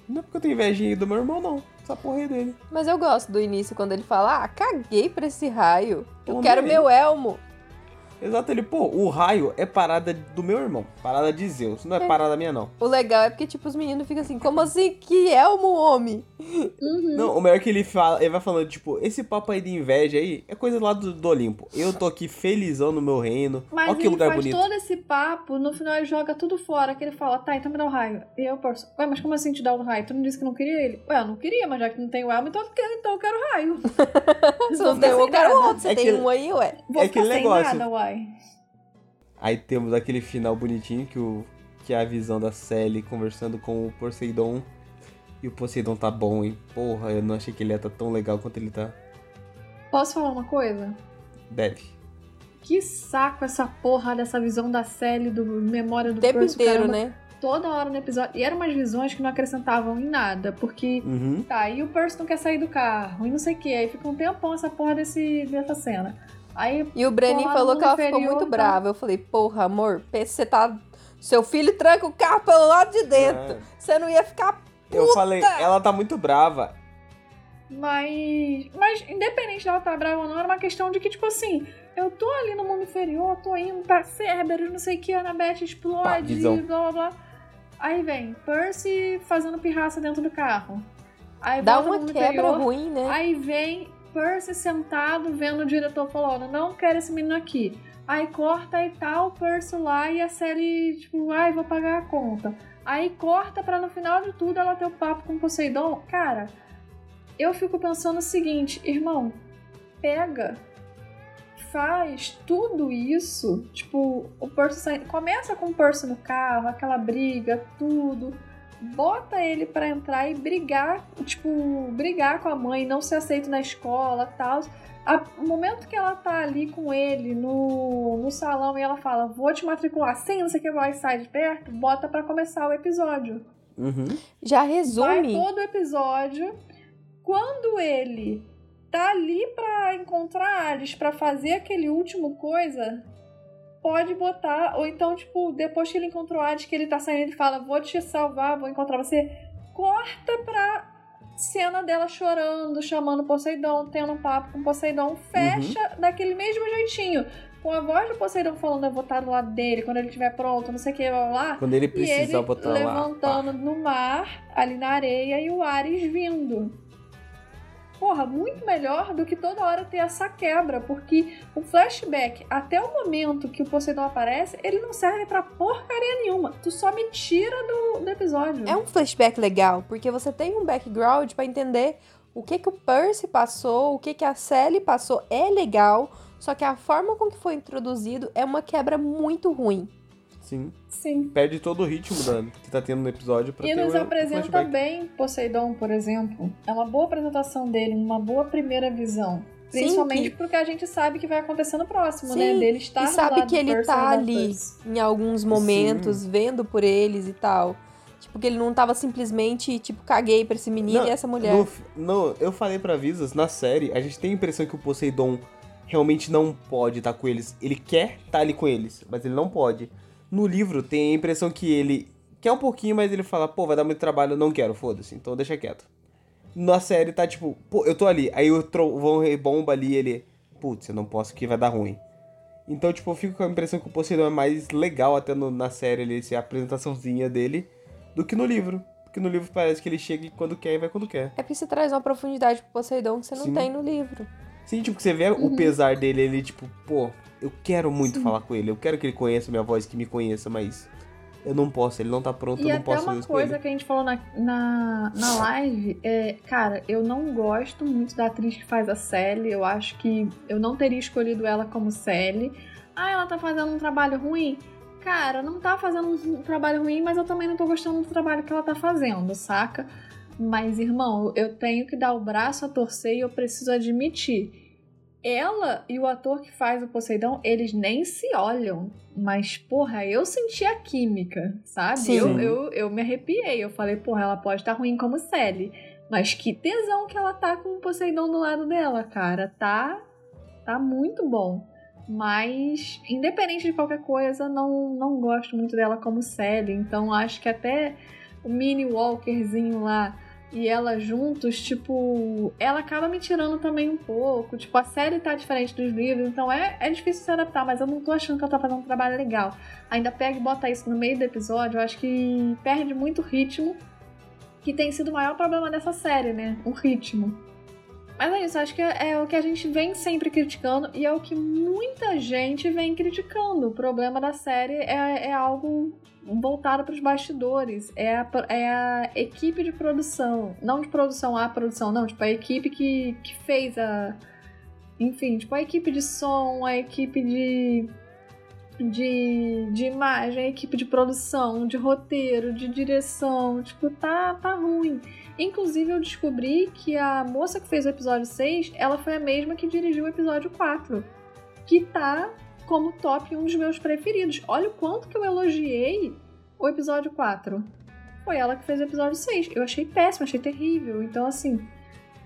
Não é porque eu tenho invejinha do meu irmão, não. Essa porra é dele. Mas eu gosto do início quando ele fala: Ah, caguei pra esse raio. Eu quero meu elmo. Exato, ele, pô, o raio é parada do meu irmão, parada de Zeus, não é, É. parada minha, não. O legal é porque, tipo, os meninos ficam assim, como assim que é um homem? Uhum. Não, o melhor é que ele fala, ele vai falando, tipo, esse papo aí de inveja aí é coisa lá do, do Olimpo. Eu tô aqui felizão no meu reino. Mas Olha que ele lugar faz bonito. todo esse papo, no final ele joga tudo fora, que ele fala, tá, então me dá o raio. E eu posso, ué, mas como assim te dá o raio? Tu não disse que não queria ele? Ué, eu não queria, mas já que não tem o elmo, então eu quero, então eu quero o raio. [LAUGHS] Se Vou não tem um, eu quero nada. outro. Você É tem que- um aí, ué. Vou É aquele negócio. nada, Aí temos aquele final bonitinho que, o, que é a visão da Sally conversando com o Poseidon. E o Poseidon tá bom, hein? Porra, eu não achei que ele ia tá tão legal quanto ele tá. Posso falar uma coisa? Deve. Que saco essa porra dessa visão da Sally, do memória do O tempo inteiro, né? Toda hora no episódio. E eram umas visões que não acrescentavam em nada, porque Uhum. Tá, e o Percy não quer sair do carro, e não sei o que. Aí fica um tempão essa porra desse, dessa cena. Aí, E o Brenin falou que ela mundo ficou inferior, muito tá? brava. Eu falei, porra, amor, você tá. Seu filho tranca o carro pelo lado de dentro. É. Você não ia ficar. Eu falei, ela tá muito brava. mas. Mas, independente dela estar brava ou não, era uma questão de que, tipo assim, eu tô ali no mundo inferior, tô indo pra Cerberus, não sei o que, a Annabeth explode, Padzão. blá blá blá. Aí vem Percy fazendo pirraça dentro do carro. Aí Dá uma quebra inferior, ruim, né? Aí vem Percy sentado vendo o diretor falando, não quero esse menino aqui. Aí corta e tal, Percy lá e a série, tipo, ai, vou pagar a conta. Aí corta pra no final de tudo ela ter o papo com Poseidon. Cara, eu fico pensando o seguinte, irmão, pega, faz tudo isso, tipo, o Percy sai, começa com o Percy no carro, aquela briga, tudo bota ele pra entrar e brigar, tipo, brigar com a mãe, não ser aceito na escola tal. A- O momento que ela tá ali com ele no, no salão e ela fala, vou te matricular, sim, não sei o que, vai sai de perto, bota pra começar o episódio. Uhum. Já Vai resume. todo o episódio. Quando ele tá ali pra encontrar Alice, pra fazer aquele último coisa, pode botar. Ou então, tipo, depois que ele encontrou Alice, que ele tá saindo, ele fala: Vou te salvar, vou encontrar você. Corta pra cena dela chorando, chamando Poseidon, tendo um papo com Poseidon. Fecha daquele mesmo jeitinho. Com a voz do Poseidon falando, eu vou estar do lado dele quando ele estiver pronto, não sei o que, blá blá. Quando ele E ele precisar botar lá. levantando no mar, ali na areia, e o Ares vindo. Porra, muito melhor do que toda hora ter essa quebra, porque o flashback, até o momento que o Poseidon aparece, ele não serve pra porcaria nenhuma. Tu só me tira do, do episódio. É um flashback legal, porque você tem um background pra entender o que que o Percy passou, o que que a Sally passou. É legal, só que a forma com que foi introduzido é uma quebra muito ruim. Sim. Sim. Perde todo o ritmo da, que tá tendo no episódio pra E ter nos o apresenta flashback. bem Poseidon, por exemplo. É uma boa apresentação dele, uma boa primeira visão. Sim, Principalmente que- porque a gente sabe que vai acontecer no próximo, Sim, né? Dele estar e sabe que ele tá ali em alguns momentos, vendo por eles e tal. Tipo, que ele não tava simplesmente, tipo, caguei pra esse menino Não, e essa mulher. No não, eu falei pra Visas, na série, a gente tem a impressão que o Poseidon realmente não pode estar com eles. Ele quer estar ali com eles, mas ele não pode. No livro, tem a impressão que ele quer um pouquinho, mas ele fala, pô, vai dar muito trabalho, eu não quero, foda-se, então deixa quieto. Na série tá tipo, pô, eu tô ali, aí o trovão rebomba ali, ele, putz, eu não posso que vai dar ruim. Então, tipo, eu fico com a impressão que o Poseidon é mais legal até no- na série ali, essa apresentaçãozinha dele, do que no livro. Porque no livro parece que ele chega quando quer e vai quando quer. É porque você traz uma profundidade pro Poseidon que você não Sim. tem no livro. Sim, tipo, que você vê o pesar dele, ele, tipo, pô, eu quero muito falar com ele, eu quero que ele conheça minha voz, que me conheça, mas eu não posso, ele não tá pronto, E eu não até posso uma fazer isso com coisa ele. que a gente falou na, na, na live, é, cara, eu não gosto muito da atriz que faz a Sally. Eu acho que eu não teria escolhido ela como Sally. Ah, ela tá fazendo um trabalho ruim? Cara, não tá fazendo um trabalho ruim, mas eu também não tô gostando do trabalho que ela tá fazendo, saca? Mas, irmão, eu tenho que dar o braço a torcer e eu preciso admitir. Ela e o ator que faz o Poseidon, eles nem se olham. Mas, porra, eu senti a química, sabe? Sim. Eu, eu, eu me arrepiei. Eu falei, porra, ela pode estar ruim como Sally. Mas que tesão que ela tá com o Poseidon do lado dela, cara. Tá, tá muito bom. Mas, independente de qualquer coisa, não, não gosto muito dela como Sally. Então, acho que até o mini Walkerzinho lá e ela juntos, tipo, ela acaba me tirando também um pouco. Tipo, a série tá diferente dos livros, então é, é difícil se adaptar, mas eu não tô achando que ela tá fazendo um trabalho legal. Ainda pega e bota isso no meio do episódio, eu acho que perde muito ritmo, que tem sido o maior problema dessa série, né? O ritmo. Mas é isso, acho que é, é o que a gente vem sempre criticando e é o que muita gente vem criticando. O problema da série é, é algo voltado para os bastidores. É a, é a equipe de produção. Não de produção a produção, não. Tipo, a equipe que, que fez a. Enfim, tipo, a equipe de som, a equipe de. De, de imagem, a equipe de produção, de roteiro, de direção, tipo, tá, tá ruim. Inclusive, eu descobri que a moça que fez o episódio 6, ela foi a mesma que dirigiu o episódio 4. Que tá como top um dos meus preferidos. Olha o quanto que eu elogiei o episódio 4. Foi ela que fez o episódio 6. Eu achei péssimo, achei terrível. Então, assim,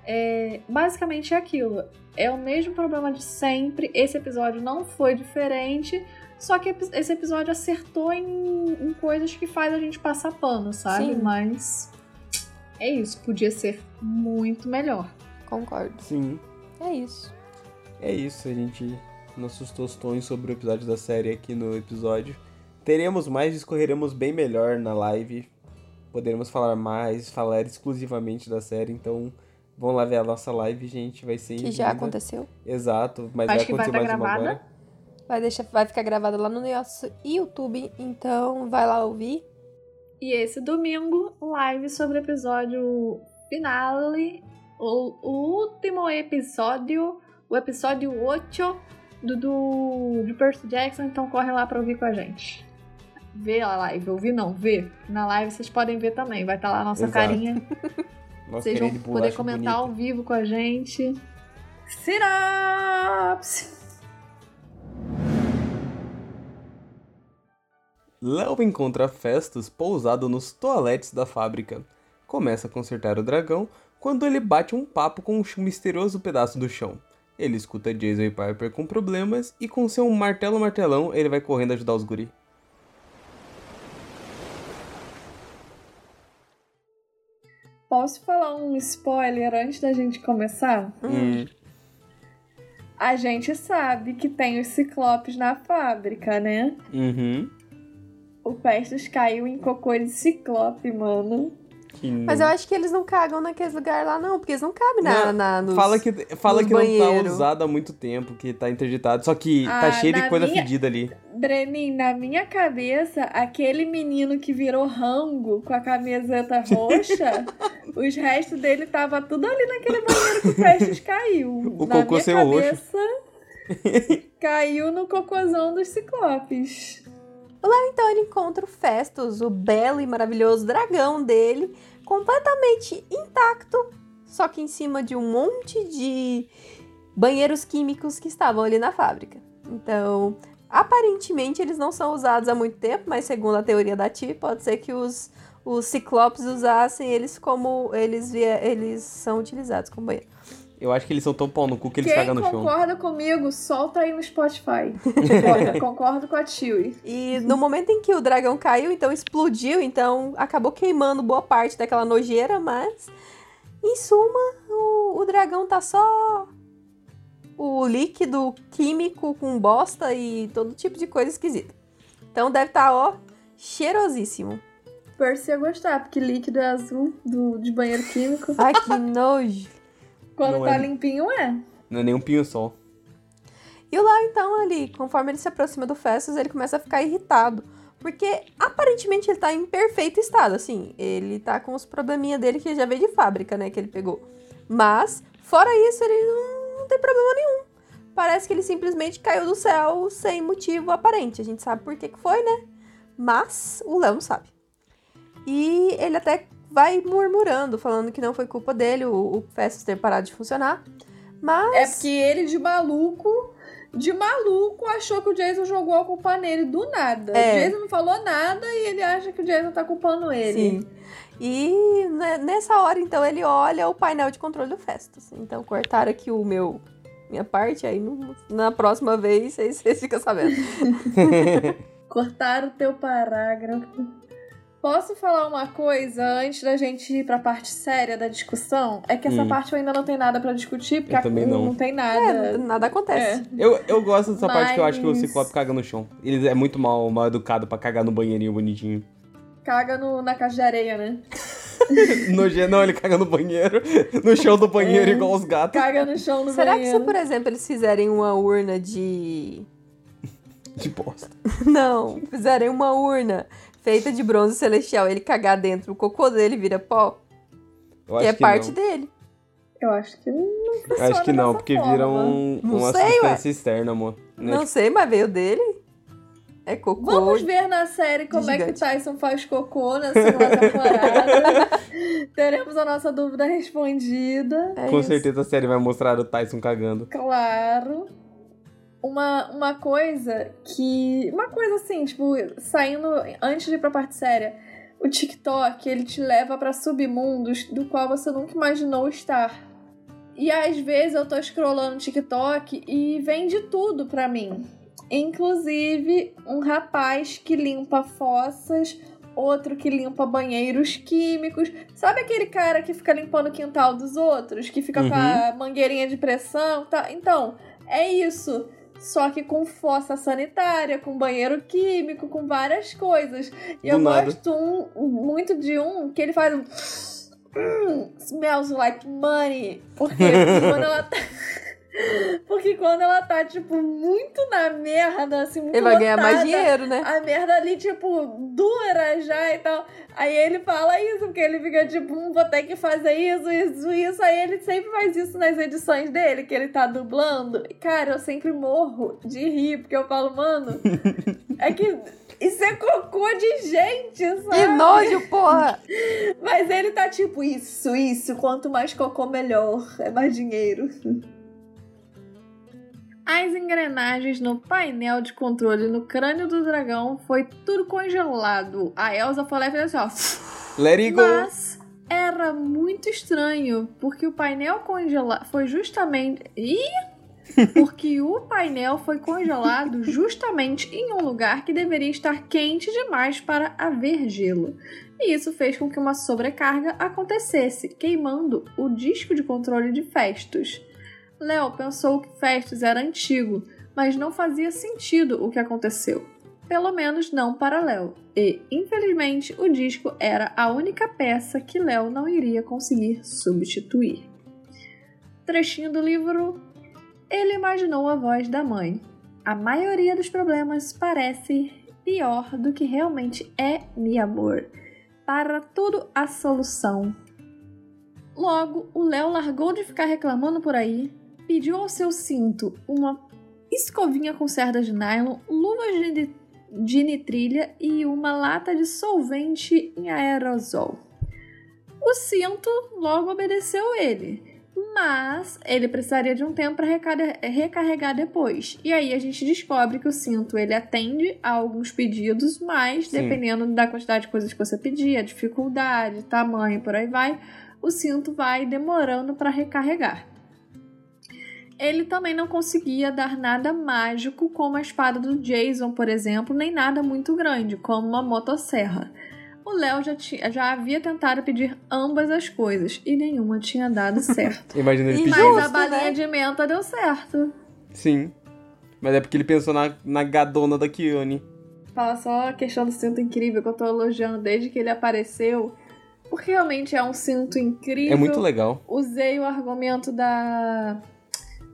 é, basicamente é aquilo. É o mesmo problema de sempre. Esse episódio não foi diferente. Só que esse episódio acertou em, em coisas que faz a gente passar pano, sabe? Sim. Mas é isso. Podia ser muito melhor. Concordo. Sim. É isso. É isso, a gente nossos tostões sobre o episódio da série aqui no episódio. Teremos mais, discorreremos bem melhor na live. Poderemos falar mais, falar exclusivamente da série, então vão lá ver a nossa live, gente, vai ser Que já linda. aconteceu. Exato, mas Acho vai que vai acontecer tá mais uma gravada. agora. Vai, deixar, vai ficar gravada lá no nosso YouTube, então vai lá ouvir. E esse domingo, live sobre o episódio finale, o, o último episódio, o episódio 8 do, do, de Percy Jackson, então corre lá pra ouvir com a gente. Vê a live, ouvir não, vê. Na live vocês podem ver também, vai estar lá a nossa Exato. carinha. [LAUGHS] Nossa, Vocês vão poder comentar ao bonita. vivo com a gente. Sinopse! Léo encontra Festus pousado nos toaletes da fábrica. Começa a consertar o dragão quando ele bate um papo com um misterioso pedaço do chão. Ele escuta Jason e Piper com problemas e com seu martelo martelão ele vai correndo ajudar os guri. Posso falar um spoiler antes da gente começar? Hum, A gente sabe que tem os ciclopes na fábrica, né? uhum. O Pestos caiu em cocô de ciclope, mano. Mas não- eu acho que eles não cagam naqueles lugares lá, não, porque eles não cabem na, Não, na, nos... Fala que, fala nos que não tá usado há muito tempo, que tá interditado. Só que tá Ah, cheio de coisa minha- fedida ali. Brenin, na minha cabeça, aquele menino que virou rango com a camiseta roxa, [LAUGHS] os restos dele tava tudo ali naquele banheiro que o Pestos caiu. [LAUGHS] O na cocô minha saiu roxo. cabeça, caiu no cocôzão dos ciclopes. Então ele encontra o Festus, o belo e maravilhoso dragão dele, completamente intacto, só que em cima de um monte de banheiros químicos que estavam ali na fábrica. Então, aparentemente eles não são usados há muito tempo, mas segundo a teoria da Ti, pode ser que os, os ciclopes usassem eles como eles, via, eles são utilizados como banheiro. Eu acho que eles são tão pau no cu que eles Quem cagam no chão. concorda comigo, solta aí no Spotify. [LAUGHS] Concorda, concordo com a Chewie. E no momento em que o dragão caiu, então explodiu, então acabou queimando boa parte daquela nojeira, mas em suma, o, o dragão tá só o líquido químico com bosta e todo tipo de coisa esquisita. Então deve estar, ó, cheirosíssimo. Percy ia gostar, porque líquido é azul do, de banheiro químico. Ai, que nojo. Quando Não tá é. limpinho, é. Não é nem um pinho-sol. E o Léo, então, ali, conforme ele se aproxima do Festus, ele começa a ficar irritado. Porque aparentemente ele tá em perfeito estado, assim. Ele tá com os probleminha dele que já veio de fábrica, né? Que ele pegou. Mas, fora isso, ele não, não tem problema nenhum. Parece que ele simplesmente caiu do céu sem motivo aparente. A gente sabe por que, que foi, né? Mas o Léo não sabe. E ele até vai murmurando, falando que não foi culpa dele o, o Festus ter parado de funcionar. Mas. É porque ele, de maluco, de maluco, achou que o Jason jogou a culpa nele do nada. É. O Jason não falou nada e ele acha que o Jason tá culpando ele. Sim. E né, nessa hora, então, ele olha o painel de controle do Festus. Então, cortaram aqui o meu minha parte, aí na próxima vez vocês ficam sabendo. [LAUGHS] Cortaram o teu parágrafo. Posso falar uma coisa antes da gente ir pra parte séria da discussão? É que essa Hum. parte eu ainda não tem nada pra discutir, porque Eu a- também não. tem É, nada. nada acontece. É. Eu, eu gosto dessa parte que eu acho que o Mas- Ciclope caga no chão. Ele é muito mal, mal educado pra cagar no banheirinho bonitinho. Caga no, na caixa de areia, né? [LAUGHS] No não, ele caga no banheiro, no chão do banheiro, É. igual os gatos. Caga no chão no Será que banheiro. se, por exemplo, eles fizerem uma urna de. De bosta. [LAUGHS] Não, fizerem uma urna feita de bronze celestial, ele cagar dentro, o cocô dele vira pó, Eu que é parte não. dele. Eu acho que não funciona Acho que não, porque forma. vira um, Não uma sei, substância externa, amor. Né? Não sei, mas veio dele. É cocô. Vamos ver na série como é que o gigante. Tyson faz cocô na segunda temporada. [LAUGHS] Teremos a nossa dúvida respondida. É Com isso. certeza a série vai mostrar o Tyson cagando. Claro. Uma, uma coisa que. Uma coisa assim, tipo, saindo antes de ir pra parte séria. O TikTok, ele te leva pra submundos do qual você nunca imaginou estar. E às vezes eu tô scrollando o TikTok e vem de tudo pra mim. Inclusive um rapaz que limpa fossas, outro que limpa banheiros químicos. Sabe aquele cara que fica limpando o quintal dos outros? Que fica com a mangueirinha de pressão? Tá? Então, é isso. Só que com fossa sanitária, com banheiro químico, com várias coisas. E Do eu nada. gosto um- muito de um que ele faz um. "Hum, smells like money. Porque [LAUGHS] quando ela tá. Porque quando ela tá, tipo, muito na merda, assim, muito Ele vai ganhar mais lotada, dinheiro, né? a merda ali, tipo, dura já e tal. Aí ele fala isso, porque ele fica tipo, hum, vou ter que fazer isso, isso, isso. Aí ele sempre faz isso nas edições dele, que ele tá dublando. E, cara, eu sempre morro de rir, porque eu falo, mano, é que isso é cocô de gente, sabe? Que nojo, porra! Mas ele tá tipo, isso, isso, quanto mais cocô, melhor. É mais dinheiro. As engrenagens no painel de controle no crânio do dragão foi tudo congelado. A Elsa foi lá e fez assim, ó. Let it go. Mas era muito estranho, porque o painel congelado foi justamente. Ih! [LAUGHS] Porque o painel foi congelado justamente em um lugar que deveria estar quente demais para haver gelo. E isso fez com que uma sobrecarga acontecesse, queimando o disco de controle de Festus. Léo pensou que Festus era antigo, mas não fazia sentido o que aconteceu. Pelo menos não para Léo. E, infelizmente, o disco era a única peça que Léo não iria conseguir substituir. Trechinho do livro Ele imaginou a voz da mãe. A maioria dos problemas parece pior do que realmente é, meu amor. Para tudo a solução. Logo, o Léo largou de ficar reclamando por aí, pediu ao seu cinto uma escovinha com cerdas de nylon, luvas de, de nitrilha e uma lata de solvente em aerosol. O cinto logo obedeceu ele, mas ele precisaria de um tempo para recarregar depois. E aí a gente descobre que o cinto ele atende a alguns pedidos, mas Sim. dependendo da quantidade de coisas que você pedir, a dificuldade, tamanho, por aí vai, o cinto vai demorando para recarregar. Ele também não conseguia dar nada mágico como a espada do Jason, por exemplo, nem nada muito grande, como uma motosserra. O Léo já, tinha- já havia tentado pedir ambas as coisas e nenhuma tinha dado [LAUGHS] certo. Imagina ele pedindo. Mas a balinha né? de menta deu certo. Sim. Mas é porque ele pensou na, na gadona da Kione. Fala só a questão do cinto incrível que eu tô elogiando desde que ele apareceu. Porque realmente é um cinto incrível. É muito legal. usei o argumento da,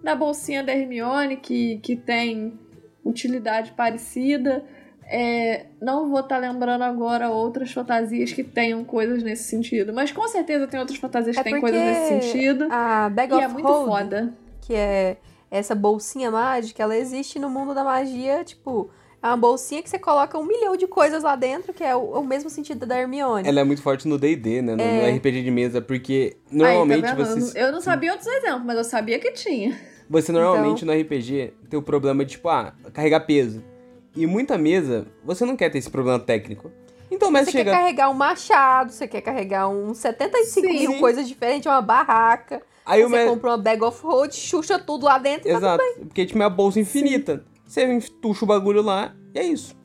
da bolsinha da Hermione, que, que tem utilidade parecida. É, não vou estar lembrando agora outras fantasias que tenham coisas nesse sentido. Mas com certeza tem outras fantasias que É têm coisas nesse sentido. A Bag E of é muito Holding, foda. que é essa bolsinha mágica, ela existe no mundo da magia, tipo, é uma bolsinha que você coloca um milhão de coisas lá dentro, que é o, o mesmo sentido da Hermione. Ela é muito forte no D&D, né? No, no É. RPG de mesa, porque Aí, normalmente tá vendo? você... Eu não sabia outros exemplos, mas eu sabia que tinha. Você normalmente Então- no RPG tem o problema de, tipo, ah, carregar peso. E muita mesa, você não quer ter esse problema técnico. Então o Você mestre quer chega... carregar um machado, você quer carregar uns 75 Sim. mil coisas diferentes, uma barraca. Aí o você mestre... compra uma bag of hold, xuxa tudo lá dentro e tá Exato. Porque tipo, é uma bolsa infinita. Você entuxa o bagulho lá e é isso.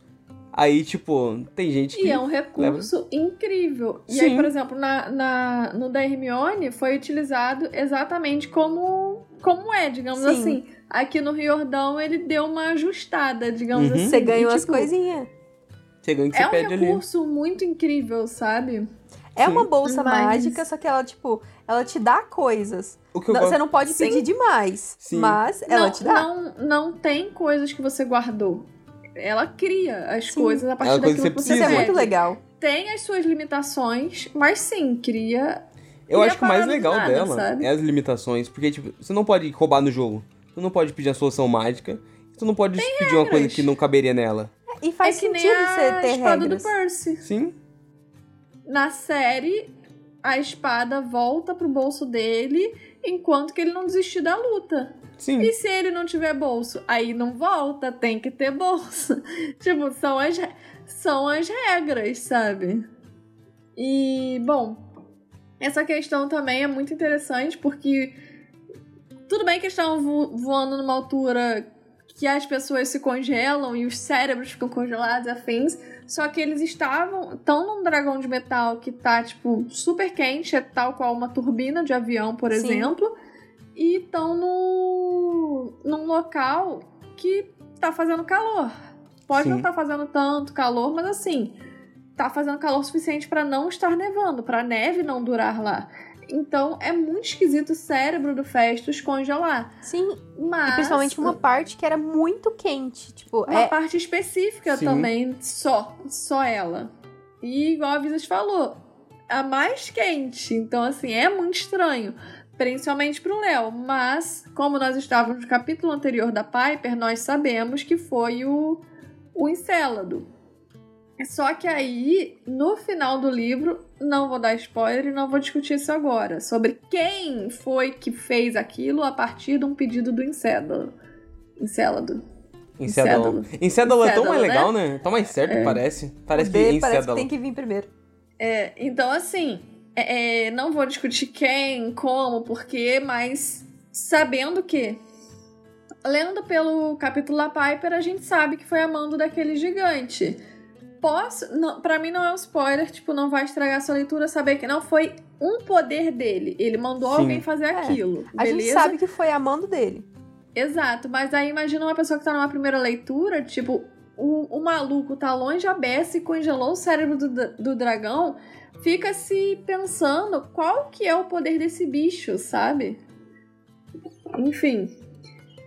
Aí, tipo, tem gente que. E é um recurso incrível. E aí, Sim. por exemplo, na, na, no da Hermione foi utilizado exatamente como, como é, digamos Sim. assim. Aqui no Riordão ele deu uma ajustada, digamos Uhum. assim. Você ganha E, umas tipo, coisinhas. Você ganha o que você É um pede ali. recurso muito incrível, sabe? É Sim. uma bolsa Mas- mágica, só que ela, tipo, ela te dá coisas. O que Não- gosto. você não pode Sim. pedir demais, Sim. mas ela não, te dá. Não, não tem coisas que você guardou. Ela cria as Sim. coisas a partir É daquilo que que você Isso é precisa. muito legal. Tem as suas limitações, mas sim, cria Eu cria acho que o mais legal nada, dela sabe? é as limitações. Porque, tipo, você não pode roubar no jogo. Você não pode pedir a solução mágica. Você não pode pedir uma coisa regras. que não caberia nela. E faz é que nem sentido a você ter espada regras. do Percy. Sim. Na série, a espada volta pro bolso dele enquanto que ele não desistir da luta. Sim. E se ele não tiver bolso? Aí não volta, tem que ter bolso. [LAUGHS] tipo, são as, são as regras, sabe? E, bom, essa questão também é muito interessante porque tudo bem que estão vo- voando numa altura que as pessoas se congelam e os cérebros ficam congelados afins. Só que eles estavam tão num dragão de metal que tá, tipo, super quente, é tal qual uma turbina de avião, por Sim. exemplo. E estão no, num local que tá fazendo calor. Pode não Sim. tá fazendo tanto calor, mas assim, tá fazendo calor suficiente para não estar nevando, pra neve não durar lá. Então é muito esquisito o cérebro do Festus congelar. Sim, Mas. e principalmente uma parte que era muito quente. Tipo, Uma é, parte específica Sim. também, só, só ela. E igual a Visas falou, a mais quente. Então, assim, é muito estranho. Principalmente pro Léo. Mas, como nós estávamos no capítulo anterior da Piper, nós sabemos que foi o, o Encélado. Só que aí, no final do livro, não vou dar spoiler e não vou discutir isso agora. Sobre quem foi que fez aquilo a partir de um pedido do Encélado. Encélado. Encédalo. Encédalo é tão mais né? legal, né? Tão mais certo, É. parece. o Parece que D parece que tem que vir primeiro. É, então, assim, é, é, não vou discutir quem, como, porquê, mas sabendo que, lendo pelo capítulo da Piper, a gente sabe que foi a mando daquele gigante. Posso, não, pra mim não é um spoiler, tipo, não vai estragar a sua leitura saber que não foi um poder dele. Ele mandou Sim. alguém fazer É, aquilo. A beleza? gente sabe que foi a mando dele. Exato, mas aí imagina uma pessoa que tá numa primeira leitura, tipo, o, o maluco tá longe a beça e congelou o cérebro do, do dragão, fica se pensando qual que é o poder desse bicho, sabe? Enfim.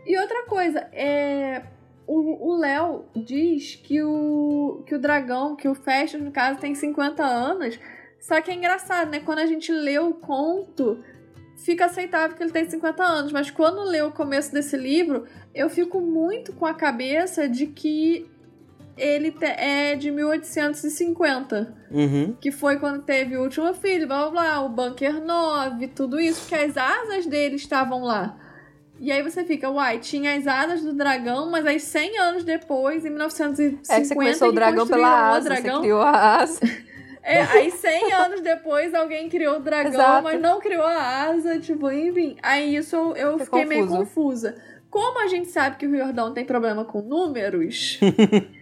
E outra coisa, é. O Léo diz que o, que o dragão, que o Festus, no caso, tem 50 anos. Só que é engraçado, né? Quando a gente lê o conto, fica aceitável que ele tem 50 anos, mas quando lê o começo desse livro, eu fico muito com a cabeça de que ele te- é de 1850, Uhum. que foi quando teve o último filho, blá blá blá, o Bunker 9, tudo isso, porque as asas dele estavam lá. E aí você fica, uai, tinha as asas do dragão, mas aí 100 anos depois, em 1950, É que você começou o dragão pela asa, dragão. você criou a asa. [LAUGHS] É, aí 100 anos depois alguém criou o dragão, Exato. mas não criou a asa, tipo, enfim. Aí isso eu, eu fiquei meio confuso. confusa. Como a gente sabe que o Riordão tem problema com números, [LAUGHS]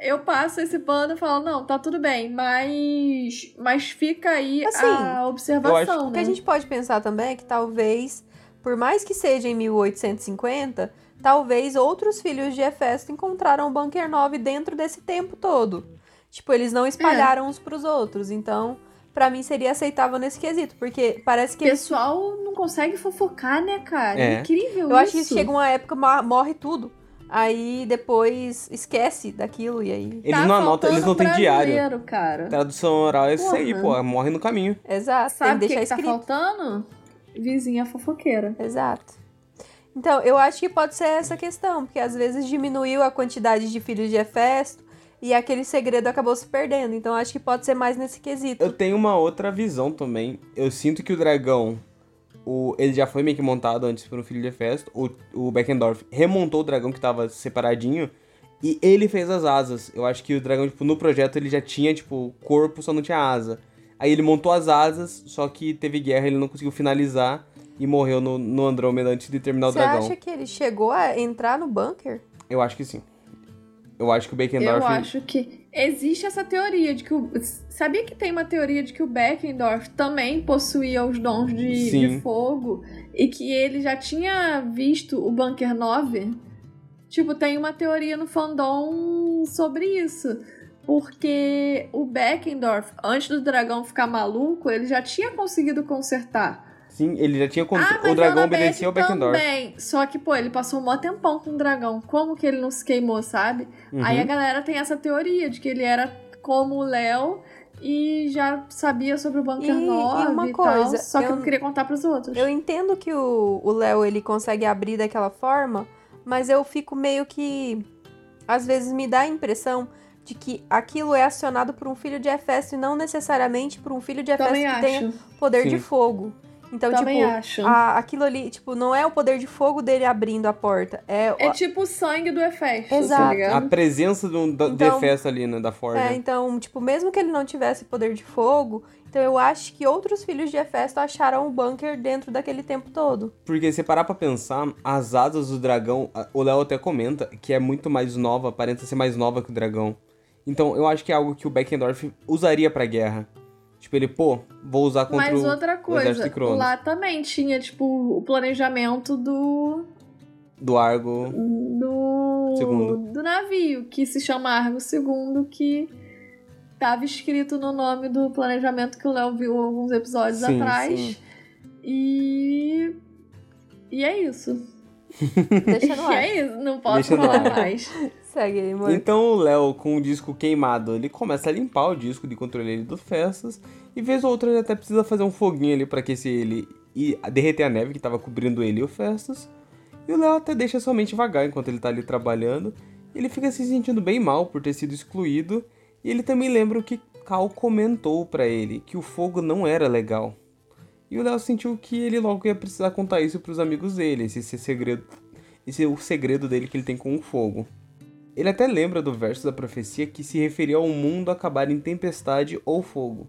eu passo esse pano e falo, não, tá tudo bem, mas, mas fica aí Assim, a observação, O que né? a gente pode pensar também é que talvez, por mais que seja em 1850, talvez outros filhos de Hefesto encontraram o Bunker 9 dentro desse tempo todo. Tipo, eles não espalharam É. uns pros outros. Então, pra mim seria aceitável nesse quesito, porque parece que O eles pessoal não consegue fofocar, né, cara? É. Incrível Eu acho que isso. chega uma época, morre tudo. Aí depois esquece daquilo e aí. Eles Tá não anotam, eles não têm diário. cara. Tradução oral é isso aí, pô. Morre no caminho. Exato, Sabe tem o que que, deixar que tá escrito. faltando? Vizinha fofoqueira. Exato. Então, eu acho que pode ser essa questão, porque às vezes diminuiu a quantidade de filhos de Hefesto e aquele segredo acabou se perdendo. Então, acho que pode ser mais nesse quesito. Eu tenho uma outra visão também. Eu sinto que o dragão, o, ele já foi meio que montado antes por um filho de Hefesto. O, o Beckendorf remontou o dragão que tava separadinho e ele fez as asas. Eu acho que o dragão, tipo, no projeto ele já tinha, tipo, corpo, só não tinha asa. Aí ele montou as asas, só que teve guerra, ele não conseguiu finalizar e morreu no, no Andrômeda antes de terminar Você o dragão. acha que ele chegou a entrar no bunker? Eu acho que sim. Eu acho que o Eu Beckendorf... acho que. Existe essa teoria de que o. Sabia que tem uma teoria de que o Beckendorf também possuía os dons de, de fogo e que ele já tinha visto o Bunker 9? Tipo, tem uma teoria no fandom sobre isso. Porque o Beckendorf, antes do dragão ficar maluco, ele já tinha conseguido consertar. Sim, ele já tinha. Cont... Ah, o dragão obedecia ao Beckendorf. Também. Só que, pô, ele passou um maior tempão com o dragão. Como que ele não se queimou, sabe? Uhum. Aí a galera tem essa teoria de que ele era como o Léo e já sabia sobre o Bunker e, 9 e, uma e coisa, tal, só que eu não queria contar pros outros. Eu entendo que o Léo, ele consegue abrir daquela forma, mas eu fico meio que... Às vezes me dá a impressão de que aquilo é acionado por um filho de Hefesto e não necessariamente por um filho de Hefesto que acho. tenha poder Sim. de fogo. Então, Também tipo, acho. A, aquilo ali, tipo, não é o poder de fogo dele abrindo a porta. É, é tipo o sangue do Hefesto, tá Exato. Tá a presença do, do, então, Hefesto ali, né, da Forja. É, então, tipo, mesmo que ele não tivesse poder de fogo, então eu acho que outros filhos de Hefesto acharam o bunker dentro daquele tempo todo. Porque se parar pra pensar, as asas do dragão, o Léo até comenta que é muito mais nova, aparenta ser mais nova que o dragão. Então eu acho que é algo que o Beckendorf usaria pra guerra. Tipo, ele, pô, vou usar contra Mas outra coisa, lá também tinha, tipo, o planejamento do. Do Argo. Do. Segundo. Do navio, que se chama Argo II, que tava escrito no nome do planejamento que o Léo viu alguns episódios sim, atrás. Sim. E. E é isso. Deixa no [LAUGHS] ar. E é isso, não posso Deixa falar mais. [LAUGHS] Segue aí, amor. Então o Léo, com o disco queimado, ele começa a limpar o disco de controle do Festas. E vez ou outra ele até precisa fazer um foguinho ali para aquecer ele e derreter a neve que tava cobrindo ele e o Festas. E o Léo até deixa somente vagar enquanto ele tá ali trabalhando. Ele fica se sentindo bem mal por ter sido excluído. E ele também lembra o que Cal comentou para ele, que o fogo não era legal. E o Léo sentiu que ele logo ia precisar contar isso para os amigos dele, esse, esse segredo, esse é o segredo dele que ele tem com o fogo. Ele até lembra do verso da profecia que se referia ao mundo acabar em tempestade ou fogo,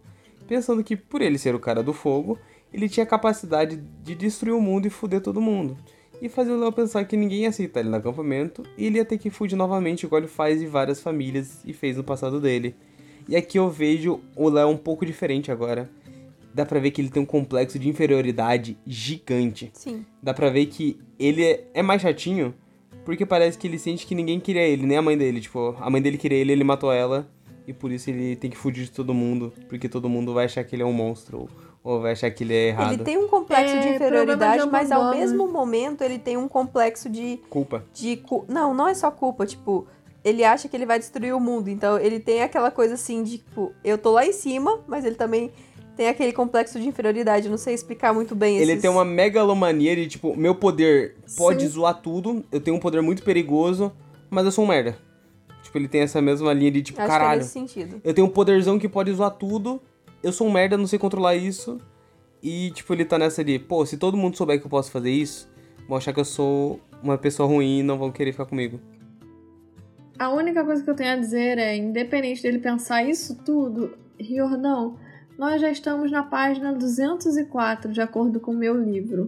pensando que por ele ser o cara do fogo, ele tinha a capacidade de destruir o mundo e foder todo mundo. E fazer o Léo pensar que ninguém ia aceitar ele no acampamento e ele ia ter que fugir novamente, igual ele faz de várias famílias e fez no passado dele. E aqui eu vejo o Léo um pouco diferente agora. Dá pra ver que ele tem um complexo de inferioridade gigante. Sim. Dá pra ver que ele é, é mais chatinho, porque parece que ele sente que ninguém queria ele, nem a mãe dele. Tipo, a mãe dele queria ele, ele matou ela. E por isso ele tem que fugir de todo mundo. Porque todo mundo vai achar que ele é um monstro. Ou vai achar que ele é errado. Ele tem um complexo é, de inferioridade, de mas ao mesmo momento ele tem um complexo de. Culpa. De cu... Não, não é só culpa. Tipo, ele acha que ele vai destruir o mundo. Então ele tem aquela coisa assim de, tipo, eu tô lá em cima, mas ele também tem aquele complexo de inferioridade. Não sei explicar muito bem Ele tem uma megalomania de, tipo, meu poder pode Sim. zoar tudo, eu tenho um poder muito perigoso, mas eu sou um merda. Tipo, ele tem essa mesma linha de, tipo, Acho caralho. Que é nesse sentido. Eu tenho um poderzão que pode zoar tudo, eu sou um merda, não sei controlar isso. E, tipo, ele tá nessa de, pô, se todo mundo souber que eu posso fazer isso, vão achar que eu sou uma pessoa ruim e não vão querer ficar comigo. A única coisa que eu tenho a dizer é, independente dele pensar isso tudo, Riordão, nós já estamos na página 204, de acordo com o meu livro.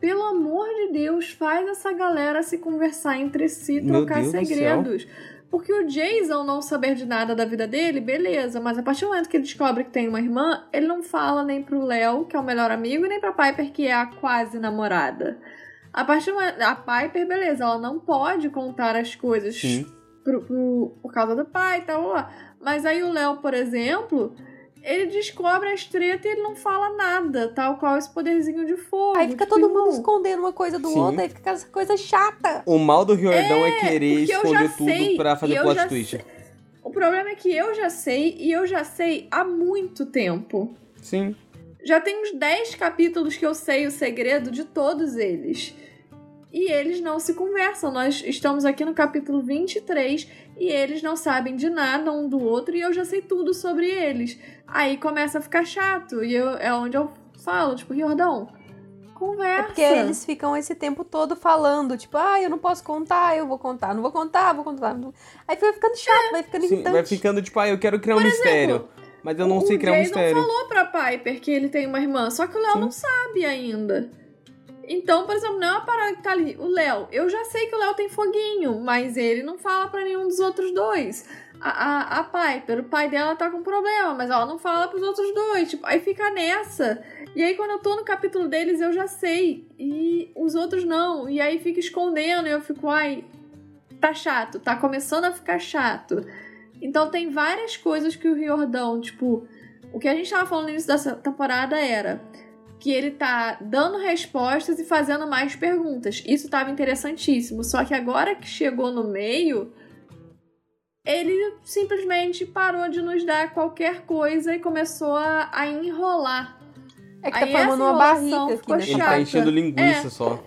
Pelo amor de Deus, faz essa galera se conversar entre si, trocar segredos. Porque o Jason não saber de nada da vida dele, beleza, mas a partir do momento que ele descobre que tem uma irmã, ele não fala nem pro Léo, que é o melhor amigo, nem pra Piper, que é a quase namorada. A partir do momento, a Piper, beleza, ela não pode contar as coisas pro, pro, por causa do pai e tal, mas aí o Léo, por exemplo, ele descobre as tretas e ele não fala nada, tal qual esse poderzinho de fogo. Aí fica tipo, todo mundo escondendo uma coisa do Sim. outro, aí fica essa coisa chata. O mal do Riordão é, é querer esconder tudo sei, pra fazer plot twist. Sei. O problema é que eu já sei, e eu já sei há muito tempo. Sim. Já tem uns 10 capítulos que eu sei o segredo de todos eles e eles não se conversam. Nós estamos aqui no capítulo 23 e eles não sabem de nada um do outro e eu já sei tudo sobre eles. Aí começa a ficar chato e eu, é onde eu falo, tipo, Riordão, conversa. É porque eles ficam esse tempo todo falando, tipo, ah, eu não posso contar, eu vou contar, não vou contar, vou contar. Aí vai ficando chato, é. vai ficando Sim, Vai ficando, tipo, ah, eu quero criar Por um exemplo, mistério. Mas eu não sei criar um mistério. O Jay não falou pra Piper que ele tem uma irmã, só que o Léo não sabe ainda. Então, por exemplo, não é uma parada que tá ali. O Léo, eu já sei que o Léo tem foguinho, mas ele não fala para nenhum dos outros dois. a, a, a Piper, o pai dela tá com problema, mas ela não fala pros outros dois. Tipo, aí fica nessa. E aí, quando eu tô no capítulo deles, eu já sei. E os outros não. E aí fica escondendo. E eu fico, ai, tá chato. Tá começando a ficar chato. Então tem várias coisas que o Riordão, tipo. O que a gente tava falando no início dessa temporada era que ele tá dando respostas e fazendo mais perguntas. Isso tava interessantíssimo. Só que agora que chegou no meio, ele simplesmente parou de nos dar qualquer coisa e começou a, a enrolar. É que tá Aí formando essa uma barriga aqui, ficou né? Ele tá enchendo linguiça É. só.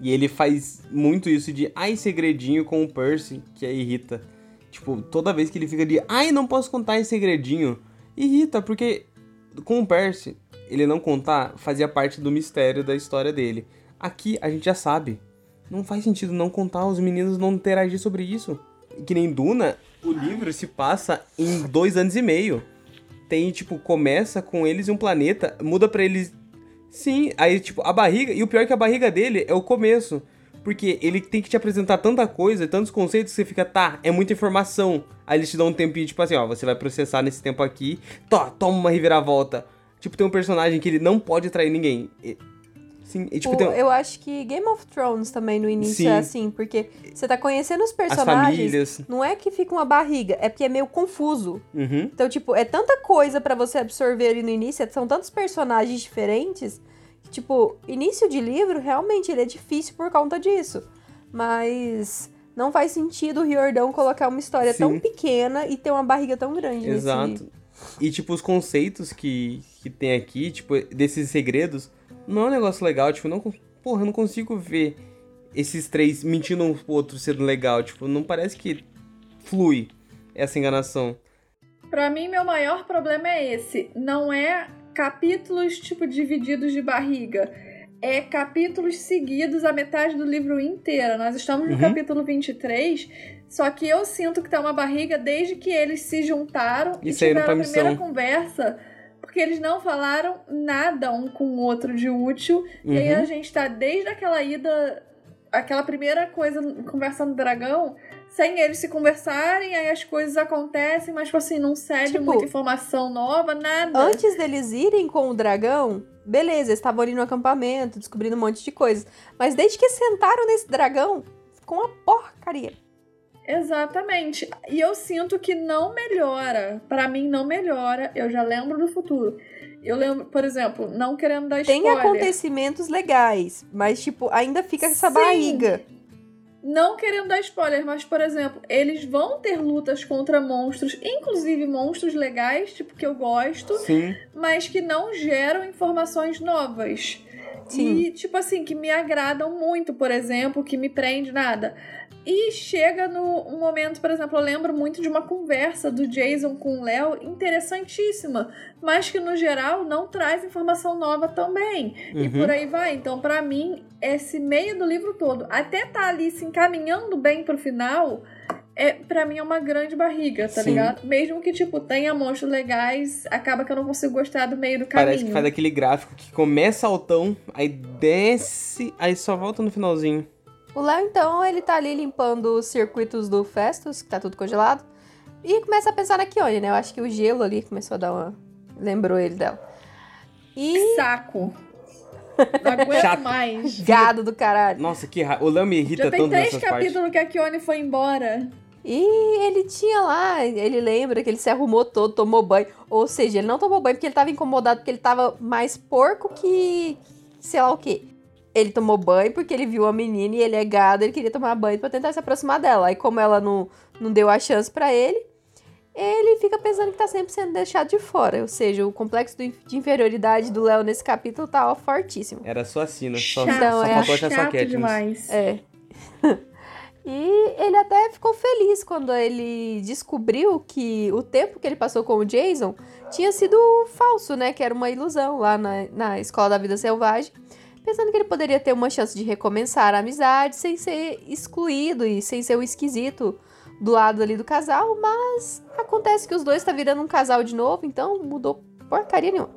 E ele faz muito isso de ai segredinho com o Percy, que aí irrita. Tipo, toda vez que ele fica de ai não posso contar esse segredinho, irrita, porque com o Percy, ele não contar fazia parte do mistério da história dele. Aqui a gente já sabe. Não faz sentido não contar, os meninos não interagir sobre isso. Que nem Duna, o livro se passa em dois anos e meio. Tem, tipo, começa com eles em um planeta, muda pra eles Sim, aí, tipo, a barriga. E o pior é que a barriga dele é o começo. Porque ele tem que te apresentar tanta coisa, tantos conceitos, que você fica, tá, é muita informação. Aí eles te dão um tempinho, tipo assim, ó, você vai processar nesse tempo aqui. Toma uma reviravolta. Tipo, tem um personagem que ele não pode trair ninguém. Sim, e, tipo, O- tem Eu acho que Game of Thrones também no início Sim. é assim, porque você tá conhecendo os personagens. Não é que fica uma barriga, é porque é meio confuso. Uhum. Então, tipo, é tanta coisa pra você absorver ali no início, são tantos personagens diferentes, que, tipo, início de livro, realmente, ele é difícil por conta disso. Mas não faz sentido o Riordão colocar uma história Sim. tão pequena e ter uma barriga tão grande Exato. E, tipo, os conceitos que, que tem aqui, tipo, desses segredos, não é um negócio legal. Tipo, não, porra, eu não consigo ver esses três mentindo um pro outro sendo legal. Tipo, não parece que flui essa enganação. Pra mim, meu maior problema é esse. Não é capítulos, tipo, divididos de barriga. É capítulos seguidos a metade do livro inteira. Nós estamos no Uhum. capítulo 23, só que eu sinto que tá uma barriga desde que eles se juntaram E e, tiveram a primeira missão. conversa. Porque eles não falaram nada um com o outro de útil. E aí Uhum. a gente tá desde aquela ida, aquela primeira coisa, conversando do dragão, sem eles se conversarem, aí as coisas acontecem, mas, tipo assim, não cede Tipo, muita informação nova, nada. Antes deles irem com o dragão, beleza, eles estavam ali no acampamento, descobrindo um monte de coisas. Mas desde que sentaram nesse dragão, ficou uma porcaria. Exatamente. E eu sinto que não melhora. Pra mim, não melhora. Eu já lembro do futuro. Eu lembro, por exemplo, não querendo dar Tem spoiler. acontecimentos legais, mas, tipo, ainda fica essa Sim. barriga. Não querendo dar spoiler, mas, por exemplo, eles vão ter lutas contra monstros, inclusive monstros legais, tipo, que eu gosto, Sim. mas que não geram informações novas. Sim. E, tipo assim, que me agradam muito, por exemplo, que me prende nada. E chega no momento, por exemplo, eu lembro muito de uma conversa do Jason com o Léo interessantíssima, mas que no geral não traz informação nova também. E Uhum. por aí vai. Então, pra mim, esse meio do livro todo, até tá ali se encaminhando bem pro final, é, pra mim é uma grande barriga, tá Sim. ligado? Mesmo que, tipo, tenha monstros legais, acaba que eu não consigo gostar do meio do caminho. Parece que faz aquele gráfico que começa altão, aí desce, aí só volta no finalzinho. O Léo, então, ele tá ali limpando os circuitos do Festus, que tá tudo congelado, e começa a pensar na Kione, né? Eu acho que o gelo ali começou a dar uma... lembrou ele dela. E... Saco. Não [LAUGHS] aguento Chato. mais. Gado do caralho. Nossa, que raiva. O Léo me irrita Já tem tanto três nessas partes. capítulos que a Kione foi embora. E ele tinha lá, ele lembra que ele se arrumou todo, tomou banho. Ou seja, ele não tomou banho porque ele tava incomodado, porque ele tava mais porco que sei lá o quê. Ele tomou banho porque ele viu a menina e ele é gado, ele queria tomar banho pra tentar se aproximar dela. Aí como ela não, não deu a chance pra ele, ele fica pensando que tá sempre sendo deixado de fora. Ou seja, o complexo de inferioridade do Léo nesse capítulo tá ó, fortíssimo. Era sua sina, só, Chato, Então, só é faltou chato Katniss. demais. É. [LAUGHS] e ele até ficou feliz quando ele descobriu que o tempo que ele passou com o Jason tinha sido falso, né? Que era uma ilusão lá na, na Escola da Vida Selvagem. Pensando que ele poderia ter uma chance de recomeçar a amizade sem ser excluído e sem ser o esquisito do lado ali do casal, mas acontece que os dois tá virando um casal de novo, então mudou porcaria nenhuma.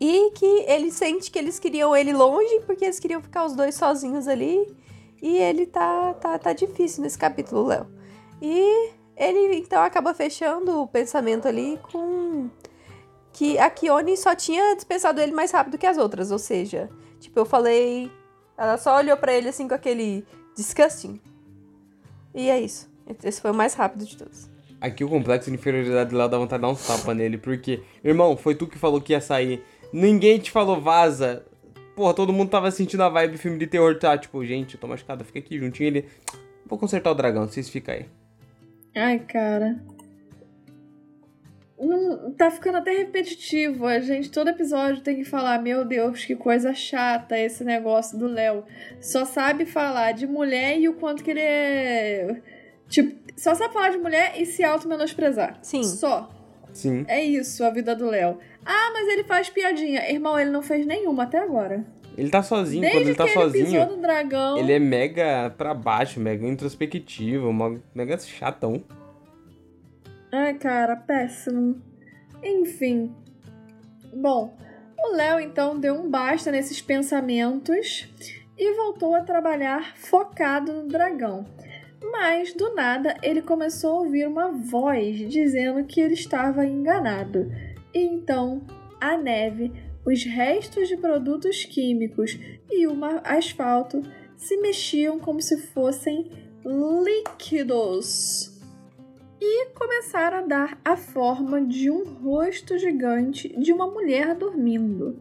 E que ele sente que eles queriam ele longe, porque eles queriam ficar os dois sozinhos ali. E ele tá, tá, tá difícil nesse capítulo, Léo. E ele então acaba fechando o pensamento ali com que a Kione só tinha dispensado ele mais rápido que as outras, ou seja, tipo, eu falei, ela só olhou para ele assim com aquele disgusting. E é isso. Esse foi o mais rápido de todos. Aqui o complexo de inferioridade lá dá vontade de dar um tapa nele, porque, irmão, foi tu que falou que ia sair. Ninguém te falou vaza. Porra, todo mundo tava sentindo a vibe filme de terror, tá? Tipo, gente, eu tô machucado, fica aqui juntinho. Ele, vou consertar o dragão, vocês ficam aí. Ai, cara. Não, tá ficando até repetitivo. A gente, todo episódio, tem que falar: Meu Deus, que coisa chata esse negócio do Léo. Só sabe falar de mulher e o quanto que ele é. Tipo, só sabe falar de mulher e se auto-menosprezar. Sim. Só. Sim. É isso a vida do Léo. Ah, mas ele faz piadinha. Irmão, ele não fez nenhuma até agora. Ele tá sozinho, Desde quando ele tá que sozinho. ele pisou no dragão. Ele é mega pra baixo, mega introspectivo, mega chatão. Ai, cara, péssimo. Enfim. Bom, o Léo então deu um basta nesses pensamentos e voltou a trabalhar focado no dragão. Mas do nada ele começou a ouvir uma voz dizendo que ele estava enganado. E então a neve, os restos de produtos químicos e o asfalto se mexiam como se fossem líquidos e começaram a dar a forma de um rosto gigante de uma mulher dormindo.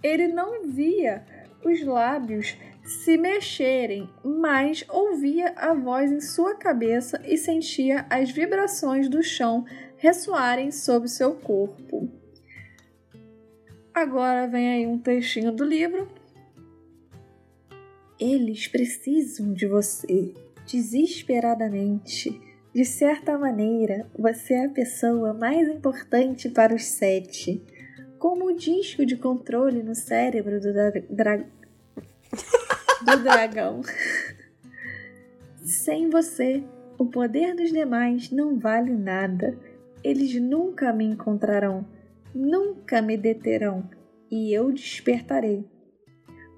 Ele não via os lábios se mexerem, mas ouvia a voz em sua cabeça e sentia as vibrações do chão ressoarem sobre seu corpo. Agora vem aí um textinho do livro. Eles precisam de você desesperadamente. De certa maneira, você é a pessoa mais importante para os sete. Como o disco de controle no cérebro do, dra- dra- do dragão. [LAUGHS] Sem você, o poder dos demais não vale nada. Eles nunca me encontrarão, nunca me deterão, e eu despertarei.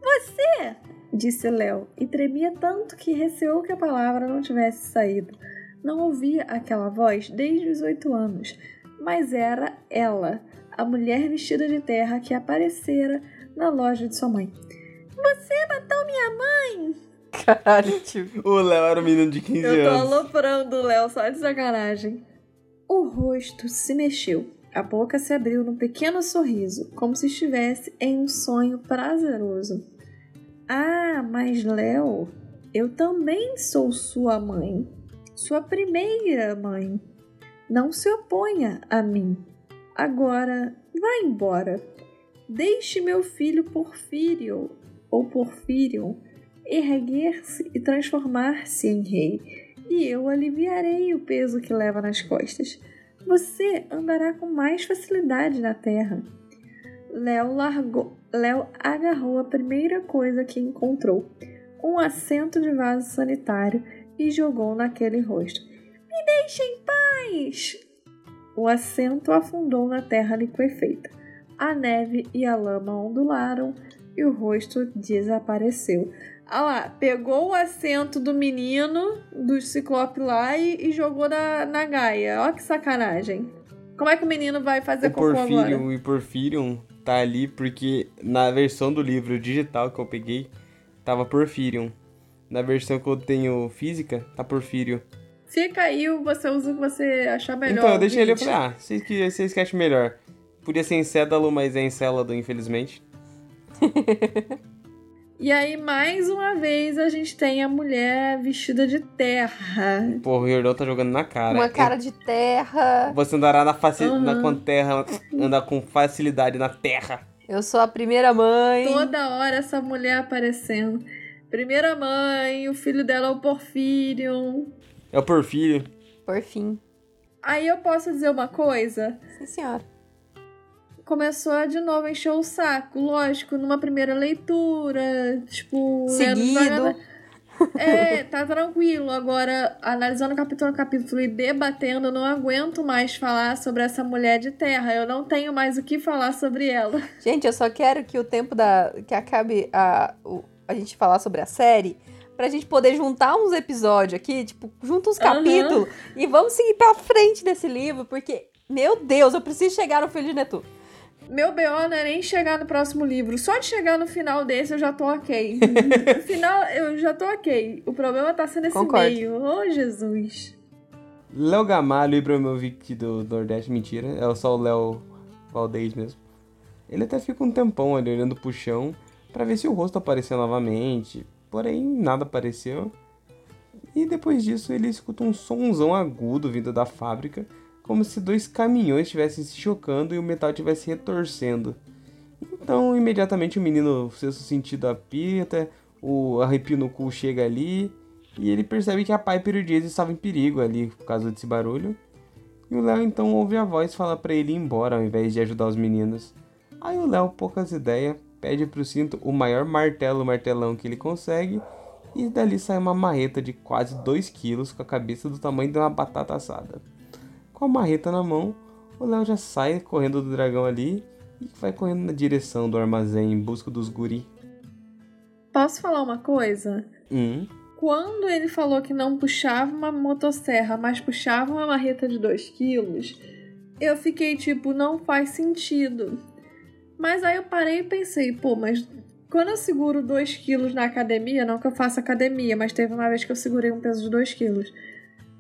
Você! disse Léo, e tremia tanto que receou que a palavra não tivesse saído. Não ouvia aquela voz desde os oito anos, mas era ela, a mulher vestida de terra que aparecera na loja de sua mãe. Você matou minha mãe! [LAUGHS] Caralho, tipo. O Léo era um menino de 15 Eu tô anos. aloprando o Léo, só de sacanagem. O rosto se mexeu. A boca se abriu num pequeno sorriso, como se estivesse em um sonho prazeroso. Ah, mas Léo, eu também sou sua mãe. Sua primeira mãe. Não se oponha a mim. Agora, vá embora. Deixe meu filho Porfírio, ou Porfírio, erguer-se e transformar-se em rei, e eu aliviarei o peso que leva nas costas. Você andará com mais facilidade na terra. Léo largou, Léo agarrou a primeira coisa que encontrou, um assento de vaso sanitário, e jogou naquele rosto. Me deixe em paz! O assento afundou na terra liquefeita. A neve e a lama ondularam e o rosto desapareceu. Ah lá, pegou o assento do menino, do ciclope lá, e, e jogou na, na Gaia. Ó que sacanagem. Como é que o menino vai fazer O cocô agora? Porfírio e Porfírion tá ali porque na versão do livro digital que eu peguei, tava Porfírion. Na versão que eu tenho física, tá Porfírio. Fica aí, você usa o que você achar melhor. então, eu deixei ele falei, ah, vocês que, vocês acham melhor. Podia ser em Cédalo, mas é em Célado, infelizmente. [LAUGHS] E aí, mais uma vez, a gente tem a mulher vestida de terra. Pô, o Riordão tá jogando na cara. Uma cara de terra. Você andará na, faci... Uhum. na com terra, andar com facilidade na terra. Eu sou a primeira mãe. Toda hora essa mulher aparecendo. Primeira mãe, o filho dela é o Porfírio. É o Porfírio. Por fim. Aí eu posso dizer uma coisa? Sim, senhora. Começou a de novo encher o saco. Lógico, numa primeira leitura, tipo, Seguido. É, tá tranquilo. Agora, analisando capítulo a capítulo e debatendo, eu não aguento mais falar sobre essa mulher de terra. Eu não tenho mais o que falar sobre ela. Gente, eu só quero que o tempo da. que acabe a, o- a gente falar sobre a série. pra gente poder juntar uns episódios aqui, tipo, junta uns capítulos e vamos seguir pra frente desse livro, porque, meu Deus, eu preciso chegar no Filho de Netuno. Meu BO não é nem chegar no próximo livro. Só de chegar no final desse eu já tô ok. [LAUGHS] no final eu já tô ok. O problema tá sendo esse Concordo. meio. Oh, Jesus. Léo Gamalho e Ibrahimovic do Nordeste, mentira. É só o Léo Valdez mesmo. Ele até fica um tempão ali olhando pro chão pra ver se o rosto apareceu novamente. Porém, nada apareceu. E depois disso ele escuta um sonzão agudo vindo da fábrica, como se dois caminhões estivessem se chocando e o metal estivesse retorcendo. Então, imediatamente o menino, o sexto sentido apita, o arrepio no cu chega ali, e ele percebe que a Piper e o Jason estavam em perigo ali por causa desse barulho. E o Léo então ouve a voz falar pra ele ir embora ao invés de ajudar os meninos. Aí o Léo, poucas ideias, pede pro cinto o maior martelo martelão que ele consegue. E dali sai uma marreta de quase 2 quilos com a cabeça do tamanho de uma batata assada. Com a marreta na mão, o Léo já sai correndo do dragão ali e vai correndo na direção do armazém em busca dos guri. Posso falar uma coisa? Hum, Quando ele falou que não puxava uma motosserra, mas puxava uma marreta de 2 quilos, eu fiquei tipo, não faz sentido. Mas aí eu parei e pensei, pô, mas quando eu seguro 2 quilos na academia, não que eu faça academia, mas teve uma vez que eu segurei um peso de 2 quilos.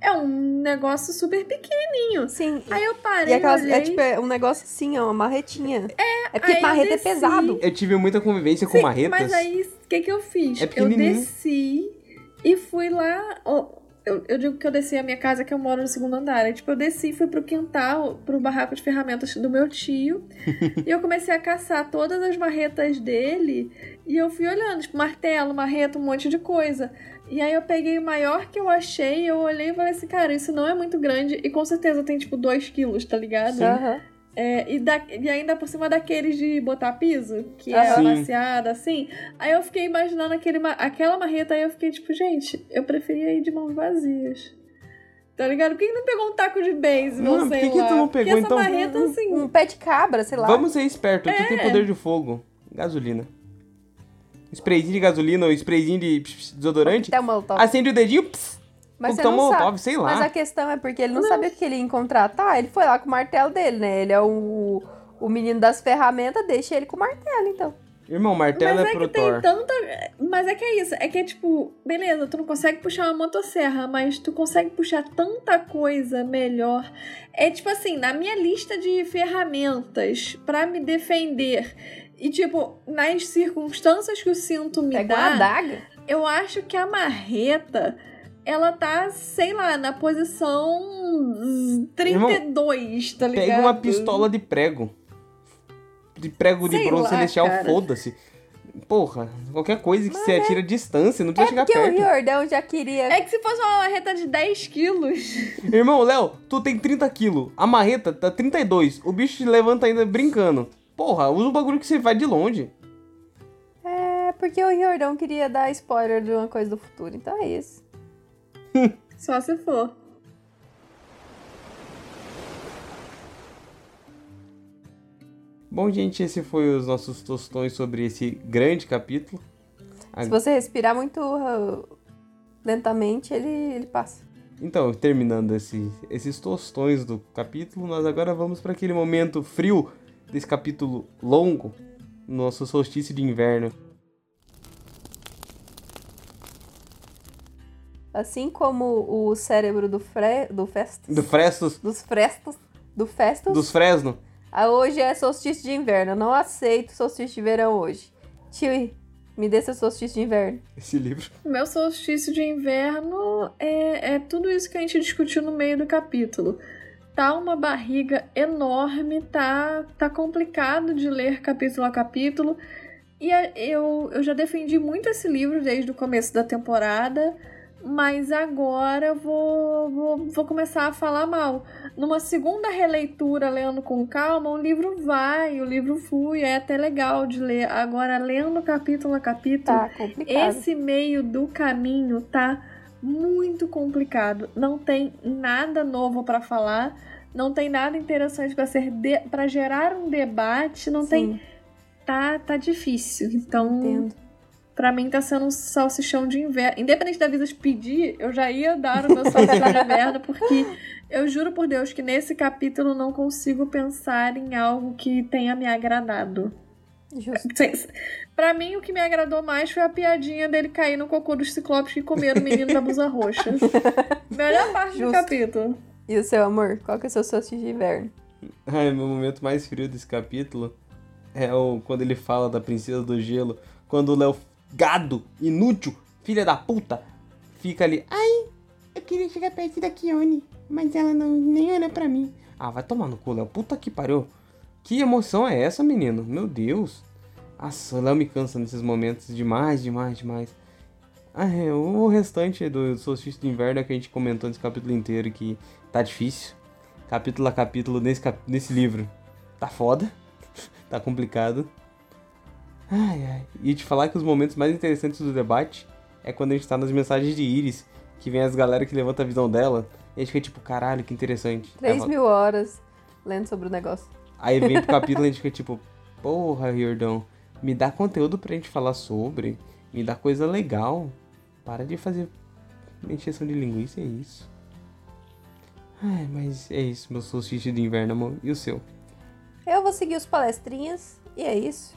É um negócio super pequenininho. Sim, Aí eu e parei, aquelas, olhei, é tipo é um negócio assim, ó, uma marretinha. É, porque aí eu marreta é pesado. eu tive muita convivência com Sim, marretas. Mas aí, o que, que eu fiz? É eu desci e fui lá. ó, eu, eu digo que eu desci a minha casa, que eu moro no segundo andar. Aí, tipo, eu desci e fui pro quintal, pro barraco de ferramentas do meu tio. [LAUGHS] e eu comecei a caçar todas as marretas dele. E eu fui olhando, tipo, martelo, marreta, um monte de coisa. E aí eu peguei o maior que eu achei, eu olhei e falei assim, cara, isso não é muito grande. E com certeza tem, tipo, 2 quilos, tá ligado? Aham. É, e, da- e ainda por cima daqueles de botar piso, que é Aham. Sim. amaciada, assim. Aí eu fiquei imaginando aquele, aquela marreta, aí eu fiquei tipo, gente, eu preferia ir de mãos vazias. Tá ligado? Por que que não pegou um taco de beisebol, por sei que que lá? tu não pegou, essa então? marreta, assim... Um pé de cabra, sei lá. Vamos ser esperto, tu tem É. poder de fogo. Gasolina. Sprayzinho de gasolina ou sprayzinho de desodorante. Até o molotov. Acende o dedinho, pss, Mas você não molotov, sabe. sei lá. Mas a questão é porque ele não, sabia o que ele ia encontrar. Tá, ele foi lá com o martelo dele, né? Ele é o, o menino das ferramentas, deixa ele com o martelo, então. Irmão, martelo Mas é, é pro que tem Thor. tanta. Mas é que é isso. É que é tipo, beleza, tu não consegue puxar uma motosserra, mas tu consegue puxar tanta coisa melhor. É tipo assim, na minha lista de ferramentas pra me defender. E, tipo, nas circunstâncias que o cinto me Pega uma dá, adaga. eu acho que a marreta. Ela tá, sei lá, na posição 32, tá ligado? Pega uma pistola de prego. De prego de Sei bronze lá, celestial, foda-se. Porra, qualquer coisa que Mas você atira a distância, não precisa chegar É Porque o perto. Riordão já queria. É que se fosse uma marreta de 10 quilos. [LAUGHS] Irmão, Léo, tu tem 30 quilos. A marreta tá 32. O bicho te levanta ainda brincando. Porra, usa o bagulho que você vai de longe. É porque o Riordão queria dar spoiler de uma coisa do futuro, então é isso. [LAUGHS] Só se for. Bom, gente, esse foi os nossos tostões sobre esse grande capítulo. Se você respirar muito uh, lentamente, ele, ele passa. Então, terminando esse- esses tostões do capítulo, nós agora vamos para aquele momento frio desse capítulo longo, nosso solstício de inverno. Assim como o cérebro do, fre, do Festus, Do Frestos, dos Frestos, do Festus, dos Fresno. ah, hoje é solstício de inverno. Eu não aceito solstício de verão hoje. Tio, me dê seu solstício de inverno. Esse livro. O meu solstício de inverno é, é tudo isso que a gente discutiu no meio do capítulo. Tá uma barriga enorme, tá, tá complicado de ler capítulo a capítulo. E a- eu, eu já defendi muito esse livro desde o começo da temporada, mas agora eu vou, vou, vou começar a falar mal. Numa segunda releitura, lendo com calma, o livro vai, o livro flui, é até legal de ler. Agora, lendo capítulo a capítulo, Tá esse meio do caminho tá muito complicado. Não tem nada novo pra falar, não tem nada interessante pra ser para gerar um debate, não tem Sim, tá tá difícil. Então, entendo. Pra mim tá sendo um salsichão de inverno. Independente da Visas pedir, eu já ia dar o meu salsichão de inverno, porque eu juro por Deus que nesse capítulo não consigo pensar em algo que tenha me agradado. Justo. Pra mim, o que me agradou mais foi a piadinha dele cair no cocô dos ciclopes que comeram o menino da blusa roxa. [LAUGHS] Melhor parte Justo. do capítulo. E o seu amor? Qual que é o seu solstício de inverno? [LAUGHS] Ai, meu momento mais frio desse capítulo é o quando ele fala da princesa do gelo, quando o Léo gado, inútil, filha da puta, fica ali, ai, eu queria chegar perto da Kione, mas ela não nem olha pra mim. Ah, vai tomar no cu, Léo, puta que pariu. Que emoção é essa, menino? Meu Deus. Nossa, Léo me cansa nesses momentos demais, demais, demais. Ah, é, o restante do solstício de inverno é que a gente comentou nesse capítulo inteiro que tá difícil. Capítulo a capítulo nesse, cap... nesse livro. Tá foda. [LAUGHS] tá complicado. Ai, ai. E te falar que os momentos mais interessantes do debate é quando a gente tá nas mensagens de Iris, que vem as galera que levanta a visão dela, e a gente fica tipo, caralho, que interessante. Aí 3 fala- mil horas lendo sobre o negócio. Aí vem pro [LAUGHS] capítulo e a gente fica tipo, porra, Riordão, me dá conteúdo pra gente falar sobre, me dá coisa legal. Para de fazer encheção de linguiça, é isso. Ai, mas é isso, meu solstício de inverno, amor. E o seu? Eu vou seguir os palestrinhas e é isso.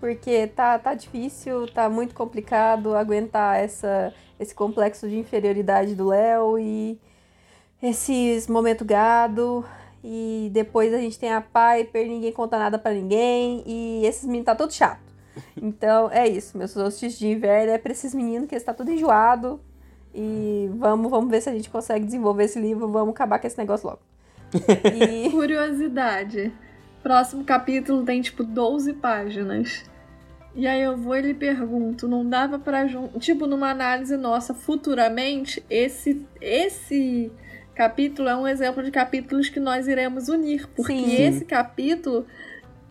Porque tá, tá difícil, tá muito complicado aguentar essa, esse complexo de inferioridade do Léo e esses momento gado. E depois a gente tem a Piper, ninguém conta nada pra ninguém. E esses meninos tá tudo chato. [LAUGHS] Então é isso, meus solstícios de inverno é pra esses meninos que está tudo enjoado. E vamos, vamos ver se a gente consegue desenvolver esse livro, vamos acabar com esse negócio logo. [LAUGHS] E Curiosidade. Próximo capítulo tem tipo 12 páginas. E aí eu vou e lhe pergunto, não dava pra jun... tipo numa análise nossa futuramente, esse esse capítulo é um exemplo de capítulos que nós iremos unir, porque Sim. esse capítulo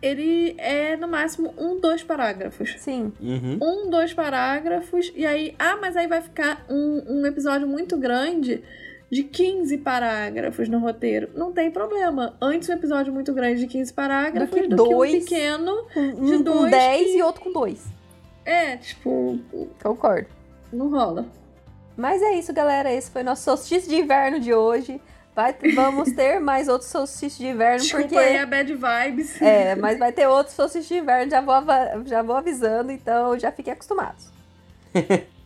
ele é no máximo um, dois parágrafos. sim, Uhum. um, dois parágrafos, e aí, ah, mas aí vai ficar um, um episódio muito grande de 15 parágrafos no roteiro. Não tem problema. Antes um episódio muito grande de 15 parágrafos Do que do dois. que um pequeno. um, De um com dois 10 que- e outro com 2. É, tipo, Concordo. não rola. Mas é isso, galera. Esse foi nosso solstício de inverno de hoje. Vai, vamos ter [LAUGHS] mais outros solstícios de inverno, Desculpa porque. aí a bad vibes. É, mas vai ter outros solstícios de inverno, já vou, já vou avisando, então já fiquem acostumados. [LAUGHS]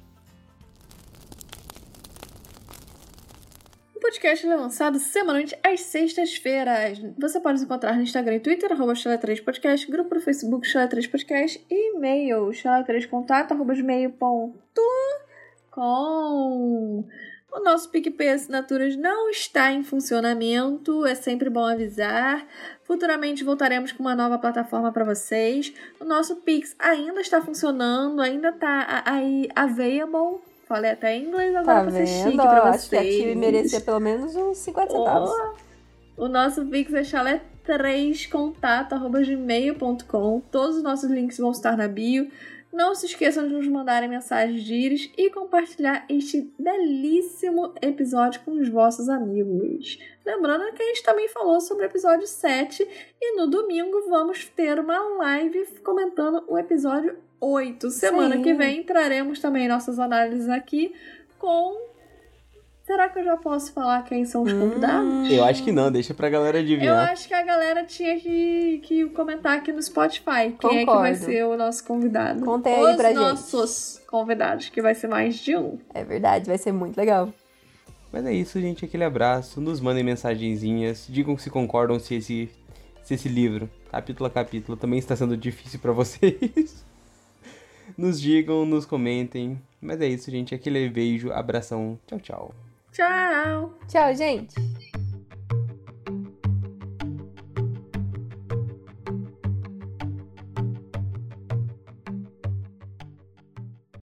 podcast é lançado semanalmente às sextas-feiras. Você pode nos encontrar no Instagram e Twitter, arroba Chala3podcast, grupo no Facebook Chala3podcast e e-mail chala3contato, arroba gmail.com. O nosso PicPay Assinaturas não está em funcionamento, é sempre bom avisar. Futuramente voltaremos com uma nova plataforma para vocês. O nosso Pix ainda está funcionando, ainda está aí available. Falei até em inglês agora Tá pra ser chique pra Acho que a vocês. Merecia pelo menos uns 50 centavos. Oh, o nosso Pix é chalé3contato.gmail.com. Todos os nossos links vão estar na bio. Não se esqueçam de nos mandarem mensagens de íris e compartilhar este belíssimo episódio com os vossos amigos. Lembrando que a gente também falou sobre o episódio 7 e no domingo vamos ter uma live comentando o episódio 8. Semana Sim. que vem traremos também nossas análises aqui com. Será que eu já posso falar quem são os convidados? Hum, Eu acho que não, deixa pra galera Eu adivinhar. acho que a galera tinha que, que comentar aqui no Spotify quem é que Concordo. vai ser o nosso convidado. Contem aí Os pra gente. nossos convidados, que vai ser mais de um. É verdade, vai ser muito legal. Mas é isso, gente. Aquele abraço. Nos mandem mensagenzinhas. Digam se concordam se esse, se esse livro, capítulo a capítulo, também está sendo difícil pra vocês. [LAUGHS] Nos digam, nos comentem. Mas é isso, gente. Aquele beijo, abração. Tchau, tchau. Tchau! Tchau, gente.